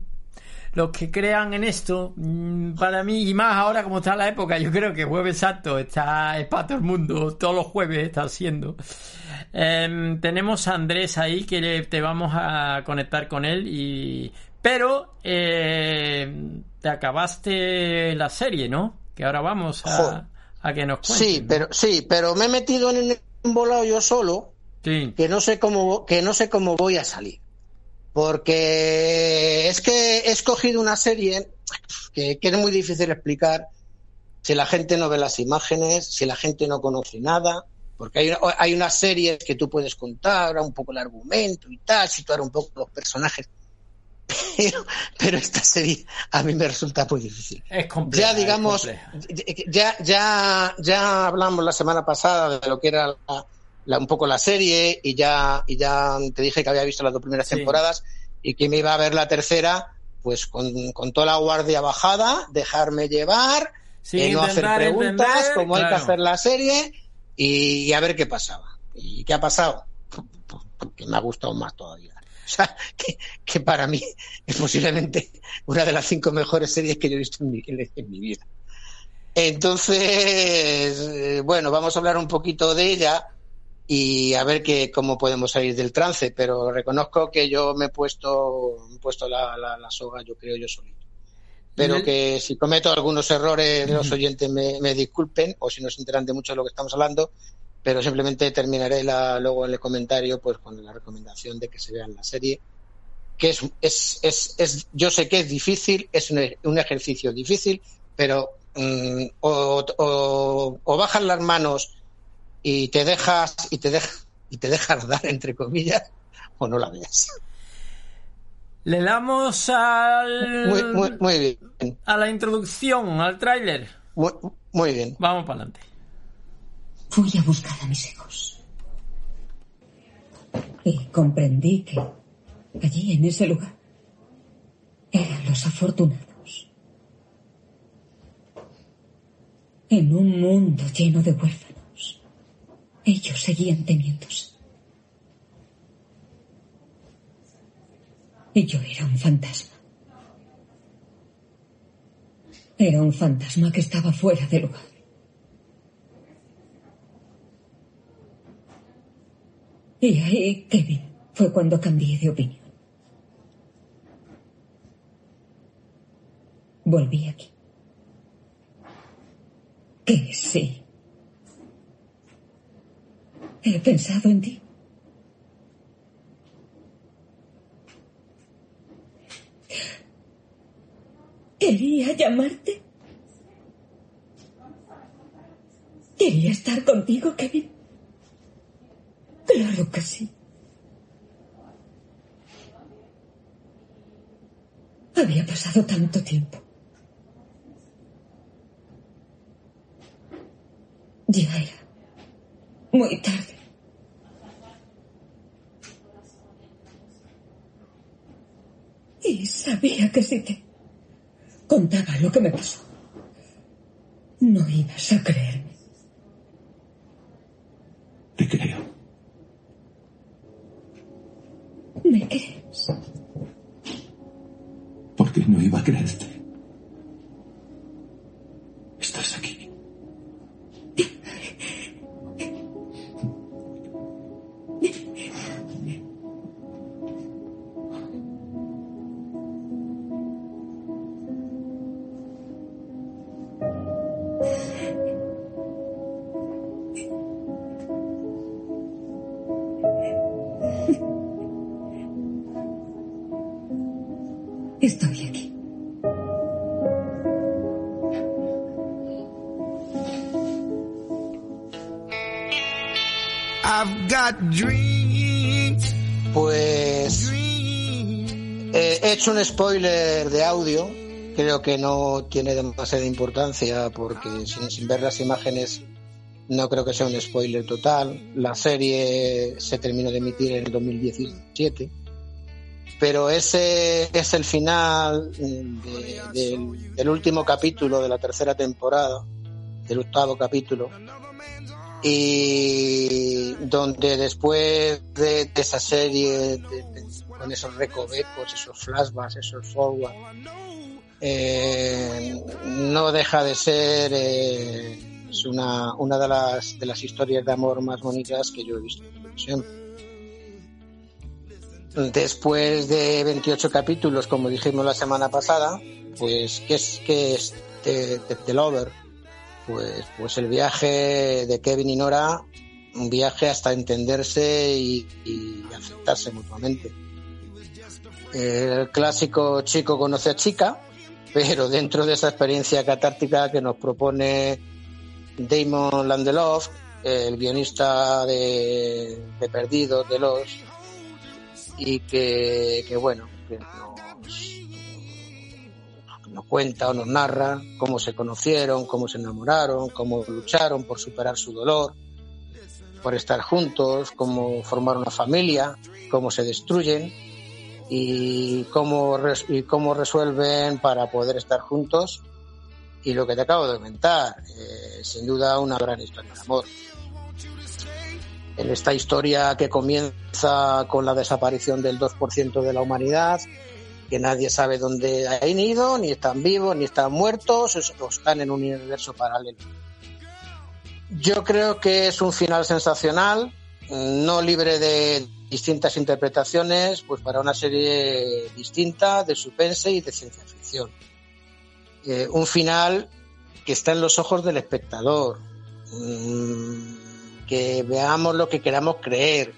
los que crean en esto, mm, para mí, y más ahora como está la época, yo creo que Jueves Santo está, es para todo el mundo, todos los jueves está siendo. Em, tenemos a Andrés ahí, que le- te vamos a conectar con él, y pero eh, te acabaste la serie, ¿no? Que ahora vamos a, a que nos cuentes. Sí, pero sí, pero me he metido en un volado yo solo Sí. que no sé cómo que no sé cómo voy a salir. Porque es que he escogido una serie que, que es muy difícil explicar si la gente no ve las imágenes, si la gente no conoce nada, porque hay, hay unas series que tú puedes contar, un poco el argumento y tal, situar un poco los personajes. Pero, pero esta serie a mí me resulta muy difícil. Es compleja. ya digamos, es compleja. ya, ya, ya hablamos la semana pasada de lo que era la- la- un poco la serie y ya, y ya te dije que había visto las dos primeras Sí. temporadas y que me iba a ver la tercera, pues con, con toda la guardia bajada, dejarme llevar, Sí, eh, no hacer preguntas, entender, como hay que hacer la serie y, y a ver qué pasaba. ¿Y qué ha pasado? Que me ha gustado más todavía. O sea, que, que para mí es posiblemente una de las cinco mejores series que yo he visto en mi, en- en mi vida. Entonces, eh, bueno, vamos a hablar un poquito de ella y a ver que, cómo podemos salir del trance, pero reconozco que yo me he puesto, me he puesto la, la, la soga, yo creo yo solito. Pero que si cometo algunos errores, los oyentes me, me disculpen, o si no se enteran de mucho de lo que estamos hablando, pero simplemente terminaré la, luego en el comentario pues con la recomendación de que se vean la serie, que es, es, es, es yo sé que es difícil, es un, un ejercicio difícil, pero mm, o, o, o bajas las manos y te dejas y te dejas y te dejas dar entre comillas o no la veas. Le damos al... Muy, muy, muy bien, a la introducción, al tráiler. muy, muy bien. Vamos para adelante. Fui a buscar a mis hijos. Y comprendí que allí, en ese lugar, eran los afortunados. En un mundo lleno de huérfanos, ellos seguían teniéndose. Y yo era un fantasma. Era un fantasma que estaba fuera de lugar. Y ahí, Kevin, fue cuando cambié de opinión. Volví aquí. Que sí. He pensado en ti. Quería llamarte. Quería estar contigo, Kevin. Claro que sí. Había pasado tanto tiempo. Ya muy tarde. Y sabía que si te contaba lo que me pasó, no ibas a creerme. Te creo. ¿Me crees? ¿Por qué no iba a creerte? Hecho un spoiler de audio. Creo que no tiene demasiada importancia porque sin, ver las imágenes no creo que sea un spoiler total. La serie se terminó de emitir en el 2017. Pero ese es el final de- del- del último capítulo de la tercera temporada, del octavo capítulo, y donde después de, esa serie con esos recovecos, esos flashbacks, esos forward, eh, no deja de ser eh, es una, una de las de las historias de amor más bonitas que yo he visto en televisión. Después de 28 capítulos, como dijimos la semana pasada, pues ¿qué es, qué es The- The Lover? Pues, pues el viaje de Kevin y Nora, un viaje hasta entenderse y, aceptarse mutuamente. El clásico chico conoce a chica, pero dentro de esa experiencia catártica que nos propone Damon Landelof, el guionista de, de Perdidos, de Los, y que, que bueno, que nos, nos cuenta o nos narra cómo se conocieron, cómo se enamoraron, cómo lucharon por superar su dolor, por estar juntos, cómo formar una familia, cómo se destruyen y cómo, y cómo resuelven para poder estar juntos. Y lo que te acabo de comentar, eh, sin duda una gran historia de amor. En esta historia que comienza con la desaparición del 2% de la humanidad, que nadie sabe dónde han ido, ni están vivos, ni están muertos, o están en un universo paralelo. Yo creo que es un final sensacional. no libre de distintas interpretaciones, pues para una serie distinta de suspense y de ciencia ficción. Eh, un final que está en los ojos del espectador, mm, que veamos lo que queramos creer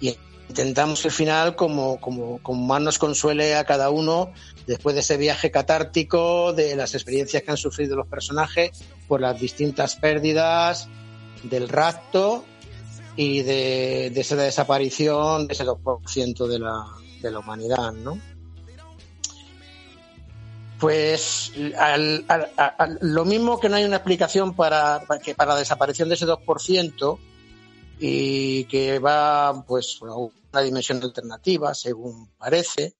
y intentamos el final como, como, como más nos consuele a cada uno después de ese viaje catártico, de las experiencias que han sufrido los personajes por las distintas pérdidas, del rapto y de, de esa desaparición de ese 2% de la, de la humanidad, ¿no? Pues al, al, al, lo mismo que no hay una explicación para, para, que para la desaparición de ese 2% y que va pues a una dimensión alternativa, según parece,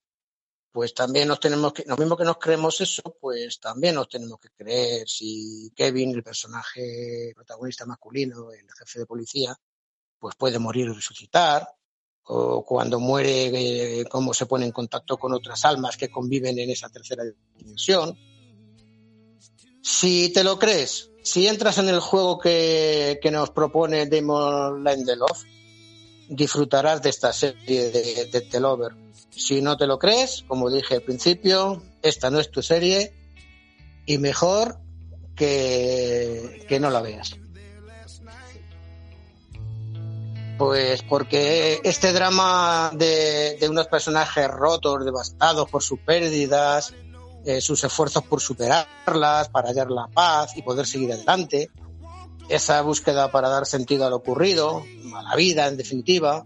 pues también nos tenemos que, lo mismo que nos creemos eso, pues también nos tenemos que creer si Kevin, el personaje protagonista masculino, el jefe de policía, pues puede morir y resucitar, o cuando muere, eh, cómo se pone en contacto con otras almas que conviven en esa tercera dimensión. Si te lo crees, si entras en el juego que, que nos propone Damon Lindelof, disfrutarás de esta serie de, de The Lover. Si no te lo crees, como dije al principio, esta no es tu serie y mejor que, que no la veas. Pues porque este drama de, de unos personajes rotos, devastados por sus pérdidas, eh, sus esfuerzos por superarlas, para hallar la paz y poder seguir adelante, esa búsqueda para dar sentido a lo ocurrido, a la vida en definitiva,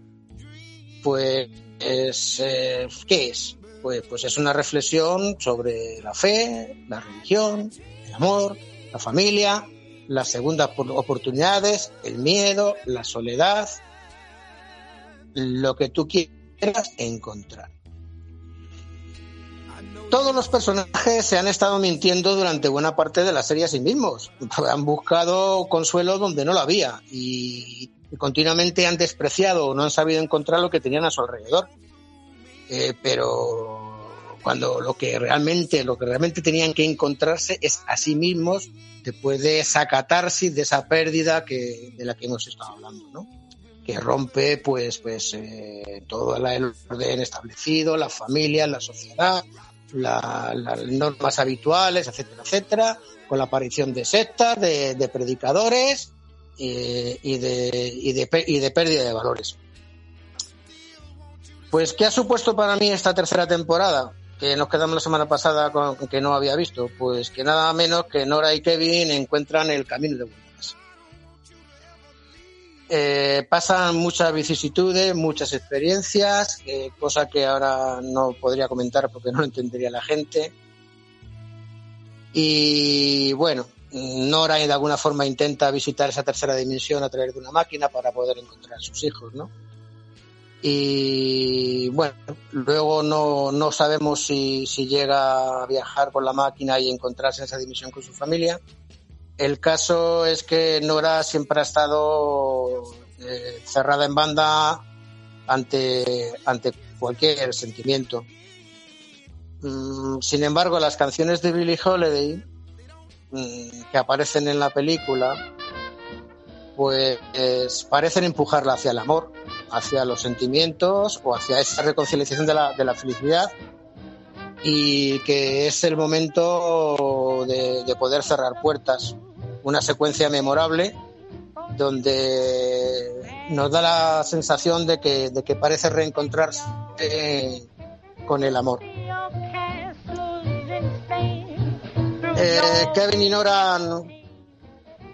pues es, eh, ¿qué es? Pues, pues es una reflexión sobre la fe, la religión, el amor, la familia, las segundas oportunidades, el miedo, la soledad, lo que tú quieras encontrar. Todos los personajes se han estado mintiendo durante buena parte de la serie a sí mismos. Han buscado consuelo donde no lo había y, continuamente han despreciado o no han sabido encontrar lo que tenían a su alrededor. Eh, pero cuando lo que realmente lo que realmente tenían que encontrarse es a sí mismos después de esa catarsis, de esa pérdida que, de la que hemos estado hablando, ¿no? que rompe pues pues eh, todo el orden establecido, la familia, la sociedad, la, las normas habituales, etcétera, etcétera, con la aparición de sectas, de, predicadores y, de, y, de, y de pérdida de valores. Pues, ¿qué ha supuesto para mí esta tercera temporada? Que nos quedamos la semana pasada con que no había visto. Pues que nada menos que Nora y Kevin encuentran el camino de vuelta. Eh, pasan muchas vicisitudes, muchas experiencias, eh, cosa que ahora no podría comentar porque no lo entendería la gente. Y bueno, Nora de alguna forma intenta visitar esa tercera dimensión a través de una máquina para poder encontrar a sus hijos, ¿no? Y bueno, luego no, no sabemos si, si llega a viajar por la máquina y encontrarse en esa dimensión con su familia el caso es que Nora siempre ha estado eh, cerrada en banda ante, ante cualquier sentimiento. Mm, sin embargo, las canciones de Billie Holiday mm, que aparecen en la película, pues parecen empujarla hacia el amor, hacia los sentimientos o hacia esa reconciliación de la, de la felicidad y que es el momento de, de poder cerrar puertas una secuencia memorable donde nos da la sensación de que, de que parece reencontrarse con el amor. Eh, Kevin y Nora,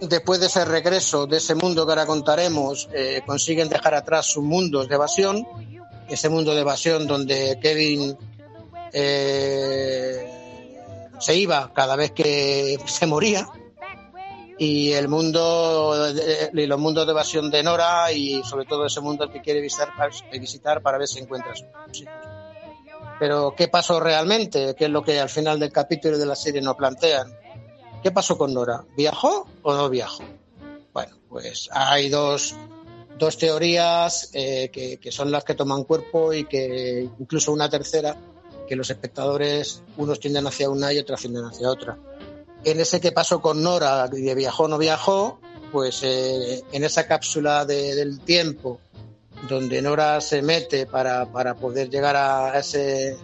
después de ese regreso, de ese mundo que ahora contaremos, eh, consiguen dejar atrás sus mundos de evasión, ese mundo de evasión donde Kevin eh, se iba cada vez que se moría y el mundo y los mundos de evasión de Nora y sobre todo ese mundo que quiere visitar, visitar para ver si encuentra sus hijos. Pero ¿qué pasó realmente? ¿Qué es lo que al final del capítulo de la serie nos plantean? ¿Qué pasó con Nora? ¿Viajó o no viajó? Bueno, pues hay dos, dos teorías eh, que, que son las que toman cuerpo y que incluso una tercera que los espectadores unos tienden hacia una y otros tienden hacia otra en ese que pasó con Nora, de viajó no viajó, pues eh, en esa cápsula de, del tiempo donde Nora se mete para, para poder llegar a ese,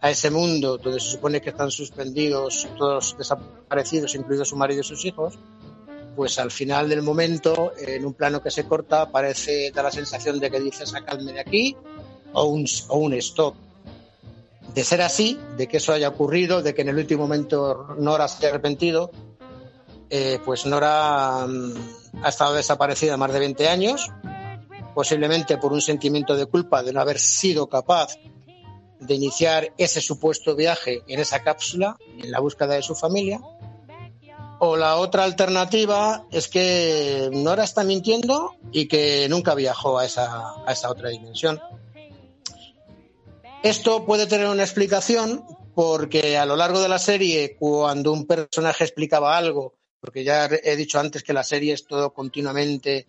a ese mundo donde se supone que están suspendidos todos desaparecidos, incluidos su marido y sus hijos, pues al final del momento, en un plano que se corta, parece da la sensación de que dice sacadme de aquí o un, o un stop. De ser así, de que eso haya ocurrido, de que en el último momento Nora se haya arrepentido, eh, pues Nora mm, ha estado desaparecida más de 20 años, posiblemente por un sentimiento de culpa de no haber sido capaz de iniciar ese supuesto viaje en esa cápsula, en la búsqueda de su familia. O la otra alternativa es que Nora está mintiendo y que nunca viajó a esa, a esa otra dimensión. Esto puede tener una explicación porque a lo largo de la serie, cuando un personaje explicaba algo, porque ya he dicho antes que la serie es todo continuamente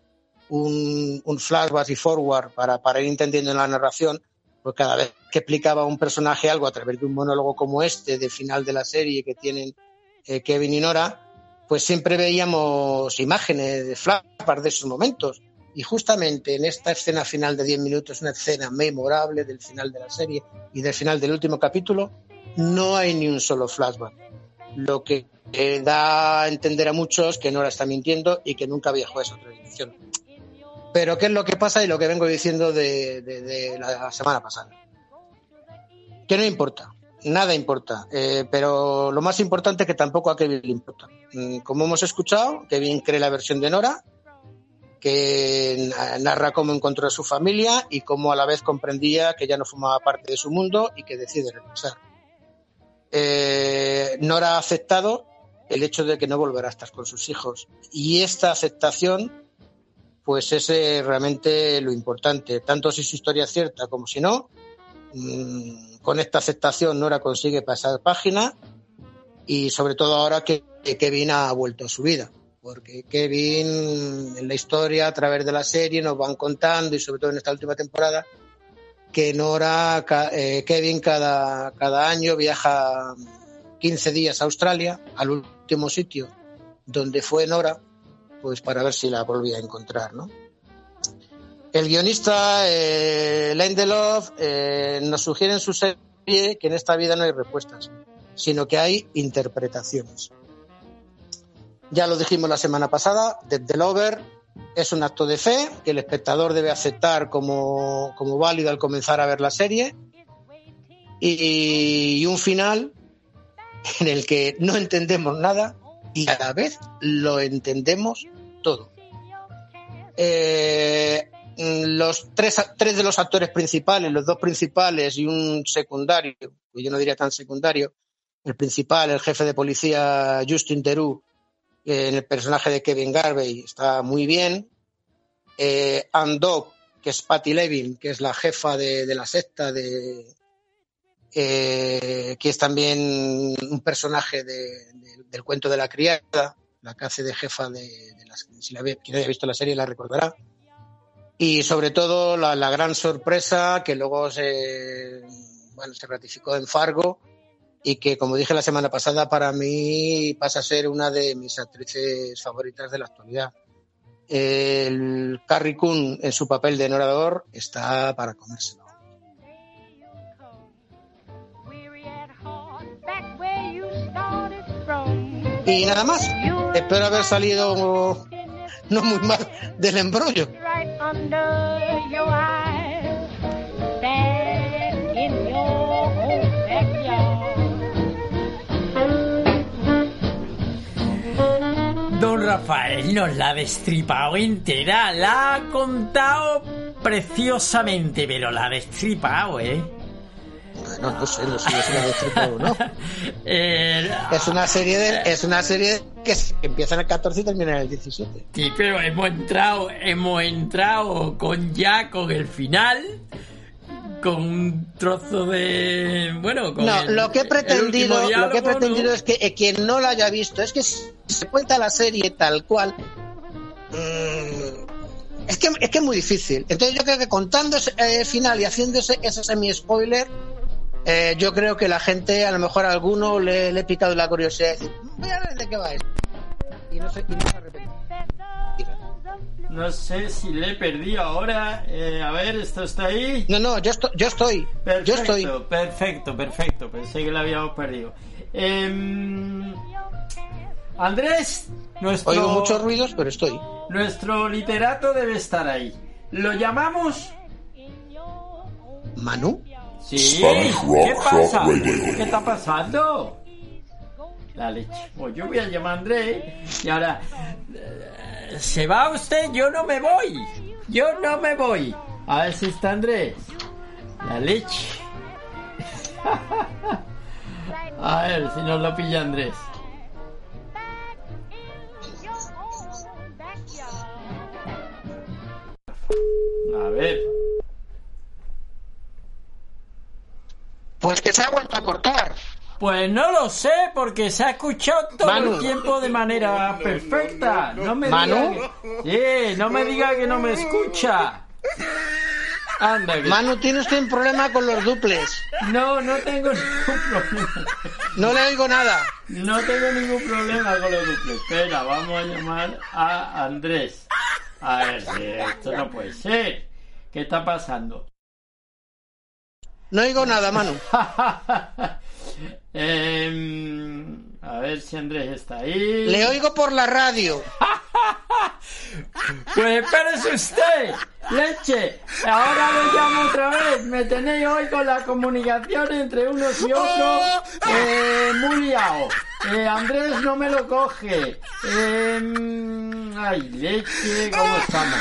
un, flashback y forward para, para ir entendiendo la narración, pues cada vez que explicaba un personaje algo a través de un monólogo como este, de final de la serie que tienen eh, Kevin y Nora, pues siempre veíamos imágenes de flashbacks de esos momentos. Y justamente en esta escena final de 10 minutos, una escena memorable del final de la serie y del final del último capítulo, no hay ni un solo flashback. Lo que eh, da a entender a muchos que Nora está mintiendo y que nunca viajó a esa otra dimensión. Pero ¿qué es lo que pasa y lo que vengo diciendo de la semana pasada? Que no importa, nada importa. Eh, pero lo más importante es que tampoco a Kevin le importa. Mm, Como hemos escuchado, Kevin cree la versión de Nora, que na- narra cómo encontró a su familia y cómo a la vez comprendía que ya no formaba parte de su mundo y que decide regresar. Eh, Nora ha aceptado el hecho de que no volverá a estar con sus hijos. Y esta aceptación, pues es eh, realmente lo importante. Tanto si su historia es cierta como si no, mm, con esta aceptación Nora consigue pasar página y sobre todo ahora que Kevin ha vuelto a su vida. Porque Kevin en la historia, a través de la serie, nos van contando y sobre todo en esta última temporada, que Nora, eh, Kevin cada, cada año viaja 15 días a Australia, al último sitio donde fue Nora, pues para ver si la volvía a encontrar, ¿no? El guionista eh, Lindelof eh, nos sugiere en su serie que en esta vida no hay respuestas, sino que hay interpretaciones. Ya lo dijimos la semana pasada, Dead the Lover es un acto de fe que el espectador debe aceptar como, como válido al comenzar a ver la serie y, un final en el que no entendemos nada y a la vez lo entendemos todo. Eh, los tres, tres de los actores principales, los dos principales y un secundario, yo no diría tan secundario, el principal, el jefe de policía Justin Theroux, en el personaje de Kevin Garvey, está muy bien. Eh, Anne Dobb, que es Patty Levin, que es la jefa de, de la secta, de, eh, que es también un personaje de- de- del cuento de la criada, la que hace de jefa de, las, si la, quien haya visto la serie la recordará. Y sobre todo la, la gran sorpresa que luego se, bueno, se ratificó en Fargo y que, como dije la semana pasada, para mí pasa a ser una de mis actrices favoritas de la actualidad. El Carrie Coon en su papel de Norador está para comérselo. Y nada más. Espero haber salido no muy mal del embrollo. Rafael nos la ha destripado entera, la ha contado preciosamente, pero la ha destripado, ¿eh? No, no sé, no sé si la destripado o no. Eh, Es una serie de, es una serie que empieza en el 14 y termina en el 17. Sí, pero hemos entrado, hemos entrado con ya con el final, con un trozo de, bueno, con No, el- lo que he pretendido, lo que he pretendido ¿no? es que eh, quien no la haya visto, es que si se cuenta la serie tal cual, mm, es que es que es muy difícil. Entonces yo creo que contando ese eh, final y haciendo ese, ese semi-spoiler, eh, yo creo que la gente, a lo mejor a alguno le, le he picado la curiosidad de decir, voy a ver de qué va esto. Y no, y se arrepentirá. No sé si le he perdido ahora. Eh, a ver, ¿esto está ahí? No, no, yo estoy, yo estoy. Perfecto, Yo estoy. perfecto, perfecto. Pensé que lo habíamos perdido. Em, Andrés, nuestro, Oigo muchos ruidos, pero estoy. nuestro literato debe estar ahí. ¿Lo llamamos? ¿Manu? Sí. Spanish Rock ¿Qué pasa? Radio. ¿Qué está pasando? La leche. Pues yo voy a llamar a Andrés y ahora... ¿Se va usted? Yo no me voy. Yo no me voy. A ver si está Andrés. La leche. A ver si nos lo pilla Andrés. A ver. Pues que se ha vuelto a cortar. Pues no lo sé, porque se ha escuchado todo Manu. el tiempo de manera perfecta. No me Manu. diga que... Sí, no me diga que no me escucha. Anda, que... Manu, tiene usted un problema con los duples. No, no tengo ningún problema. No le oigo nada. No tengo ningún problema con los duples. Espera, vamos a llamar a Andrés. A ver, si esto no puede ser. ¿Qué está pasando? No oigo nada, Manu. Em, a ver si Andrés está ahí. Le oigo por la radio. Pues espérese usted, leche. Ahora lo llamo otra vez. Me tenéis hoy con la comunicación entre unos y otros eh, muy liado. Eh, Andrés no me lo coge. Em, ay, leche, ¿cómo estamos?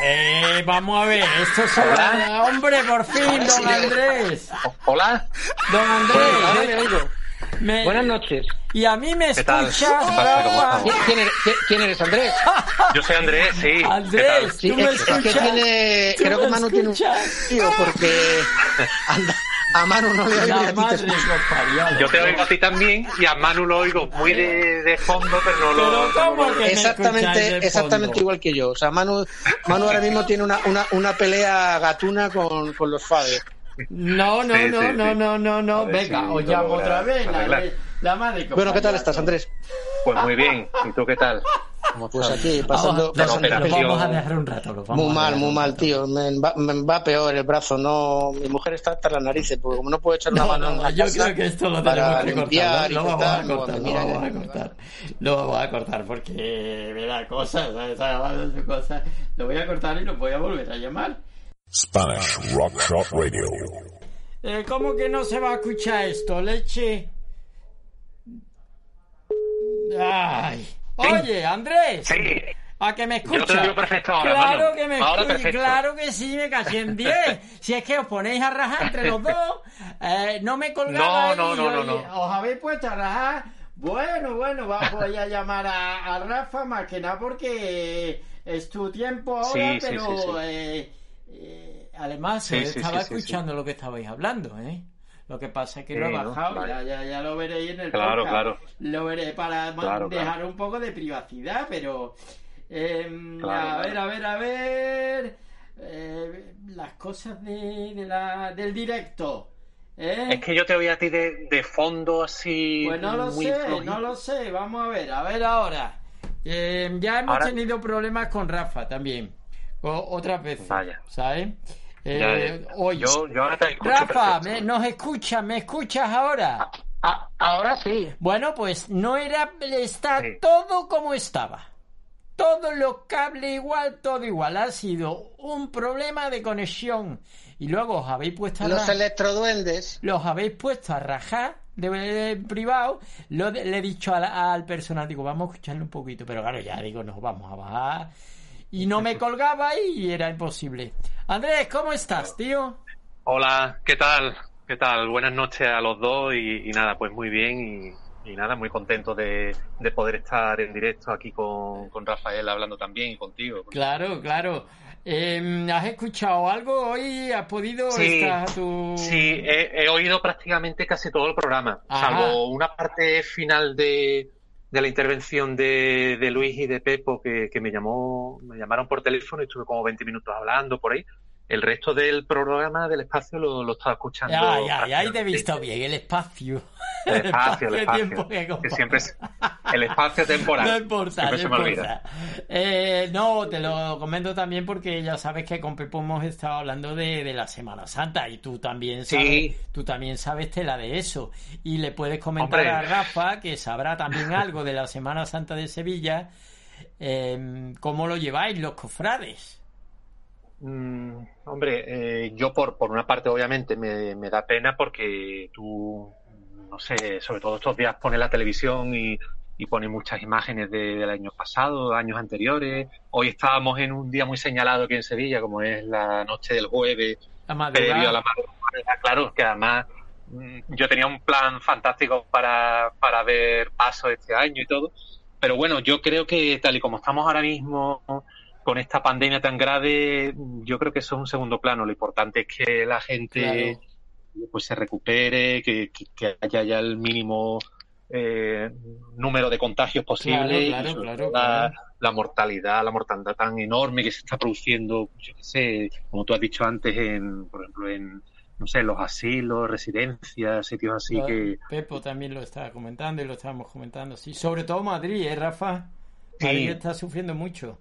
Eh, vamos a ver, esto es Hola. hombre, por fin, don Andrés. Hola. Don Andrés. Oigo. me- Buenas noches. Y a mí me escuchas, estamos? ¿Quién eres, quién- quién eres, Andrés? Yo soy Andrés, sí. Andrés, Sí, ¿tú me es, es que escuchas? tiene. ¿Tú Creo me que Manu tiene un escuchas? tío porque anda- a Manu no le oigo Yo te oigo a ti también y a Manu lo oigo muy de, de fondo, pero no lo. Pero ¿cómo no que Exactamente, exactamente fondo? igual que yo. O sea, Manu, Manu ahora mismo tiene una, una, una pelea gatuna con, con los Fader. No, no, Sí, no, sí, no, sí. no, no, no. Ver Venga, si os llamo otra vez. La, madre Bueno, ¿qué tal estás, Andrés? Pues muy bien. ¿Y tú qué tal? Pues aquí, pasando, Vamos, pasando- lo vamos a dejar un rato. lo vamos Muy mal, muy mal, tío. Me va, me va peor el brazo. No, mi mujer está hasta las narices, porque como no puedo echar una No, mano no, la yo casa creo que esto lo tenemos que cortar. Lo, vamos a no, cortar, lo vamos a cortar. Lo vamos a cortar porque me da cosas, ¿sabes? Lo voy a cortar y lo voy a volver a llamar. Spanish Rock Shop Radio. Eh, ¿Cómo que no se va a escuchar esto, leche? Ay. Oye, Andrés. Sí. ¿A que me escucha? Yo te oigo perfecto ahora, Claro que me Ahora escucha, perfecto. claro que sí, me caché en 10. si es que os ponéis a rajar entre los dos, eh, no me colgabais No, no, no, y, no, oye, no. os habéis puesto a rajar. Bueno, bueno, voy a llamar a, a Rafa más que nada porque es tu tiempo ahora, Sí, pero sí, sí. eh, eh, además eh, estaba escuchando lo que estabais hablando, ¿eh? Lo que pasa es que Sí, lo he bajado, ya, ya, ya lo veréis en el Claro, podcast. claro. Lo veré para Claro, dejar un poco de privacidad, pero... em, a ver, a ver, a ver... eh, las cosas de, de la, del directo. ¿eh? Es que yo te oí a ti de, de fondo así. Pues no lo muy sé, flojito. no lo sé. Vamos a ver, a ver ahora. Eh, ya hemos Ahora- tenido problemas con Rafa también. O- otras veces. Vaya. ¿Sabes? Eh, ya. oye, Yo, yo ahora te escucho Rafa, me- ¿nos escuchas? ¿Me escuchas ahora? ahora sí. Bueno, pues no era. Está Sí. todo como estaba. Todos los cables igual, todo igual. Ha sido un problema de conexión. Y luego os habéis puesto a Los rajar- electroduendes. los habéis puesto a rajar de, de privado. Lo de- le he dicho al, al personal, digo, vamos a escucharle un poquito. Pero claro, ya digo, nos vamos a bajar. Y no me colgaba y era imposible. Andrés, ¿cómo estás, tío? Hola, ¿qué tal? ¿Qué tal? Buenas noches a los dos y, y nada, pues muy bien y, y nada, muy contento de, de poder estar en directo aquí con, con Rafael hablando también y contigo. Claro, claro. Eh, ¿Has escuchado algo hoy? ¿Has podido? Sí, ¿Estás a tu... Sí, he, he oído prácticamente casi todo el programa, Ajá. salvo una parte final de, de la intervención de, de Luis y de Pepo que, que me llamó, me llamaron por teléfono y estuve como 20 minutos hablando por ahí. El resto del programa del espacio lo, lo estaba escuchando. Ya, ya, ya, ahí te he visto bien, el espacio. El espacio, el espacio. tiempo que Que siempre es- el espacio temporal. No importa, no importa. Eh, no, te lo comento también porque ya sabes que con Pepo hemos estado hablando de, de la Semana Santa y tú también sabes, Sí. tú también sabes tela de eso. Y le puedes comentar Hombre. a Rafa, que sabrá también algo de la Semana Santa de Sevilla, eh, cómo lo lleváis los cofrades. Mm, hombre, eh, yo por, por una parte obviamente me, me da pena porque tú, no sé, sobre todo estos días pones la televisión y, y pones muchas imágenes de- del año pasado, años anteriores. Hoy estábamos en un día muy señalado aquí en Sevilla, como es la noche del jueves, La madrugada. previo a la madrugada. Claro, que además mm, yo tenía un plan fantástico para, para ver paso este año y todo. Pero bueno, yo creo que tal y como estamos ahora mismo con esta pandemia tan grave, yo creo que eso es un segundo plano. Lo importante es que la gente pues se recupere, que, que- que haya ya el mínimo eh, número de contagios posible Claro, claro, la, mortalidad, la mortandad tan enorme que se está produciendo, yo qué sé, como tú has dicho antes, en, por ejemplo, en no sé, los asilos, residencias, sitios así que Pepo también lo estaba comentando y lo estábamos comentando, sí. Sobre todo Madrid, ¿eh, Rafa? Sí. Madrid está sufriendo mucho.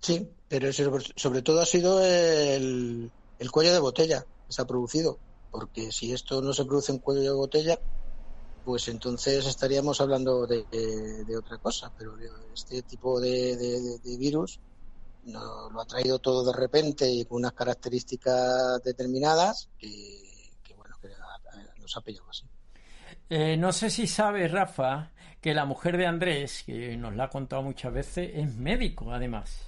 Sí, pero sobre, todo ha sido el, el cuello de botella que se ha producido. Porque si esto no se produce en cuello de botella, pues entonces estaríamos hablando de, de- otra cosa. Pero este tipo de, de- virus no, lo ha traído todo de repente y con unas características determinadas que, que, bueno, que nos ha pillado así. Eh, no sé si sabes, Rafa, que la mujer de Andrés, que nos la ha contado muchas veces, es médico, además.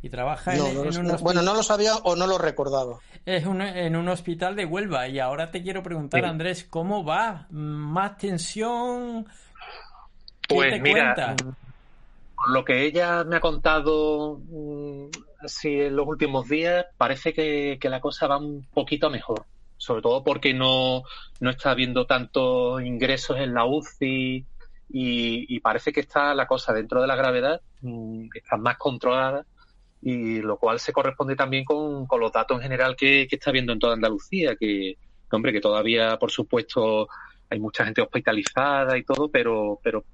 Y trabaja No, en, no un hospi- bueno, no lo sabía o no lo recordaba. es un- en un hospital de Huelva. Y ahora te quiero preguntar, Sí. Andrés, ¿cómo va? ¿Más tensión? ¿Qué Pues te mira, cuenta? por lo que ella me ha contado mm, así en los últimos días, parece que, que la cosa va un poquito mejor. Sobre todo porque no, no está habiendo tantos ingresos en la UCI y, y parece que está la cosa dentro de la gravedad, mm, está más controlada y lo cual se corresponde también con, con los datos en general que, que está viendo en toda Andalucía, que, hombre, que todavía, por supuesto, hay mucha gente hospitalizada y todo, pero, pero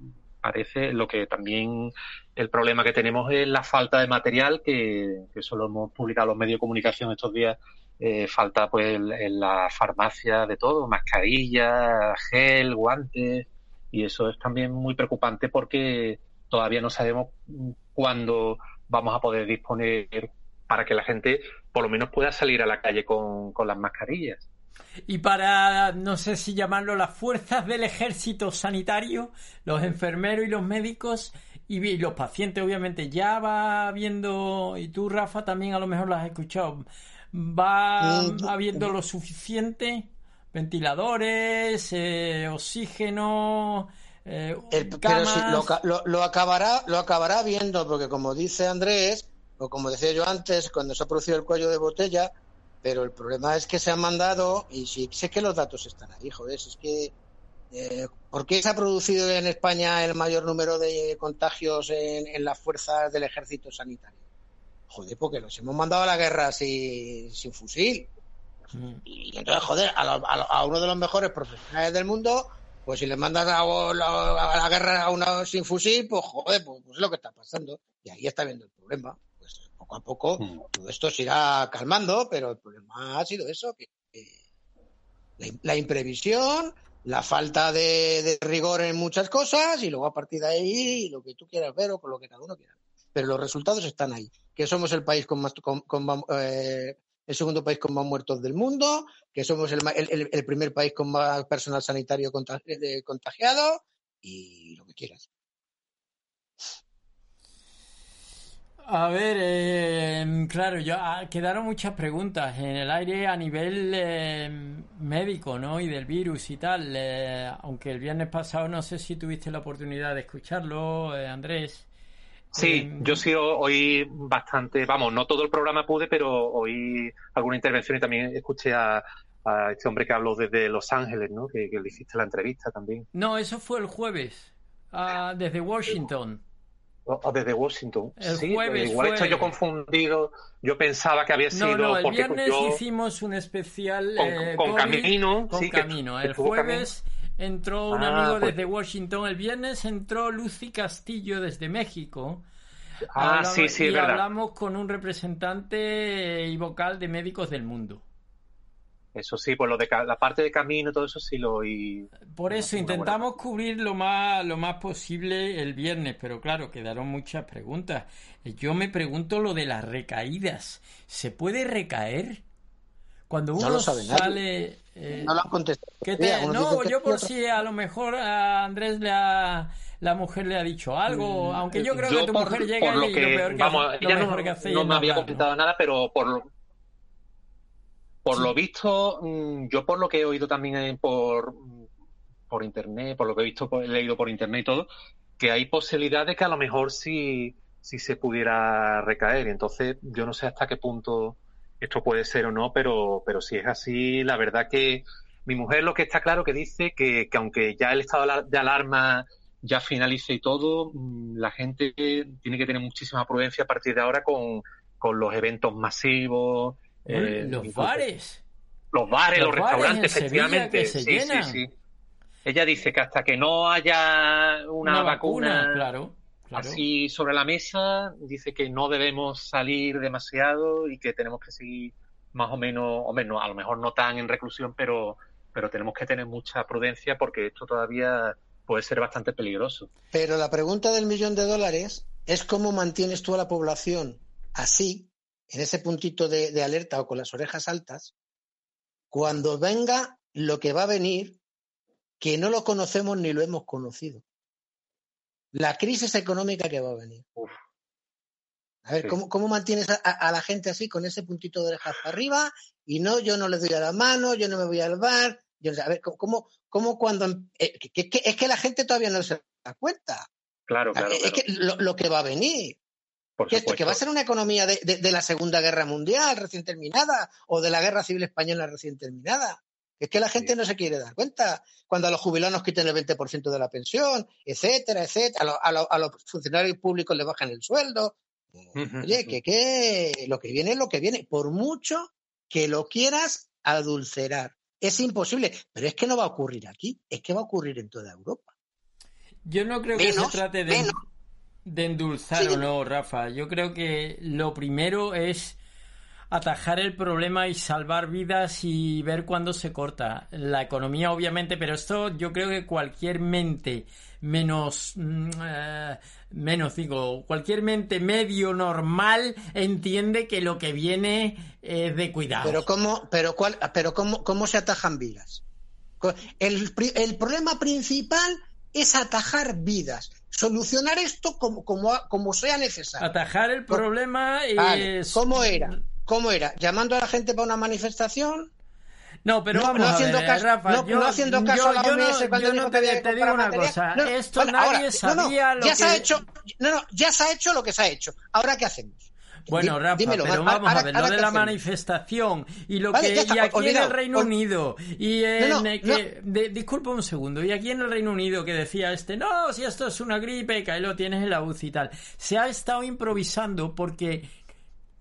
parece lo que también el problema que tenemos es la falta de material, que, que eso lo hemos publicado los medios de comunicación estos días, eh, falta pues en- la farmacia de todo, mascarillas, gel, guantes, y eso es también muy preocupante porque todavía no sabemos cuándo vamos a poder disponer para que la gente por lo menos pueda salir a la calle con, con las mascarillas. Y para, no sé si llamarlo, las fuerzas del ejército sanitario, los enfermeros y los médicos y, y los pacientes, obviamente, ya va habiendo, y tú, Rafa, también a lo mejor lo has escuchado, va Mm, habiendo lo suficiente, ventiladores, eh, oxígeno, eh, El- pero sí, lo, lo- lo acabará, lo acabará viendo, porque como dice Andrés, o como decía yo antes, cuando se ha producido el cuello de botella, pero el problema es que se han mandado, y sí, sé que los datos están ahí, joder, es que, eh, ¿por qué se ha producido en España el mayor número de contagios en, en las fuerzas del ejército sanitario? Joder, porque los hemos mandado a la guerra sin, sin fusil. Mm. Y entonces, joder, a, lo- a lo- a uno de los mejores profesionales del mundo, pues si le mandas a, la- a la guerra a uno sin fusil, pues joder, pues, pues es lo que está pasando. Y ahí está viendo el problema. Pues poco a poco todo esto se irá calmando, pero el problema ha sido eso, que, que la, la imprevisión, la falta de, de rigor en muchas cosas y luego a partir de ahí lo que tú quieras ver o con lo que cada uno quiera. Pero los resultados están ahí. Que somos el país con más, con, con más, eh, el segundo país con más muertos del mundo, que somos el, el- el- primer país con más personal sanitario eh, contagiado y lo que quieras. A ver, eh, claro, yo, ah, quedaron muchas preguntas en el aire a nivel eh, médico, ¿no? Y del virus y tal. eh, aunque el viernes pasado no sé si tuviste la oportunidad de escucharlo, eh, Andrés. Sí, Eh, yo sí oí bastante, vamos, no todo el programa pude, pero oí alguna intervención y también escuché a, a este hombre que habló desde Los Ángeles, ¿no? Que, que le hiciste la entrevista también. No, eso fue el jueves, ah, desde Washington. O, o desde Washington. El sí, jueves igual fue- estoy yo confundido. Yo pensaba que había sido No, no, el porque viernes yo hicimos un especial Con- eh, con COVID, Camino, con sí, que- Camino. que el estuvo jueves entró un Ah, amigo pues- desde Washington. El viernes entró Lucy Castillo desde México. Ah, Hablamos- sí, sí, y verdad. hablamos con un representante y vocal de Médicos del Mundo. Eso sí, pues lo de la parte de camino, todo eso sí lo oí. Por eso intentamos cubrir lo más, lo más posible el viernes, pero claro, quedaron muchas preguntas. Yo me pregunto lo de las recaídas. ¿Se puede recaer? Cuando No uno lo sabe nadie. sale... eh, No lo han contestado. ¿qué te- No, yo por si a lo mejor a Andrés le ha- la mujer le ha dicho algo, Mm, aunque yo creo que tu por- mujer llega por lo y que, lo peor que, vamos, hace- lo ella no, que hace no me no había ¿no? comentado nada, pero por lo, por lo visto, mm, yo por lo que he oído también eh, por, por internet, por lo que he visto, por- he leído por internet y todo, que hay posibilidad de que a lo mejor sí, sí se pudiera recaer. Entonces, yo no sé hasta qué punto esto puede ser o no, pero, pero si es así, la verdad que mi mujer lo que está claro que dice que, que aunque ya el estado de alar- de alarma ya finalice y todo, mm, la gente tiene que tener muchísima prudencia a partir de ahora con, con los eventos masivos. eh, los incluso bares. Los bares, Los los, bares restaurantes, efectivamente. se sí, sí, sí. Ella dice que hasta que no haya una, Una vacuna, vacuna, claro, claro. así sobre la mesa, dice que no debemos salir demasiado y que tenemos que seguir más o menos, o menos, a lo mejor no tan en reclusión, pero, pero tenemos que tener mucha prudencia porque esto todavía puede ser bastante peligroso. Pero la pregunta del millón de dólares es cómo mantienes tú a la población así, en ese puntito de, de alerta o con las orejas altas, cuando venga lo que va a venir, que no lo conocemos ni lo hemos conocido. La crisis económica que va a venir. A ver, Sí. ¿cómo, cómo mantienes a, a- la gente así, con ese puntito de orejas para arriba? Y no, yo no le doy a la mano, yo no me voy al bar. Yo, a ver, ¿cómo, cómo, cuando... eh, que- es que la gente todavía no se da cuenta. Claro, claro, es claro. que lo, lo que va a venir. Por Que, esto- que va a ser una economía de, de- de la Segunda Guerra Mundial recién terminada o de la Guerra Civil Española recién terminada. Es que la gente no se quiere dar cuenta. Cuando a los jubilados quiten el 20% de la pensión, etcétera, etcétera. A, lo- a lo- a los funcionarios públicos les bajan el sueldo. Oye, que, que lo que viene es lo que viene. Por mucho que lo quieras adulcerar. Es imposible. Pero es que no va a ocurrir aquí. Es que va a ocurrir en toda Europa. Yo no creo que se trate de endulzar o no, Rafa. Yo creo que lo primero es atajar el problema y salvar vidas y ver cuándo se corta. La economía, obviamente, pero esto yo creo que cualquier mente menos, mm, eh, menos digo, cualquier mente medio normal entiende que lo que viene es de cuidado. Pero cómo, pero cuál, pero cómo, cómo se atajan vidas. El, el problema principal es atajar vidas, solucionar esto como, como, como sea necesario. Atajar el problema Vale, es... ¿Cómo era? ¿Cómo era? ¿Llamando a la gente para una manifestación? No, pero No, vamos no a haciendo ver, caso- Rafa, no- yo, no haciendo caso yo- a la yo OMS cuando yo dijo no que había te, que digo una material. cosa, No, esto nadie ahora, sabía lo ya que... se ha hecho, no, no, ya se ha hecho lo que se ha hecho. ¿Ahora qué hacemos? Bueno, Rafa, dímelo, pero ahora- vamos a ver, ahora lo de la hacemos. manifestación y lo Vale, que está, y aquí en el Reino ol- Unido y en No, no, eh, que, de- disculpa un segundo y aquí en el Reino Unido que decía este no si esto es una gripe que ahí lo tienes en la UCI y tal se ha estado improvisando porque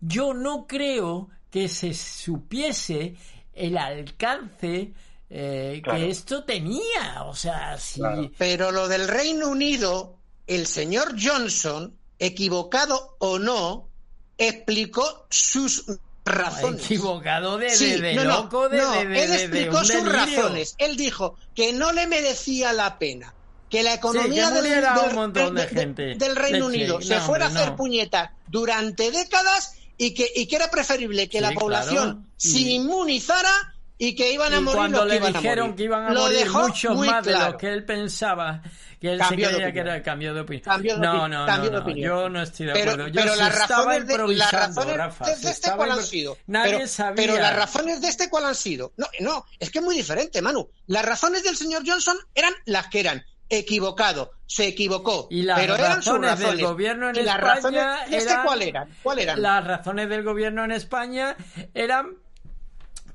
yo no creo que se supiese el alcance eh, Claro. que esto tenía o sea si Pero lo del Reino Unido, el señor Johnson, equivocado o no, explicó sus razones. equivocado de, Sí, de, de no, loco de, no, de- de- él de- de explicó sus delirio. razones. Él dijo que no le merecía la pena que la economía que del, muriera del- un montón de gente. del Reino Unido se no, fuera a hacer no. puñetas durante décadas y que, y que era preferible que Sí, la población se inmunizara y que iban a y morir cuando los que le iban a dijeron morir. que iban a Lo morir muchos más de claro. lo que él pensaba, que él Cambió se de creía que era cambio de opinión. Cambió de no, opinión, no, no, de no, yo no estoy de Pero, acuerdo. Yo pero se las razones de, las improvisando, razones Rafa, de se este cuál han sido. Nadie pero, sabía. pero las razones de este cuál han sido. No, no, es que es muy diferente, Manu. Las razones del señor Johnson eran las que eran. Equivocado, se equivocó. Y las pero eran sus razones razones. del gobierno en y las España razones, ¿y este eran, cuál eran? ¿Cuál eran? Las razones del gobierno en España eran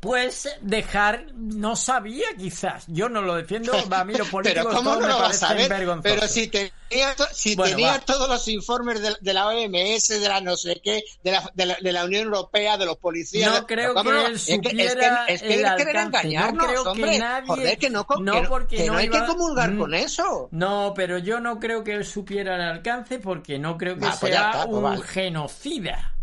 pues dejar, no sabía quizás, yo no lo defiendo, a mí los políticos Pero ¿cómo no me lo vas a ver? Pero si tenía, to- si Bueno, tenía va. todos los informes de, de la OMS, de la no sé qué, de la, de la, de la Unión Europea, de los policías... No creo ¿cómo que no? él Es que- es que- supiera es que el alcance. engañarnos, no creo hombre. que nadie... Joder, que no, que porque que no no hay iba- que comulgar Mm. con eso. No, pero yo no creo que él supiera el alcance porque no creo que Ah, pues sea está, pues un vale. genocida.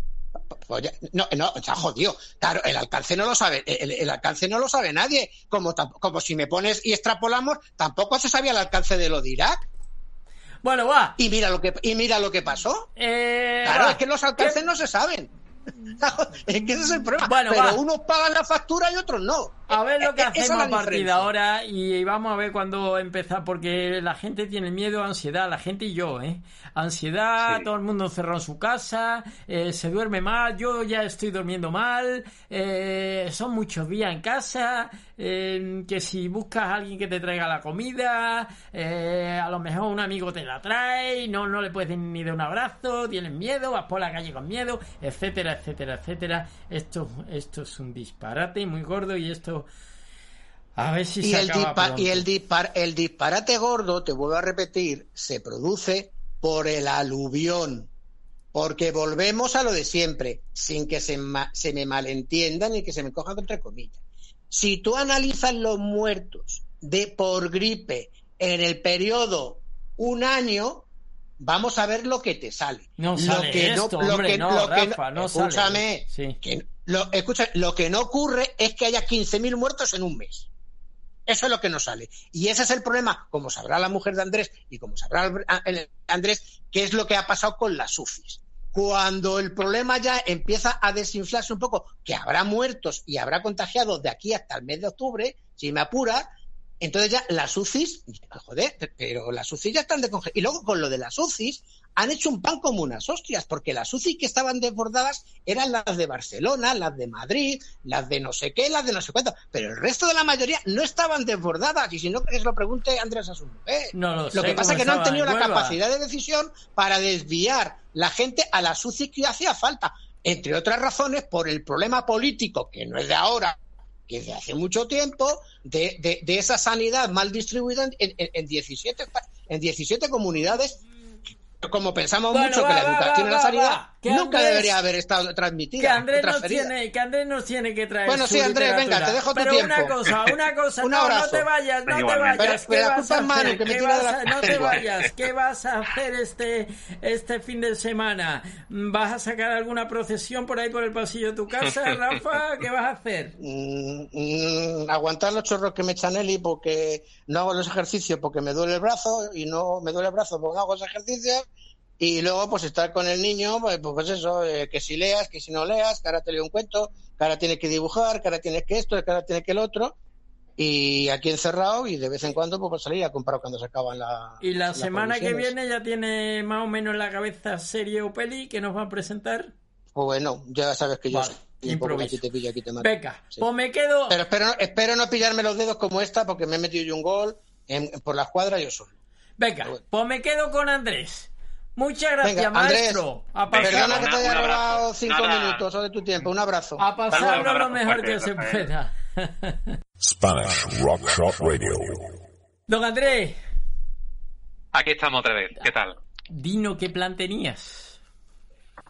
No, no, está jodido. Claro, el alcance no lo sabe, el, el alcance no lo sabe nadie. Como, como si me pones y extrapolamos, tampoco se sabía el alcance de lo de Irak. Bueno, va. Y mira lo que, y mira lo que pasó. Eh, Claro, va. es que los alcances no se saben. es que ese es el problema. Bueno, Pero va. unos pagan la factura y otros no. A ver lo que es hacemos a partir de ahora y vamos a ver cuándo empezar, porque la gente tiene miedo, ansiedad, la gente y yo, ¿eh? Ansiedad, Sí. todo el mundo encerrado en su casa, eh, se duerme mal, yo ya estoy durmiendo mal, eh, son muchos días en casa, eh, que si buscas a alguien que te traiga la comida, eh, a lo mejor un amigo te la trae, no, no le puedes ni dar un abrazo, tienes miedo, vas por la calle con miedo, etcétera, etcétera, etcétera. Esto, esto es un disparate muy gordo y esto... A ver si Y se el, acaba y el, dispar- el disparate gordo, te vuelvo a repetir, se produce por el aluvión. Porque volvemos a lo de siempre, sin que se, ma- se me malentienda ni que se me coja entre comillas. Si tú analizas los muertos de por gripe en el periodo un año, vamos a ver lo que te sale. No lo sale que esto, lo hombre, que- no, lo que Rafa, no sale. escúchame, Sí. que lo, escucha, lo que no ocurre es que haya 15.000 muertos en un mes. Eso es lo que no sale. Y ese es el problema, como sabrá la mujer de Andrés y como sabrá Andrés, qué es lo que ha pasado con las UFIs. Cuando el problema ya empieza a desinflarse un poco, que habrá muertos y habrá contagiados de aquí hasta el mes de octubre, si me apura, entonces ya las UCIs, joder, pero las UCIs ya están de Y luego con lo de las UCIs, han hecho un pan como unas hostias, porque las UCIs que estaban desbordadas eran las de Barcelona, las de Madrid, las de no sé qué, las de no sé cuánto, pero el resto de la mayoría no estaban desbordadas, y si no, que se lo pregunte Andrés a su mujer. No lo sé que pasa es que no han tenido en la capacidad de decisión para desviar la gente a las UCIs que hacía falta, entre otras razones por el problema político, que no es de ahora, que es de hace mucho tiempo, de, de- de esa sanidad mal distribuida en, en- en 17, pa- en 17 comunidades. Como pensamos Bueno, mucho va, que la educación y la sanidad. Que nunca Andrés- debería haber estado transmitida. Que Andrés, nos tiene, que Andrés nos tiene que traer Bueno, sí, Andrés, venga, te dejo tu Pero tiempo. una cosa, una cosa, Un no, no abrazo. te vayas, no te vayas. Pero- pero ¿qué vas a hacer? que me ¿Qué tira de vas la- a- No te vayas, ¿qué vas a hacer este, este fin de semana? ¿Vas a sacar alguna procesión por ahí por el pasillo de tu casa, Rafa? ¿Qué vas a hacer? Mm, mm, aguantar los chorros que me echan Eli porque no hago los ejercicios porque me duele el brazo y no me duele el brazo porque no hago los ejercicios y luego pues estar con el niño pues, pues eso eh, que si leas que si no leas que ahora te leo un cuento que ahora tienes que dibujar que ahora tienes que esto que ahora tienes que el otro y aquí encerrado y de vez en cuando pues, salir a comprar cuando se acaban la, Y la semana que viene ya tiene más o menos en la cabeza serie o peli que nos va a presentar. pues bueno ya sabes que yo Vale, improviso. te pillo aquí te mato. Venga, Sí. pues me quedo. Pero espero, espero no pillarme los dedos como esta porque me he metido yo un gol en- por la escuadra yo solo. Venga, pues me quedo con Andrés. Muchas gracias, Venga, Andrés, maestro. A Venga, Perdona que te haya robado cinco Nada. minutos o de tu tiempo. Un abrazo. a pasarlo lo mejor que se pueda. Spanish Rock Shop Radio. Don Andrés, Aquí estamos otra vez. ¿Qué tal? dino qué plan tenías.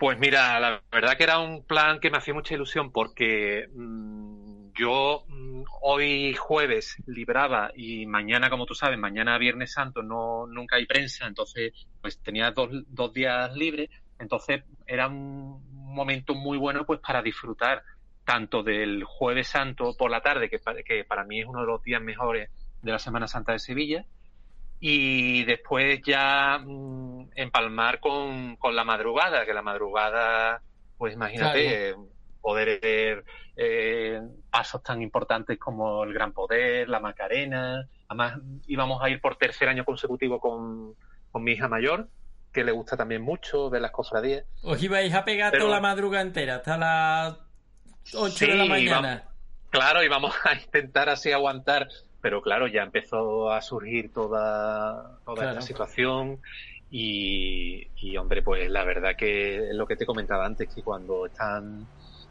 Pues mira, la verdad que era un plan que me hacía mucha ilusión porque mm, yo mm, hoy jueves libraba y mañana, como tú sabes, mañana Viernes Santo no nunca hay prensa, entonces pues tenía dos, dos días libres, entonces era un momento muy bueno pues para disfrutar tanto del Jueves Santo por la tarde, que, que para mí es uno de los días mejores de la Semana Santa de Sevilla, y después ya mm, empalmar con, con la madrugada, que la madrugada, pues imagínate, poder ver eh, pasos tan importantes como el Gran Poder, la Macarena, además íbamos a ir por tercer año consecutivo con, con mi hija mayor, que le gusta también mucho ver las cofradías. Os ibais a pegar Pero- toda la madrugada entera, hasta las 8 de la mañana. Claro, y vamos a intentar así aguantar, pero claro, ya empezó a surgir toda, toda Claro. esta situación y, y, hombre, pues la verdad que es lo que te comentaba antes, que cuando están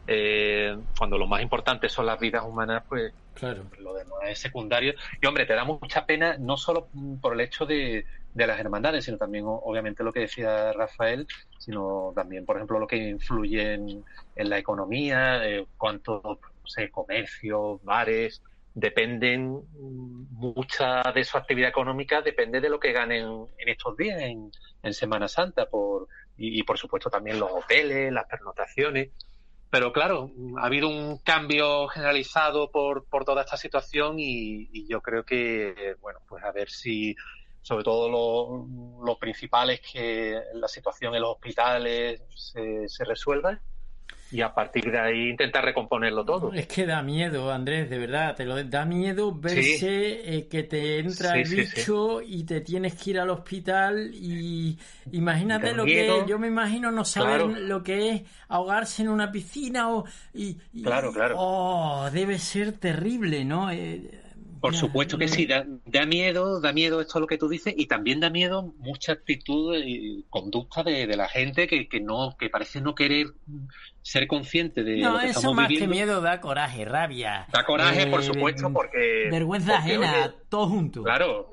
eh, cuando lo más importante son las vidas humanas, pues Claro. lo demás es secundario. Y hombre, te da mucha pena, no solo por el hecho de, de las hermandades, sino también, obviamente, lo que decía Rafael, sino también, por ejemplo, lo que influye en, en la economía, eh, cuántos, no sé, comercios, bares, dependen, mucha de su actividad económica depende de lo que ganen en estos días, en, en Semana Santa, por, y, y, por supuesto también los hoteles, las pernotaciones. Pero claro, ha habido un cambio generalizado por, por toda esta situación y, y yo creo que, bueno, pues a ver si, sobre todo lo, lo principal es que la situación en los hospitales se, se resuelva y a partir de ahí intentar recomponerlo todo. Es que da miedo, Andrés, de verdad, te lo da miedo verse eh, que te entra Sí, el sí. bicho y te tienes que ir al hospital y imagínate lo miedo. que yo me imagino no saber Claro. lo que es ahogarse en una piscina o y, y- Claro, claro. oh, debe ser terrible, ¿no? Eh, Por ya, supuesto que sí, da, da miedo, da miedo esto lo que tú dices y también da miedo mucha actitud y conducta de, de la gente que, que no, que parece no querer ser consciente de No, lo que eso estamos más que miedo da coraje, rabia. Da coraje, por eh, supuesto, porque vergüenza porque, ajena, oye, todo junto. Claro,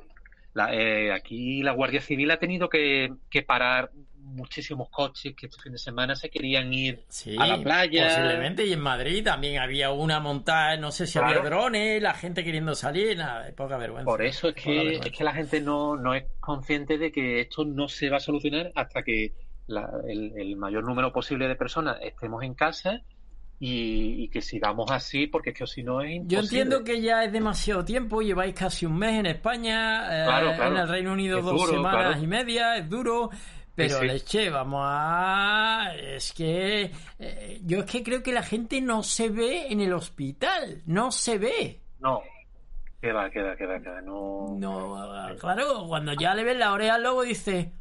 la- eh, aquí la Guardia Civil ha tenido que, que parar muchísimos coches que este fin de semana se querían ir Sí, a la playa. Posiblemente, y en Madrid también había una montada, no sé si Claro. había drones, la gente queriendo salir, nada, poca vergüenza. Por eso es que, es que la gente no, no es consciente de que esto no se va a solucionar hasta que la- el, el mayor número posible de personas estemos en casa y, y que sigamos así, porque es que si no es imposible. Yo entiendo que ya es demasiado tiempo, lleváis casi un mes en España, eh, claro. en el Reino Unido Es dos duro, semanas claro. y media, es duro, pero sí. leche, vamos a... Es que eh, yo es que creo que la gente no se ve en el hospital, no se ve. No, queda, queda, queda, queda. No, No, claro, cuando ya le ves la oreja al lobo dice,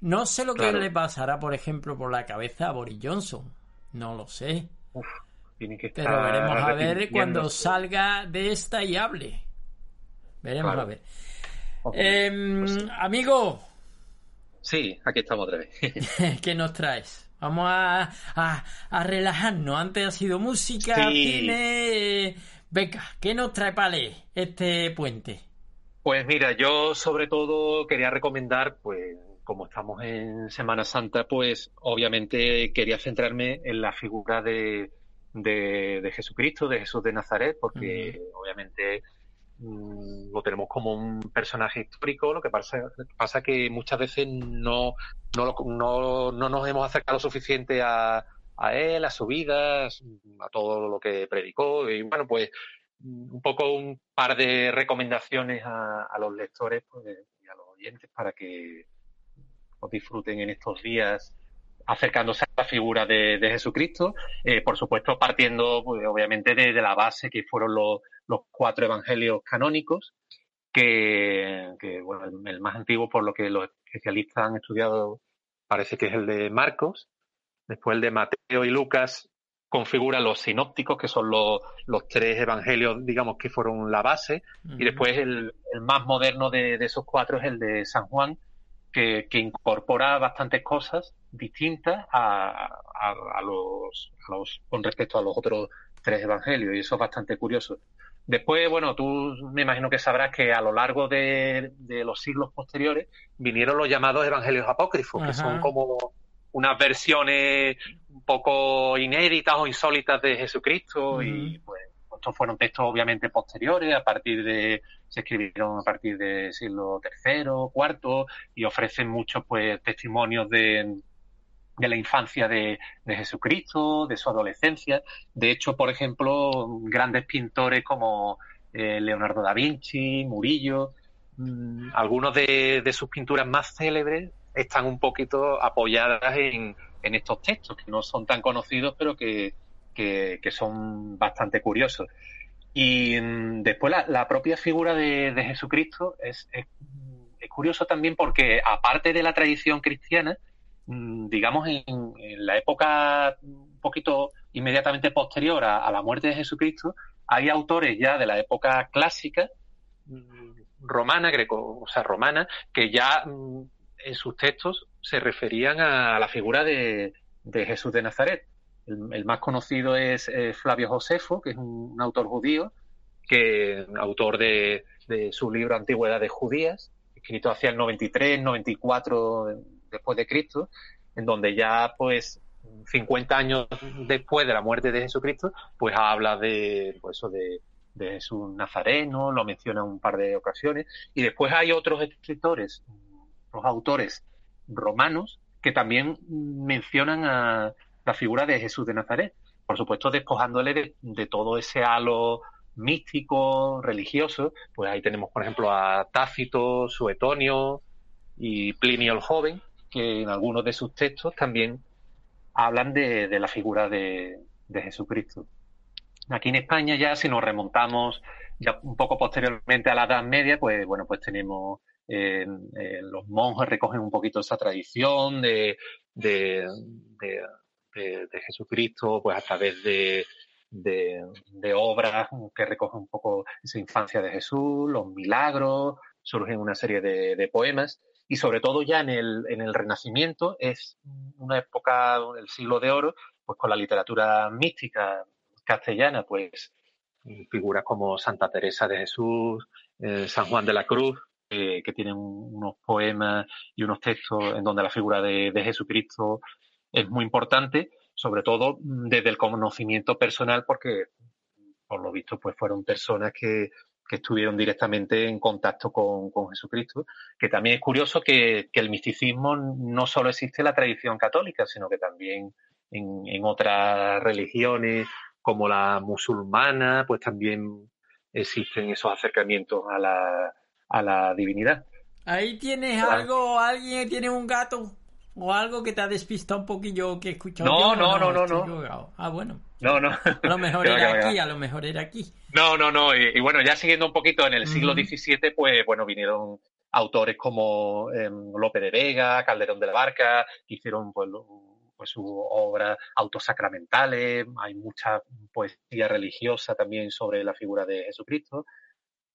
no sé lo Claro. que le pasará, por ejemplo, por la cabeza a Boris Johnson. No lo sé. Uf, tiene que estar Pero veremos a ver cuando salga de esta y hable. Veremos Claro. a ver. Em, pues sí. Amigo, Sí, aquí estamos otra vez. ¿qué nos traes? Vamos a, a, a relajarnos. Antes ha sido música, Sí. cine. Venga, ¿qué nos trae Palé este puente? Pues mira, yo sobre todo quería recomendar, pues como estamos en Semana Santa, pues obviamente quería centrarme en la figura de, de, de Jesucristo, de Jesús de Nazaret, porque obviamente lo tenemos como un personaje histórico, lo que pasa, pasa que muchas veces no, no, no, no nos hemos acercado suficiente a, a él, a su vida, a todo lo que predicó, y bueno, pues mm, un poco un par de recomendaciones a, a los lectores pues, y a los oyentes para que os disfruten en estos días acercándose a la figura de, de Jesucristo, eh, por supuesto partiendo pues, obviamente de, de la base que fueron los, los cuatro evangelios canónicos, que, que, bueno, el, el más antiguo por lo que los especialistas han estudiado parece que es el de Marcos, después el de Mateo y Lucas configuran los sinópticos, que son los, los tres evangelios, digamos, que fueron la base, y después el, el más moderno de, de esos cuatro es el de San Juan, que, que incorpora bastantes cosas distintas a, a, a los, a los con respecto a los otros tres evangelios, y eso es bastante curioso. Después, bueno, tú me imagino que sabrás que a lo largo de, de los siglos posteriores vinieron los llamados evangelios apócrifos, que son como unas versiones un poco inéditas o insólitas de Jesucristo y pues estos fueron textos obviamente posteriores a partir de se escribieron a partir del siglo III, IV y ofrecen muchos pues testimonios de, de la infancia de, de Jesucristo, de su adolescencia. De hecho, por ejemplo, grandes pintores como eh, Leonardo da Vinci, Murillo, mm, algunos de, de sus pinturas más célebres están un poquito apoyadas en, en estos textos, que no son tan conocidos, pero que, que, son bastante curiosos. Y mm, después la, la propia figura de, de Jesucristo es, es, es curioso también porque, aparte de la tradición cristiana, digamos, en, en la época un poquito inmediatamente posterior a, a la muerte de Jesucristo, hay autores ya de la época clásica, mm, romana, greco, o sea, romana, que ya mm, en sus textos se referían a la figura de, de Jesús de Nazaret. el, más conocido es eh, Flavio Josefo, que es un, autor judío, que autor de, de, su libro Antigüedades Judías, escrito hacia el 93, 94 después de Cristo, en donde ya pues 50 años después de la muerte de Jesucristo, pues habla de, pues, de, de Jesús Nazareno, lo menciona un par de ocasiones, y después hay otros escritores, los autores romanos, que también mencionan a la figura de Jesús de Nazaret, por supuesto despojándole de, todo ese halo místico, religioso, pues ahí tenemos, por ejemplo, a Tácito, Suetonio y Plinio el Joven, que en algunos de sus textos también hablan de, la figura de, Jesucristo. Aquí en España ya, si nos remontamos ya un poco posteriormente a la Edad Media, pues bueno, pues tenemos los monjes recogen un poquito esa tradición de, de, Jesucristo, pues a través de, de, obras que recogen un poco esa infancia de Jesús, los milagros, surgen una serie de, poemas y sobre todo ya en el, en el Renacimiento es una época del siglo de oro, pues con la literatura mística castellana, pues figuras como Santa Teresa de Jesús, eh, San Juan de la Cruz, que tienen unos poemas y unos textos en donde la figura de, Jesucristo es muy importante, sobre todo desde el conocimiento personal, porque por lo visto pues fueron personas que que estuvieron directamente en contacto con, Jesucristo, que también es curioso que, el misticismo no solo existe en la tradición católica, sino que también en, otras religiones como la musulmana, pues también existen esos acercamientos a la, a la divinidad. Ahí tienes algo, alguien tiene un gato o algo que te ha despistado un poquillo que he escuchado. No, no, no, no, no. Ah, bueno. No, no. A lo mejor era aquí, a lo mejor era aquí. No, no, no. Y, bueno, ya siguiendo un poquito en el siglo XVII, pues bueno, vinieron autores como em, Lope de Vega, Calderón de la Barca, que hicieron pues, pues sus obras autosacramentales. Hay mucha poesía religiosa también sobre la figura de Jesucristo.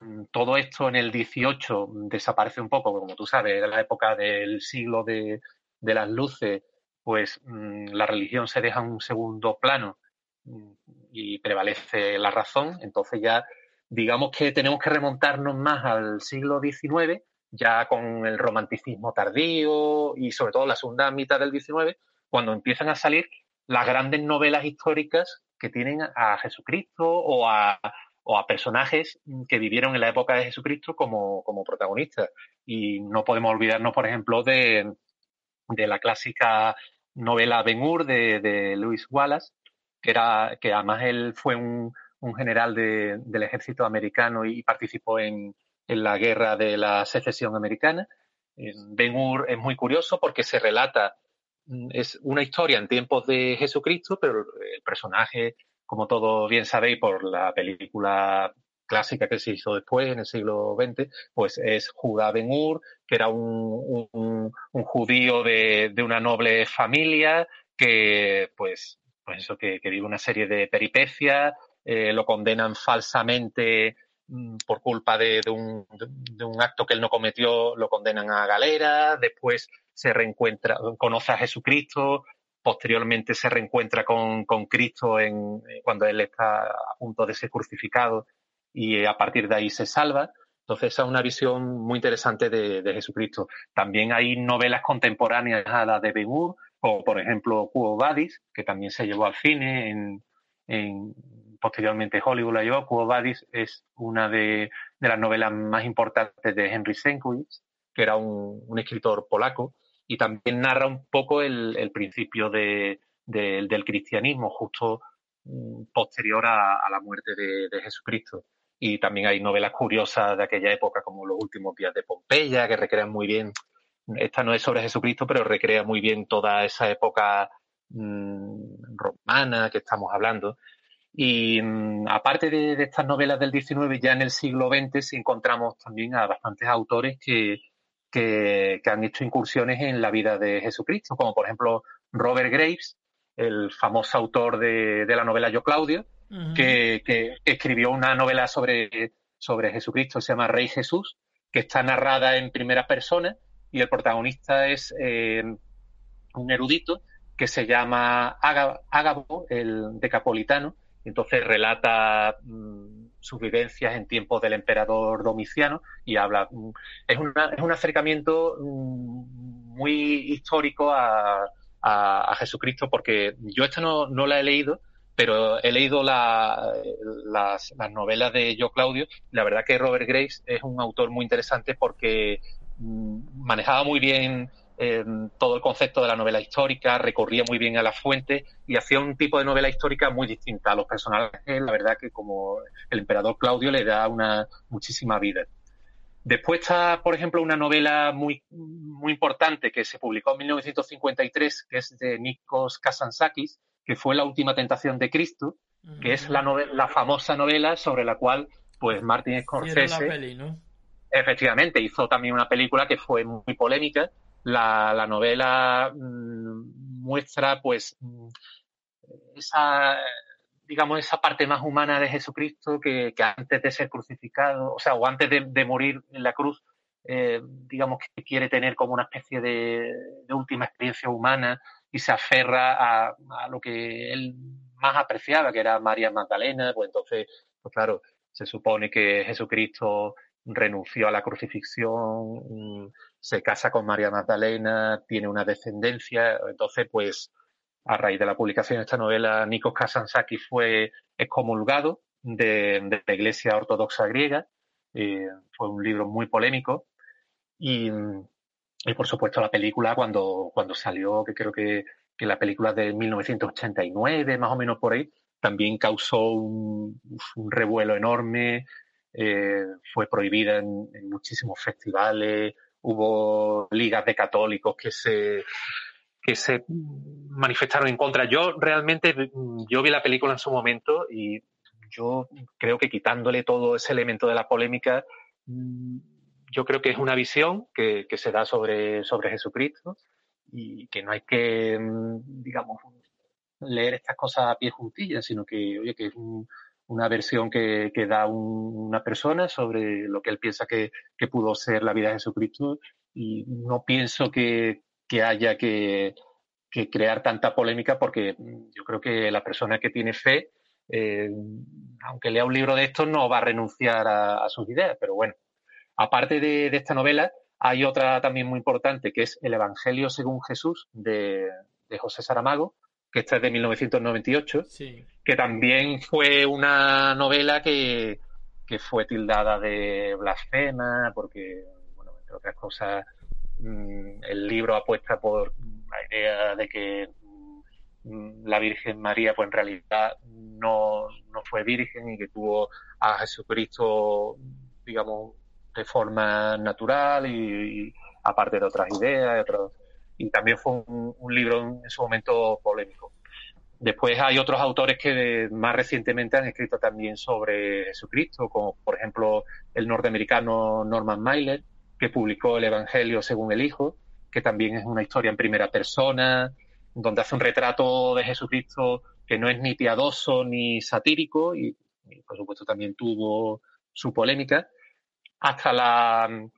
Mm, todo esto en el XVIII desaparece un poco, como tú sabes, era la época del siglo de, de las luces, pues mm, la religión se deja en un segundo plano y prevalece la razón, entonces ya digamos que tenemos que remontarnos más al siglo XIX, ya con el romanticismo tardío y sobre todo la segunda mitad del XIX, cuando empiezan a salir las grandes novelas históricas que tienen a Jesucristo o a, o a personajes que vivieron en la época de Jesucristo como, como protagonistas. Y no podemos olvidarnos, por ejemplo, de, de la clásica novela Ben Hur de, de Wallace, que, era, que además él fue un, general del ejército americano y participó en, la guerra de la secesión americana. Ben Hur es muy curioso porque se relata, mm, es una historia en tiempos de Jesucristo, pero el personaje, como todos bien sabéis por la película clásica que se hizo después, en el siglo XX, pues es Judá Ben Hur, que era un, un, judío de, de, una noble familia que, pues, pues eso, que, vive una serie de peripecias, eh, lo condenan falsamente mm, por culpa de, un, de, un, acto que él no cometió, lo condenan a galera, después se reencuentra, conoce a Jesucristo, posteriormente se reencuentra con, con Cristo en, eh, cuando él está a punto de ser crucificado y a partir de ahí se salva. Entonces, esa es una visión muy interesante de, Jesucristo. También hay novelas contemporáneas a la de Ben como por ejemplo Cuo Vadis, que también se llevó al cine, en, posteriormente Hollywood la llevó. Cuo Vadis es una de, las novelas más importantes de Henry Sienkiewicz, que era un, escritor polaco, y también narra un poco el, principio del cristianismo, justo mm, posterior a, la muerte de, Jesucristo. Y también hay novelas curiosas de aquella época, como Los últimos días de Pompeya, que recrean muy bien esta no es sobre Jesucristo, pero recrea muy bien toda esa época mm, romana que estamos hablando. Y mm, aparte de, estas novelas del XIX, ya en el siglo XX sí encontramos también a bastantes autores que, que, han hecho incursiones en la vida de Jesucristo, como por ejemplo Robert Graves, el famoso autor de, la novela Yo Claudio, que, escribió una novela sobre, sobre Jesucristo, se llama Rey Jesús, que está narrada en primera persona y el protagonista es eh, un erudito que se llama Ágabo, el decapolitano, entonces relata mm, sus vivencias en tiempos del emperador Domiciano y habla. Mm, es, es un acercamiento mm, muy histórico a, Jesucristo, porque yo esta no, no la he leído, pero he leído las, novelas de Yo Claudio. La verdad que Robert Grace es un autor muy interesante porque manejaba muy bien todo el concepto de la novela histórica, recorría muy bien a las fuentes y hacía un tipo de novela histórica muy distinta a los personajes. La verdad que como el emperador Claudio le da una muchísima vida. Después está, por ejemplo, una novela muy, muy importante que se publicó en 1953, que es de Nikos Kazantzakis, que fue La última tentación de Cristo, que es la, la famosa novela sobre la cual pues Martin Scorsese efectivamente hizo también una película que fue muy polémica. La, novela mm, muestra pues mm, esa digamos esa parte más humana de Jesucristo que, antes de ser crucificado o sea o antes de, morir en la cruz eh, digamos que quiere tener como una especie de, última experiencia humana y se aferra a, lo que él más apreciaba que era María Magdalena pues entonces pues claro se supone que Jesucristo renunció a la crucifixión, mm, se casa con María Magdalena, tiene una descendencia, entonces pues a raíz de la publicación de esta novela, Nikos Kazantzakis fue excomulgado de, la Iglesia Ortodoxa griega, eh, fue un libro muy polémico y, por supuesto la película cuando, cuando salió, que creo que, que la película de 1989, más o menos por ahí, también causó un revuelo enorme, eh, fue prohibida en, muchísimos festivales, hubo ligas de católicos que se que se manifestaron en contra. Yo realmente, yo vi la película en su momento y yo creo que quitándole todo ese elemento de la polémica, yo creo que es una visión que, que se da sobre, sobre Jesucristo y que no hay que, mm, digamos, leer estas cosas a pie juntillas, sino que, oye, que es un, una versión que, que da una persona sobre lo que él piensa que, que, pudo ser la vida de Jesucristo y no pienso que, que haya que, crear tanta polémica porque yo creo que la persona que tiene fe, eh, aunque lea un libro de estos, no va a renunciar a, sus ideas. Pero bueno, aparte de, de, esta novela, hay otra también muy importante que es El Evangelio según Jesús de, de José Saramago, que esta es de 1998, que también fue una novela que, fue tildada de blasfema, porque, bueno, entre otras cosas, mm, el libro apuesta por la idea de que mm, la Virgen María, pues en realidad no, fue virgen y que tuvo a Jesucristo, digamos, de forma natural y, aparte de otras ideas, y también fue un, libro en su momento polémico. Después hay otros autores que más recientemente han escrito también sobre Jesucristo, como por ejemplo el norteamericano Norman Mailer, que publicó el Evangelio según el Hijo, que también es una historia en primera persona, donde hace un retrato de Jesucristo que no es ni piadoso ni satírico, y, por supuesto también tuvo su polémica, hasta la,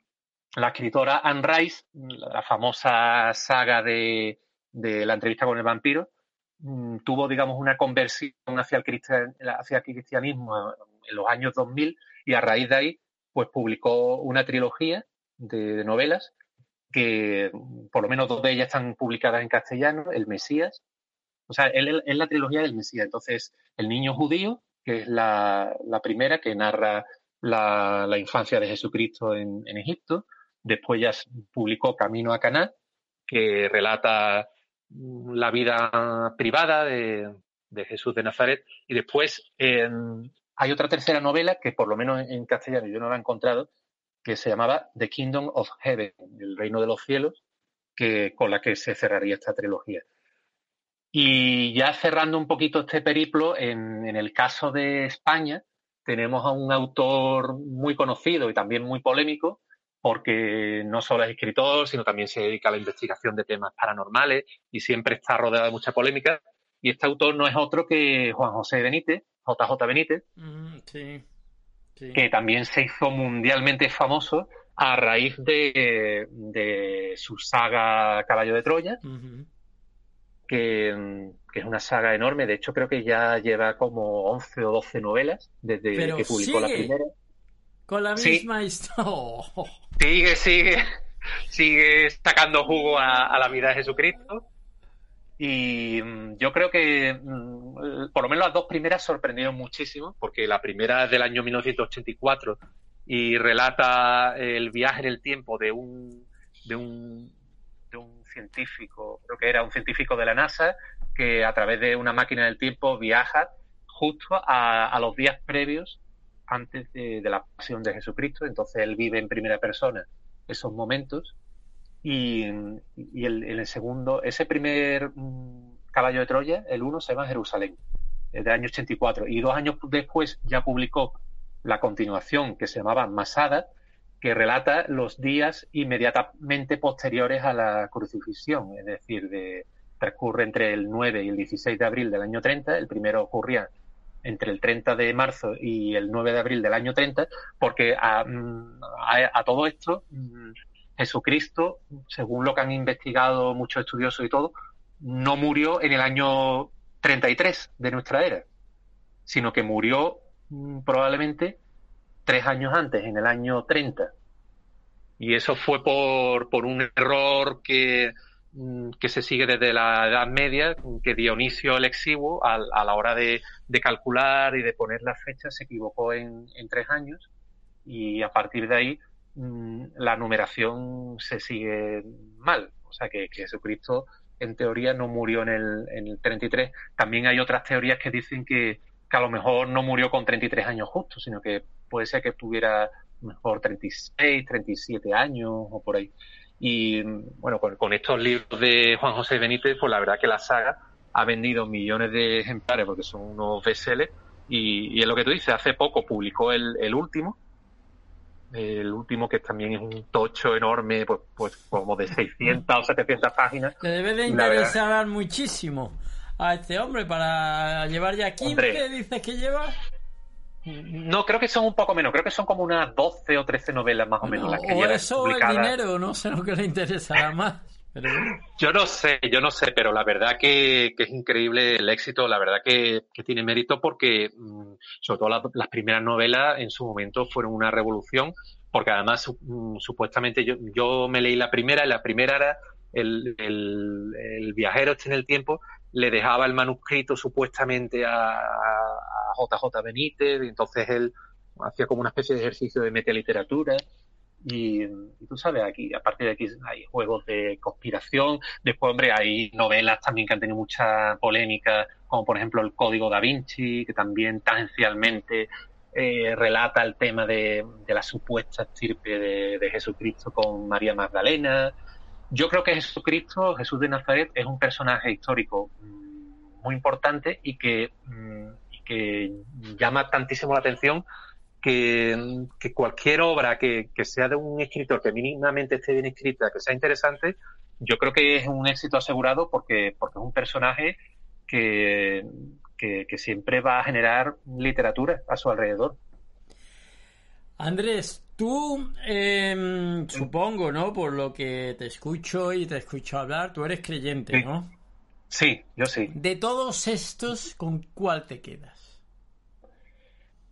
la escritora Anne Rice, la famosa saga de, la entrevista con el vampiro, mm, tuvo, digamos, una conversión hacia el, hacia el cristianismo en los años 2000 y a raíz de ahí, pues publicó una trilogía de, novelas que por lo menos dos de ellas están publicadas en castellano, El Mesías, o sea, es la trilogía del Mesías. Entonces, El Niño Judío, que es la, primera que narra la, infancia de Jesucristo en Egipto, Después ya publicó Camino a Caná, que relata la vida privada de, Jesús de Nazaret. Y después hay otra tercera novela que por lo menos en castellano yo no la he encontrado, que se llamaba The Kingdom of Heaven, el reino de los cielos, que, con la que se cerraría esta trilogía. Y ya cerrando un poquito este periplo, en el caso de España, tenemos a un autor muy conocido y también muy polémico, porque no solo es escritor, sino también se dedica a la investigación de temas paranormales y siempre está rodeado de mucha polémica. Y este autor no es otro que Juan José Benítez, JJ Benítez, mm, que también se hizo mundialmente famoso a raíz de, su saga Caballo de Troya. Que es una saga enorme. De hecho, creo que ya lleva como 11 o 12 novelas desde Pero que publicó la sigue. primera. Con la Sí. misma historia. Sigue, sigue, sigue sacando jugo a, a la vida de Jesucristo. Y mm, yo creo que mm, por lo menos las dos primeras sorprendieron muchísimo, porque la primera es del año 1984 y relata el viaje en el tiempo de un, de un científico, creo que era un científico de la NASA, que a través de una máquina del tiempo viaja justo a, los días previos antes de, la pasión de Jesucristo. Entonces él vive en primera persona esos momentos. Y, y el, en el segundo, ese primer mm, caballo de Troya, el uno, se llama Jerusalén, es del año 84. Y dos años después ya publicó la continuación que se llamaba Masada, que relata los días inmediatamente posteriores a la crucifixión, es decir, de, transcurre entre el 9 y el 16 de abril del año 30, el primero ocurría entre el 30 de marzo y el 9 de abril del año 30, porque a, mm, a- a todo esto mm, Jesucristo, según lo que han investigado muchos estudiosos y todo, no murió en el año 33 de nuestra era, sino que murió mm, probablemente tres años antes, en el año 30. Y eso fue por, por un error que, mm, que se sigue desde la Edad Media, que Dionisio el Exiguo, a, a la hora de, de calcular y de poner la fecha, se equivocó en, en tres años y a partir de ahí mm, la numeración se sigue mal. O sea que, que Jesucristo en teoría no murió en el, en el 33. También hay otras teorías que dicen que, que a lo mejor no murió con 33 años justos, sino que puede ser que tuviera mejor 36, 37 años o por ahí. Y bueno, con, con estos libros de Juan José Benítez, pues la verdad que la saga ha vendido millones de ejemplares porque son unos bestsellers y, y es lo que tú dices, hace poco publicó el, el último, el último que también es un tocho enorme, pues, pues como de 600 o 700 páginas. Te debe de interesar muchísimo a este hombre para llevar ya 15, Hombre. dices que lleva. No, creo que son un poco menos, creo que son como unas 12 o 13 novelas más o menos las que o eso el dinero, no sé lo que le interesará más. Pero. Yo no sé, yo no sé, pero la verdad que, que es increíble el éxito, la verdad que, que tiene mérito porque, mm, sobre todo las, las primeras novelas en su momento fueron una revolución, porque además su- mm, supuestamente yo, yo me leí la primera, y la primera era el, el, el viajero este en el tiempo, le dejaba el manuscrito supuestamente a, a JJ Benítez, y entonces él hacía como una especie de ejercicio de metaliteratura. Y, y tú sabes, aquí, aparte de aquí, hay juegos de conspiración. Después, hombre, hay novelas también que han tenido mucha polémica, como por ejemplo El Código da Vinci, que también tangencialmente eh, relata el tema de, de la supuesta estirpe de, de Jesucristo con María Magdalena. Yo creo que Jesucristo, Jesús de Nazaret, es un personaje histórico mm, muy importante y que, mm, y que llama tantísimo la atención que, que cualquier obra que, que sea de un escritor que mínimamente esté bien escrita, que sea interesante, yo creo que es un éxito asegurado porque, porque es un personaje que, que siempre va a generar literatura a su alrededor. Andrés, tú, eh, supongo, ¿no? Por lo que te escucho y te escucho hablar, tú eres creyente. ¿no? Sí, yo sí. De todos estos, ¿con cuál te quedas?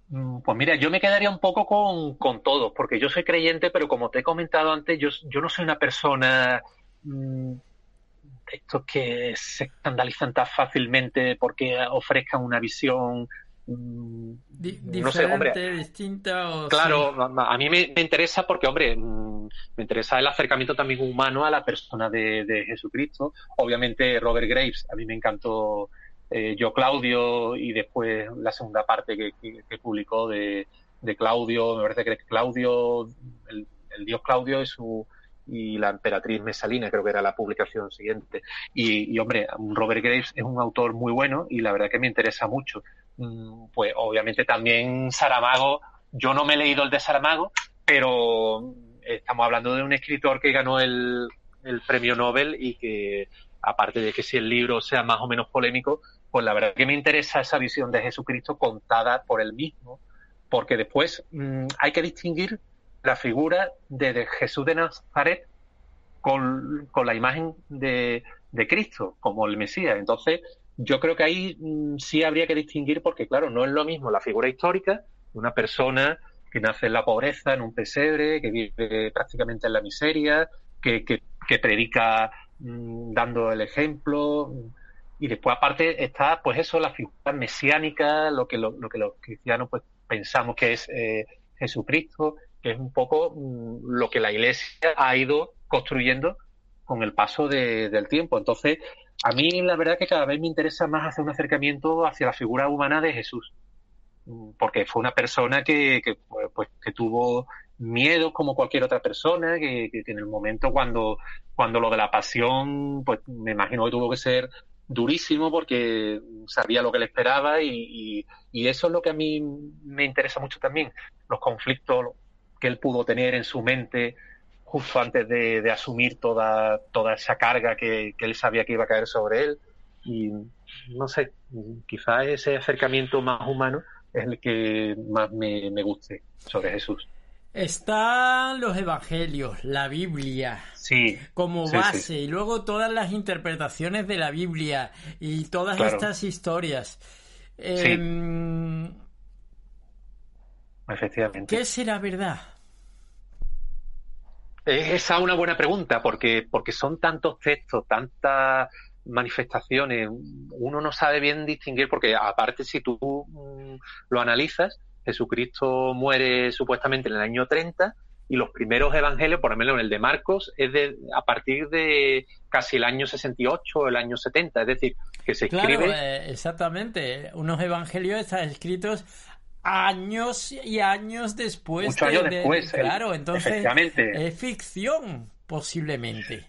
Mm, Pues mira, yo me quedaría un poco con, con todos, porque yo soy creyente, pero como te he comentado antes, yo, yo no soy una persona mm, de estos que se escandalizan tan fácilmente porque ofrezcan una visión, Di- no sé, hombre, diferente, distinta o Claro, sí? a mí me, me interesa porque, hombre, mm, me interesa el acercamiento también humano a la persona de, de Jesucristo. Obviamente, Robert Graves, a mí me encantó eh, Yo Claudio y después la segunda parte que, que- que publicó de, de Claudio, me parece que Claudio, el, el dios Claudio y su y la emperatriz Mesalina, creo que era la publicación siguiente. Y, hombre, Robert Graves es un autor muy bueno y la verdad que me interesa mucho. Mm, Pues obviamente también Saramago, yo no me he leído el de Saramago, pero estamos hablando de un escritor que ganó el, el premio Nobel y que, aparte de que si el libro sea más o menos polémico, pues la verdad que me interesa esa visión de Jesucristo contada por él mismo, porque después mm, hay que distinguir la figura de, Jesús de Nazaret con, con la imagen de, de Cristo, como el Mesías. Entonces, yo creo que ahí mm, sí habría que distinguir porque, claro, no es lo mismo la figura histórica una persona que nace en la pobreza, en un pesebre, que vive prácticamente en la miseria, que, que, predica mm, dando el ejemplo. Y después, aparte, está, pues eso, la figura mesiánica, lo que, lo, que los cristianos pues pensamos que es eh, Jesucristo, que es un poco mm, lo que la Iglesia ha ido construyendo con el paso del tiempo. Entonces, a mí la verdad que cada vez me interesa más hacer un acercamiento hacia la figura humana de Jesús, mm, porque fue una persona que, pues, que tuvo miedo como cualquier otra persona, que, en el momento cuando, cuando lo de la pasión, pues me imagino que tuvo que ser durísimo porque sabía lo que le esperaba y, y, eso es lo que a mí me interesa mucho también, los conflictos que él pudo tener en su mente justo antes de, asumir toda, toda esa carga que, él sabía que iba a caer sobre él. Y no sé, quizás ese acercamiento más humano es el que más me, guste sobre Jesús. Están los evangelios, la Biblia, sí, como base, y luego todas las interpretaciones de la Biblia y todas estas historias. Em, Efectivamente. ¿Qué será verdad? Es esa una buena pregunta, porque, porque son tantos textos, tantas manifestaciones, uno no sabe bien distinguir, porque aparte si tú mm, lo analizas, Jesucristo muere supuestamente en el año 30 y los primeros evangelios, por lo menos en el de Marcos, es de a partir de casi el año 68 o el año 70, es decir, que se escribe... Eh, exactamente, unos evangelios están escritos años y años después. Muchos años después. Claro, entonces es ficción, posiblemente.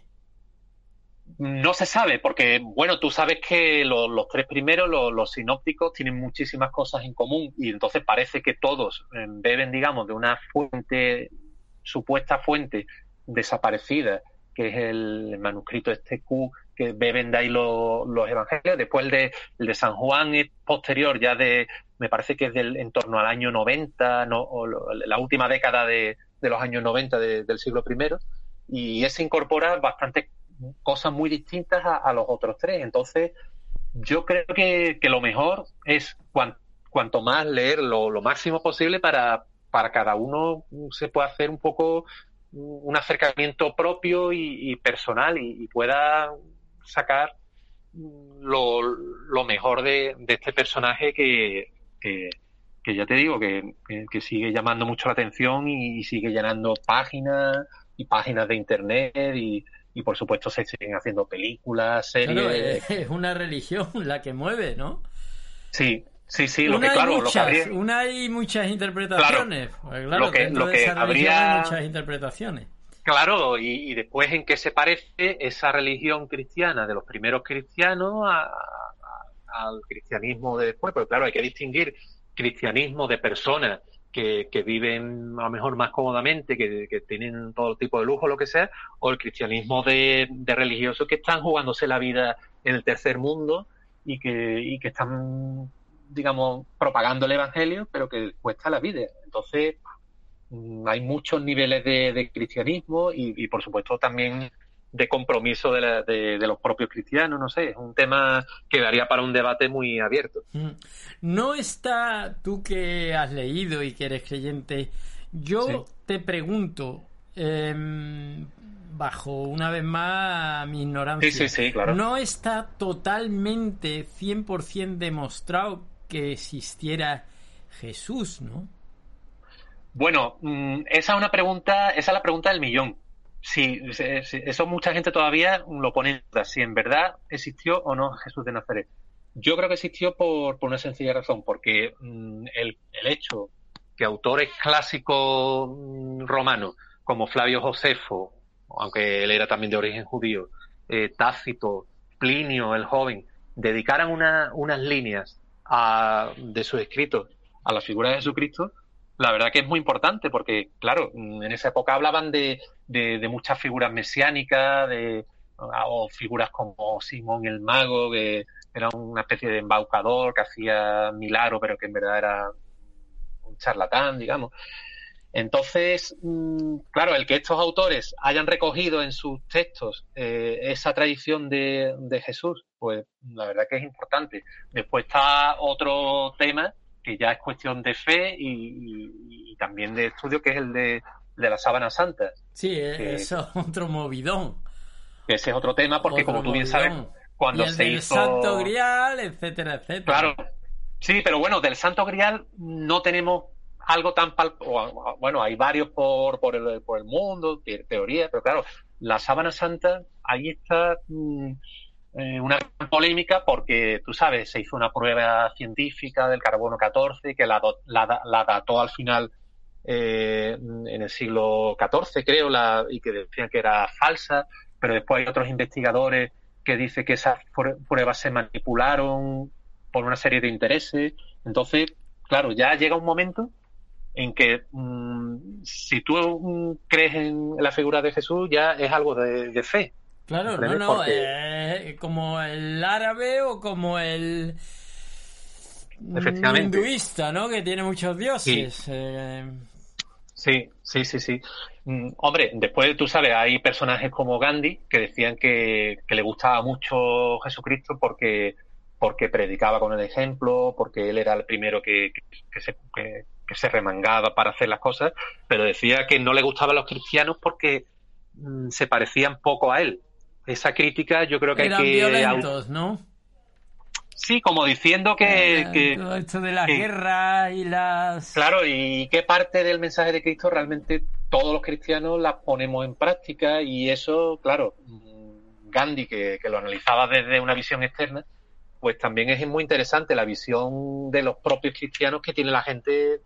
No se sabe, porque, bueno, tú sabes que los tres primeros, los, sinópticos, tienen muchísimas cosas en común y entonces parece que todos eh, beben, digamos, de una fuente, supuesta fuente desaparecida, que es el, manuscrito este Q, que beben de ahí los, evangelios. Después el de, el de San Juan es posterior, ya de, me parece que es del, en torno al año 90, no, o la última década de, los años 90 del siglo I, y ese incorpora bastantes cosas muy distintas a, los otros tres. Entonces, yo creo que, lo mejor es cuanto más leer lo, máximo posible para, para cada uno se pueda hacer un poco un acercamiento propio y, personal y, pueda sacar lo, lo mejor de, de, este personaje que, que, ya te digo, que, que, sigue llamando mucho la atención y, sigue llenando páginas y páginas de internet y, y por supuesto se siguen haciendo películas, series. es una religión la que mueve, ¿no? Sí, sí, sí, lo que claro, muchas, lo que habría... Una hay muchas interpretaciones. Claro, pues lo que, lo que habría muchas interpretaciones. Claro, y, después en qué se parece esa religión cristiana de los primeros cristianos a, al cristianismo de después, pero claro, hay que distinguir cristianismo de personas que, que viven a lo mejor más cómodamente, que, que, tienen todo tipo de lujo, lo que sea, o el cristianismo de, de religiosos que están jugándose la vida en el tercer mundo y que, y que están, digamos, propagando el evangelio, pero que cuesta la vida. Entonces, mm, hay muchos niveles de, de cristianismo y, y, por supuesto, también de compromiso de, los propios cristianos, no sé, es un tema que daría para un debate muy abierto. Mm. No está, tú que has leído y que eres creyente, yo te pregunto, em, bajo una vez más mi ignorancia, no está totalmente 100% demostrado que existiera Jesús, ¿no? Bueno, mm, esa es una pregunta, esa es la pregunta del millón Sí, eso mucha gente todavía lo pone en duda, si en verdad existió o no Jesús de Nazaret. Yo creo que existió por, una sencilla razón, porque mm, el, hecho que autores clásicos mm, romanos como Flavio Josefo, aunque él era también de origen judío, eh, Tácito, Plinio el joven, dedicaran unas líneas de sus escritos a la figura de Jesucristo, la verdad que es muy importante porque, claro, en esa época hablaban de, de, muchas figuras mesiánicas, de, o figuras como Simón el Mago, que era una especie de embaucador que hacía milagro, pero que en verdad era un charlatán, digamos. Entonces, mm, claro, el que estos autores hayan recogido en sus textos eh, esa tradición de, de, Jesús, pues la verdad que es importante. Después está otro tema que ya es cuestión de fe y, y, también de estudio, que es el de, de la sábana santa. Sí, que, eso es otro movidón. Ese es otro tema, porque como tú bien sabes, cuando y el se del hizo. Santo Grial, etcétera, etcétera. Claro. Sí, pero bueno, del Santo Grial no tenemos algo tan pal... bueno, hay varios por, por, el, por el mundo, te, teoría, pero claro, la sábana santa, ahí está mmm, eh, una polémica porque, tú sabes, se hizo una prueba científica del carbono 14 que la, la, dató al final eh, en el siglo XIV, creo, la, y que decían que era falsa, pero después hay otros investigadores que dicen que esas pruebas se manipularon por una serie de intereses. Entonces, claro, ya llega un momento en que mmm, si tú mmm, crees en la figura de Jesús ya es algo de fe. Claro, no, no, Porque... eh, como el árabe o como el Efectivamente. hinduista, ¿no? Que tiene muchos dioses. Sí. Eh... Sí, sí, sí, sí. Mm, hombre, después tú sabes, hay personajes como Gandhi que decían que, que le gustaba mucho Jesucristo porque, porque predicaba con el ejemplo, porque él era el primero que, que, que se, que, se remangaba para hacer las cosas, pero decía que no le gustaban los cristianos porque mm, se parecían poco a él. Esa crítica yo creo que Eran hay que... violentos, ¿no? Sí, como diciendo que... Eh, que todo esto de la que- guerra y las... Claro, y qué parte del mensaje de Cristo realmente todos los cristianos las ponemos en práctica y eso, claro, mm, Gandhi, que, que lo analizaba desde una visión externa, pues también es muy interesante la visión de los propios cristianos que tiene la gente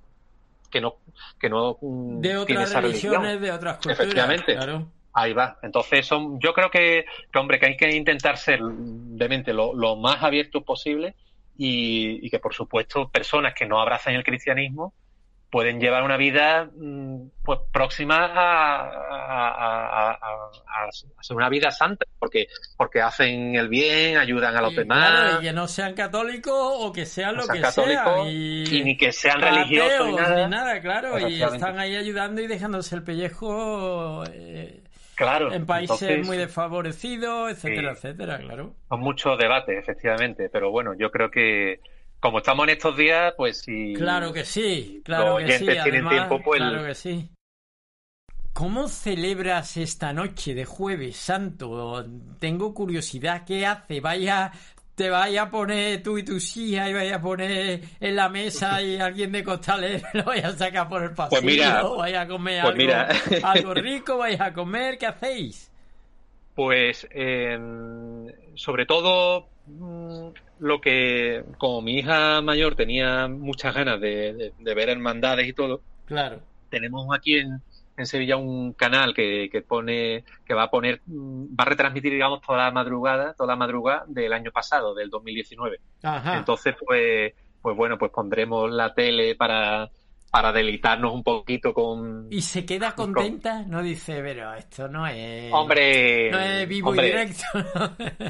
que no, que no mm, De otras religiones, religión. de otras culturas. Efectivamente. Claro. Ahí va. Entonces, son, yo creo que, que, hombre, que hay que intentar ser de mente lo, lo más abierto posible y, y, que, por supuesto, personas que no abrazan el cristianismo pueden llevar una vida mm, pues próxima a, a, a, a, ser una vida santa, porque, porque hacen el bien, ayudan a los y, demás. Claro, y que no sean católicos o que sean no lo sean que sean. Y, y, ni que sean ateos, religiosos ni nada. Ni nada claro, y están ahí ayudando y dejándose el pellejo. Eh, Claro. En países entonces, muy desfavorecidos, etcétera, etcétera, claro. Son muchos debates, efectivamente, pero bueno, yo creo que como estamos en estos días, pues si claro que sí, claro los que sí, tienen Además, tiempo, pues claro que sí. ¿Cómo celebras esta noche de Jueves Santo? Tengo curiosidad, ¿qué hace? Vaya te vaya a poner tú y tu hija y vaya a poner en la mesa y alguien de costales lo vaya a sacar por el pasillo, pues mira, vaya a comer pues algo, mira. algo rico, vaya a comer, ¿qué hacéis? Pues eh, sobre todo mmm, lo que como mi hija mayor tenía muchas ganas de, de, de ver hermandades y todo, claro. tenemos aquí en, en Sevilla un canal que, que, pone que va a poner va a retransmitir digamos toda la madrugada toda la madrugada del año pasado del 2019 Ajá. entonces pues pues bueno pues pondremos la tele para para deleitarnos un poquito con y se queda contenta no dice pero esto no es hombre no es vivo hombre, y directo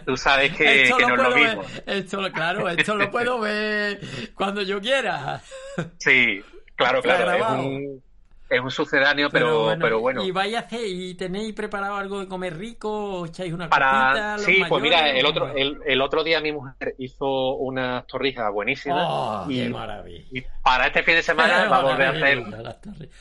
tú sabes que, que no es lo mismo ver, esto claro esto lo puedo ver cuando yo quiera. Sí claro claro es un es un sucedáneo, pero, pero, bueno, pero bueno. ¿Y vais a hacer, y tenéis preparado algo de comer rico? ¿Echáis una Para... Sí, mayores, pues mira, el otro, el, el, otro día mi mujer hizo unas torrijas buenísimas. Oh, y, qué maravilla. Y para este fin de semana va a hacer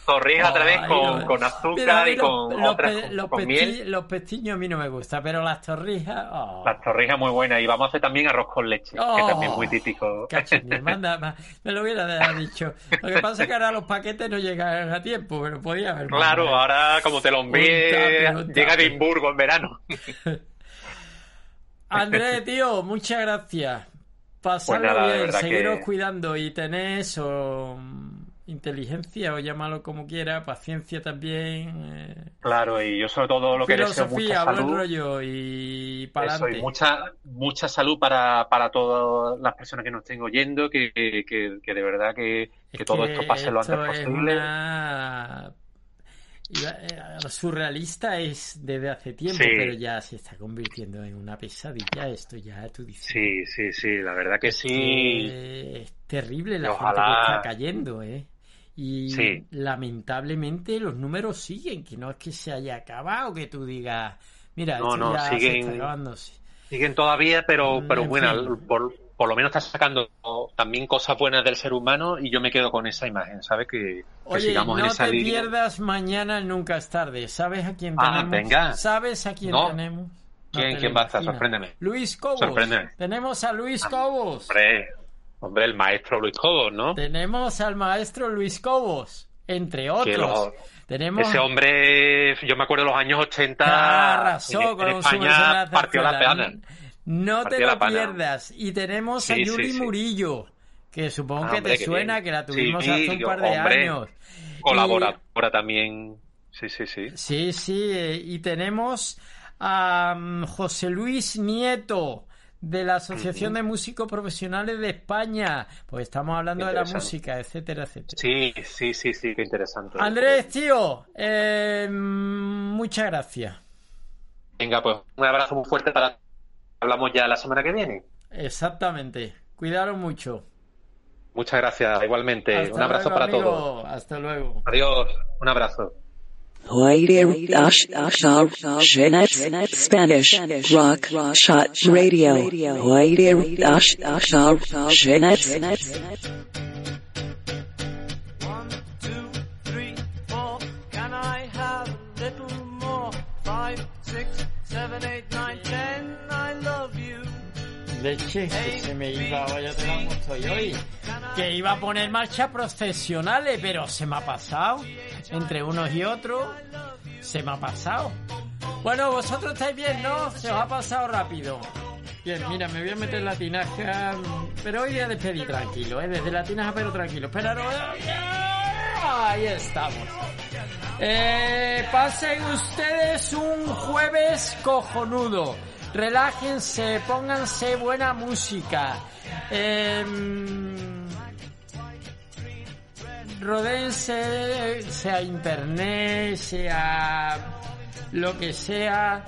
torrijas otra vez con, con azúcar y con los, otras los, con, con pesti miel. Los pestiños a mí no me gustan, pero las torrijas... Oh. Las torrijas muy buenas. Y vamos a hacer también arroz con leche, oh, que también es muy típico. Cachinilla, manda, me lo hubiera dicho. Lo que pasa es que ahora los paquetes no llegan a tiempo, pero podía haber Claro, mandado. ahora como te lo envíe, llega a Edimburgo en verano. Andrés, tío, muchas gracias. Pasarlo pues bien, seguiros que... cuidando y tener eso, inteligencia o llámalo como quiera, paciencia también. Eh, claro, y yo sobre todo lo que deseo mucha buen salud. rollo y para Eso, y mucha, mucha salud para, para todas las personas que nos estén oyendo, que, que, que de verdad que, que todo esto pase lo antes posible. Una... Lo surrealista es desde hace tiempo, sí. pero ya se está convirtiendo en una pesadilla. Esto ya tú dices. Sí, sí, sí, la verdad que sí. Es terrible la Ojalá... gente que está cayendo, ¿eh? Y Sí. lamentablemente los números siguen, que no es que se haya acabado, que tú digas, mira, No, esto no, ya se siguen- está acabando. sí. Siguen todavía, pero, pero en bueno, fin. por, por lo menos está sacando también cosas buenas del ser humano y yo me quedo con esa imagen, ¿sabes? Que, que Oye, sigamos no en esa te línea. pierdas mañana Nunca es tarde. ¿Sabes a quién Ah, tenemos? venga. ¿Sabes a quién No. tenemos? No ¿Quién, te quién va a estar? Sorpréndeme. Luis Cobos. Sorpréndeme. Tenemos a Luis Cobos. Hombre, hombre, el maestro Luis Cobos, ¿no? Tenemos al maestro Luis Cobos, entre otros. Tenemos Ese hombre, yo me acuerdo de los años 80, arrasó en, con en España partió la peana. No te lo pierdas. Y tenemos a Sí, Yuri sí. Murillo, que supongo Ah, que hombre, te suena, bien. que la tuvimos Sí, hace un par de hombre. años. Colaboradora también. Sí, sí, sí. Sí, sí, eh, y tenemos a mm, José Luis Nieto de la Asociación de Músicos Profesionales de España, pues estamos hablando de la música, etcétera, etcétera. Sí, sí, sí, sí, qué interesante. Andrés, tío, eh, muchas gracias. Venga, pues un abrazo muy fuerte para... Hablamos ya la semana que viene. Exactamente. Cuidaros mucho. Muchas gracias, igualmente. Hasta un abrazo luego, para amigo. todos. Hasta luego. Adiós, un abrazo. Spanish Rock Shot Radio. three, four. Can I have a little more? Five, six, seven, eight, nine, ten. I love you. Leche, que se me iba, vaya la estoy hoy. Que iba a poner marcha profesionales, pero se me ha pasado. Entre unos y otros, se me ha pasado. Bueno, vosotros estáis bien, ¿no? Se os ha pasado rápido. Bien, mira, me voy a meter la tinaja, pero hoy voy a despedir tranquilo, ¿eh? Desde la tinaja, pero tranquilo. Esperaros. Ahí estamos. Eh, pasen ustedes un jueves cojonudo. Relájense, pónganse buena música. Em, rodéense, sea internet, sea lo que sea,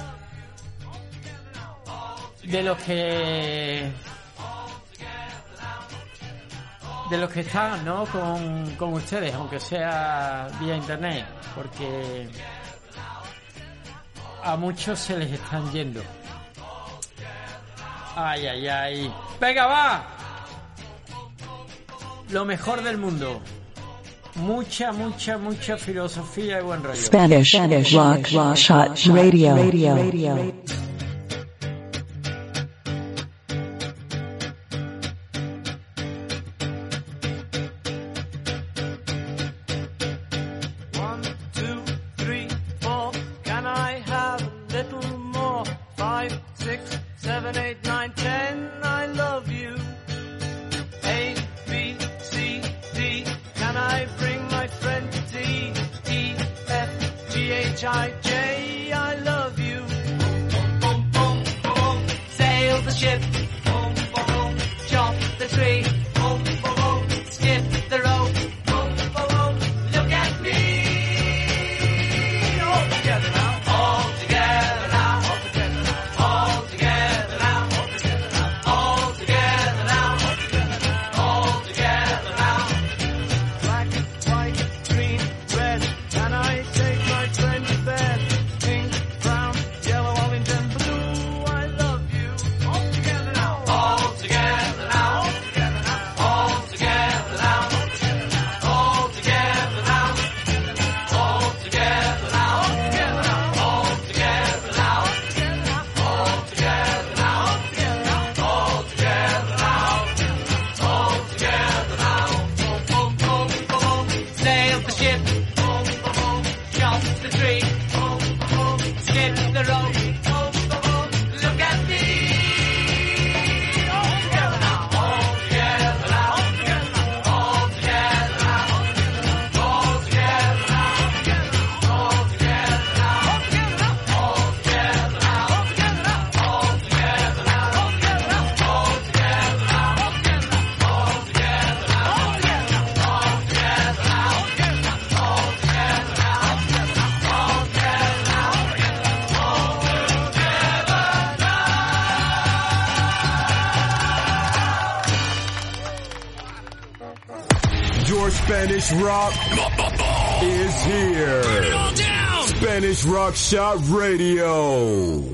de los que de los que están, ¿no? Con, con ustedes, aunque sea vía internet, porque a muchos se les están yendo. Ay, ay, ay. Venga, va. Lo mejor del mundo. Mucha, mucha, mucha filosofía y buen rollo. Spanish. Rock Shot Radio. One, Spanish rock is here. Spanish Rock Shot Radio.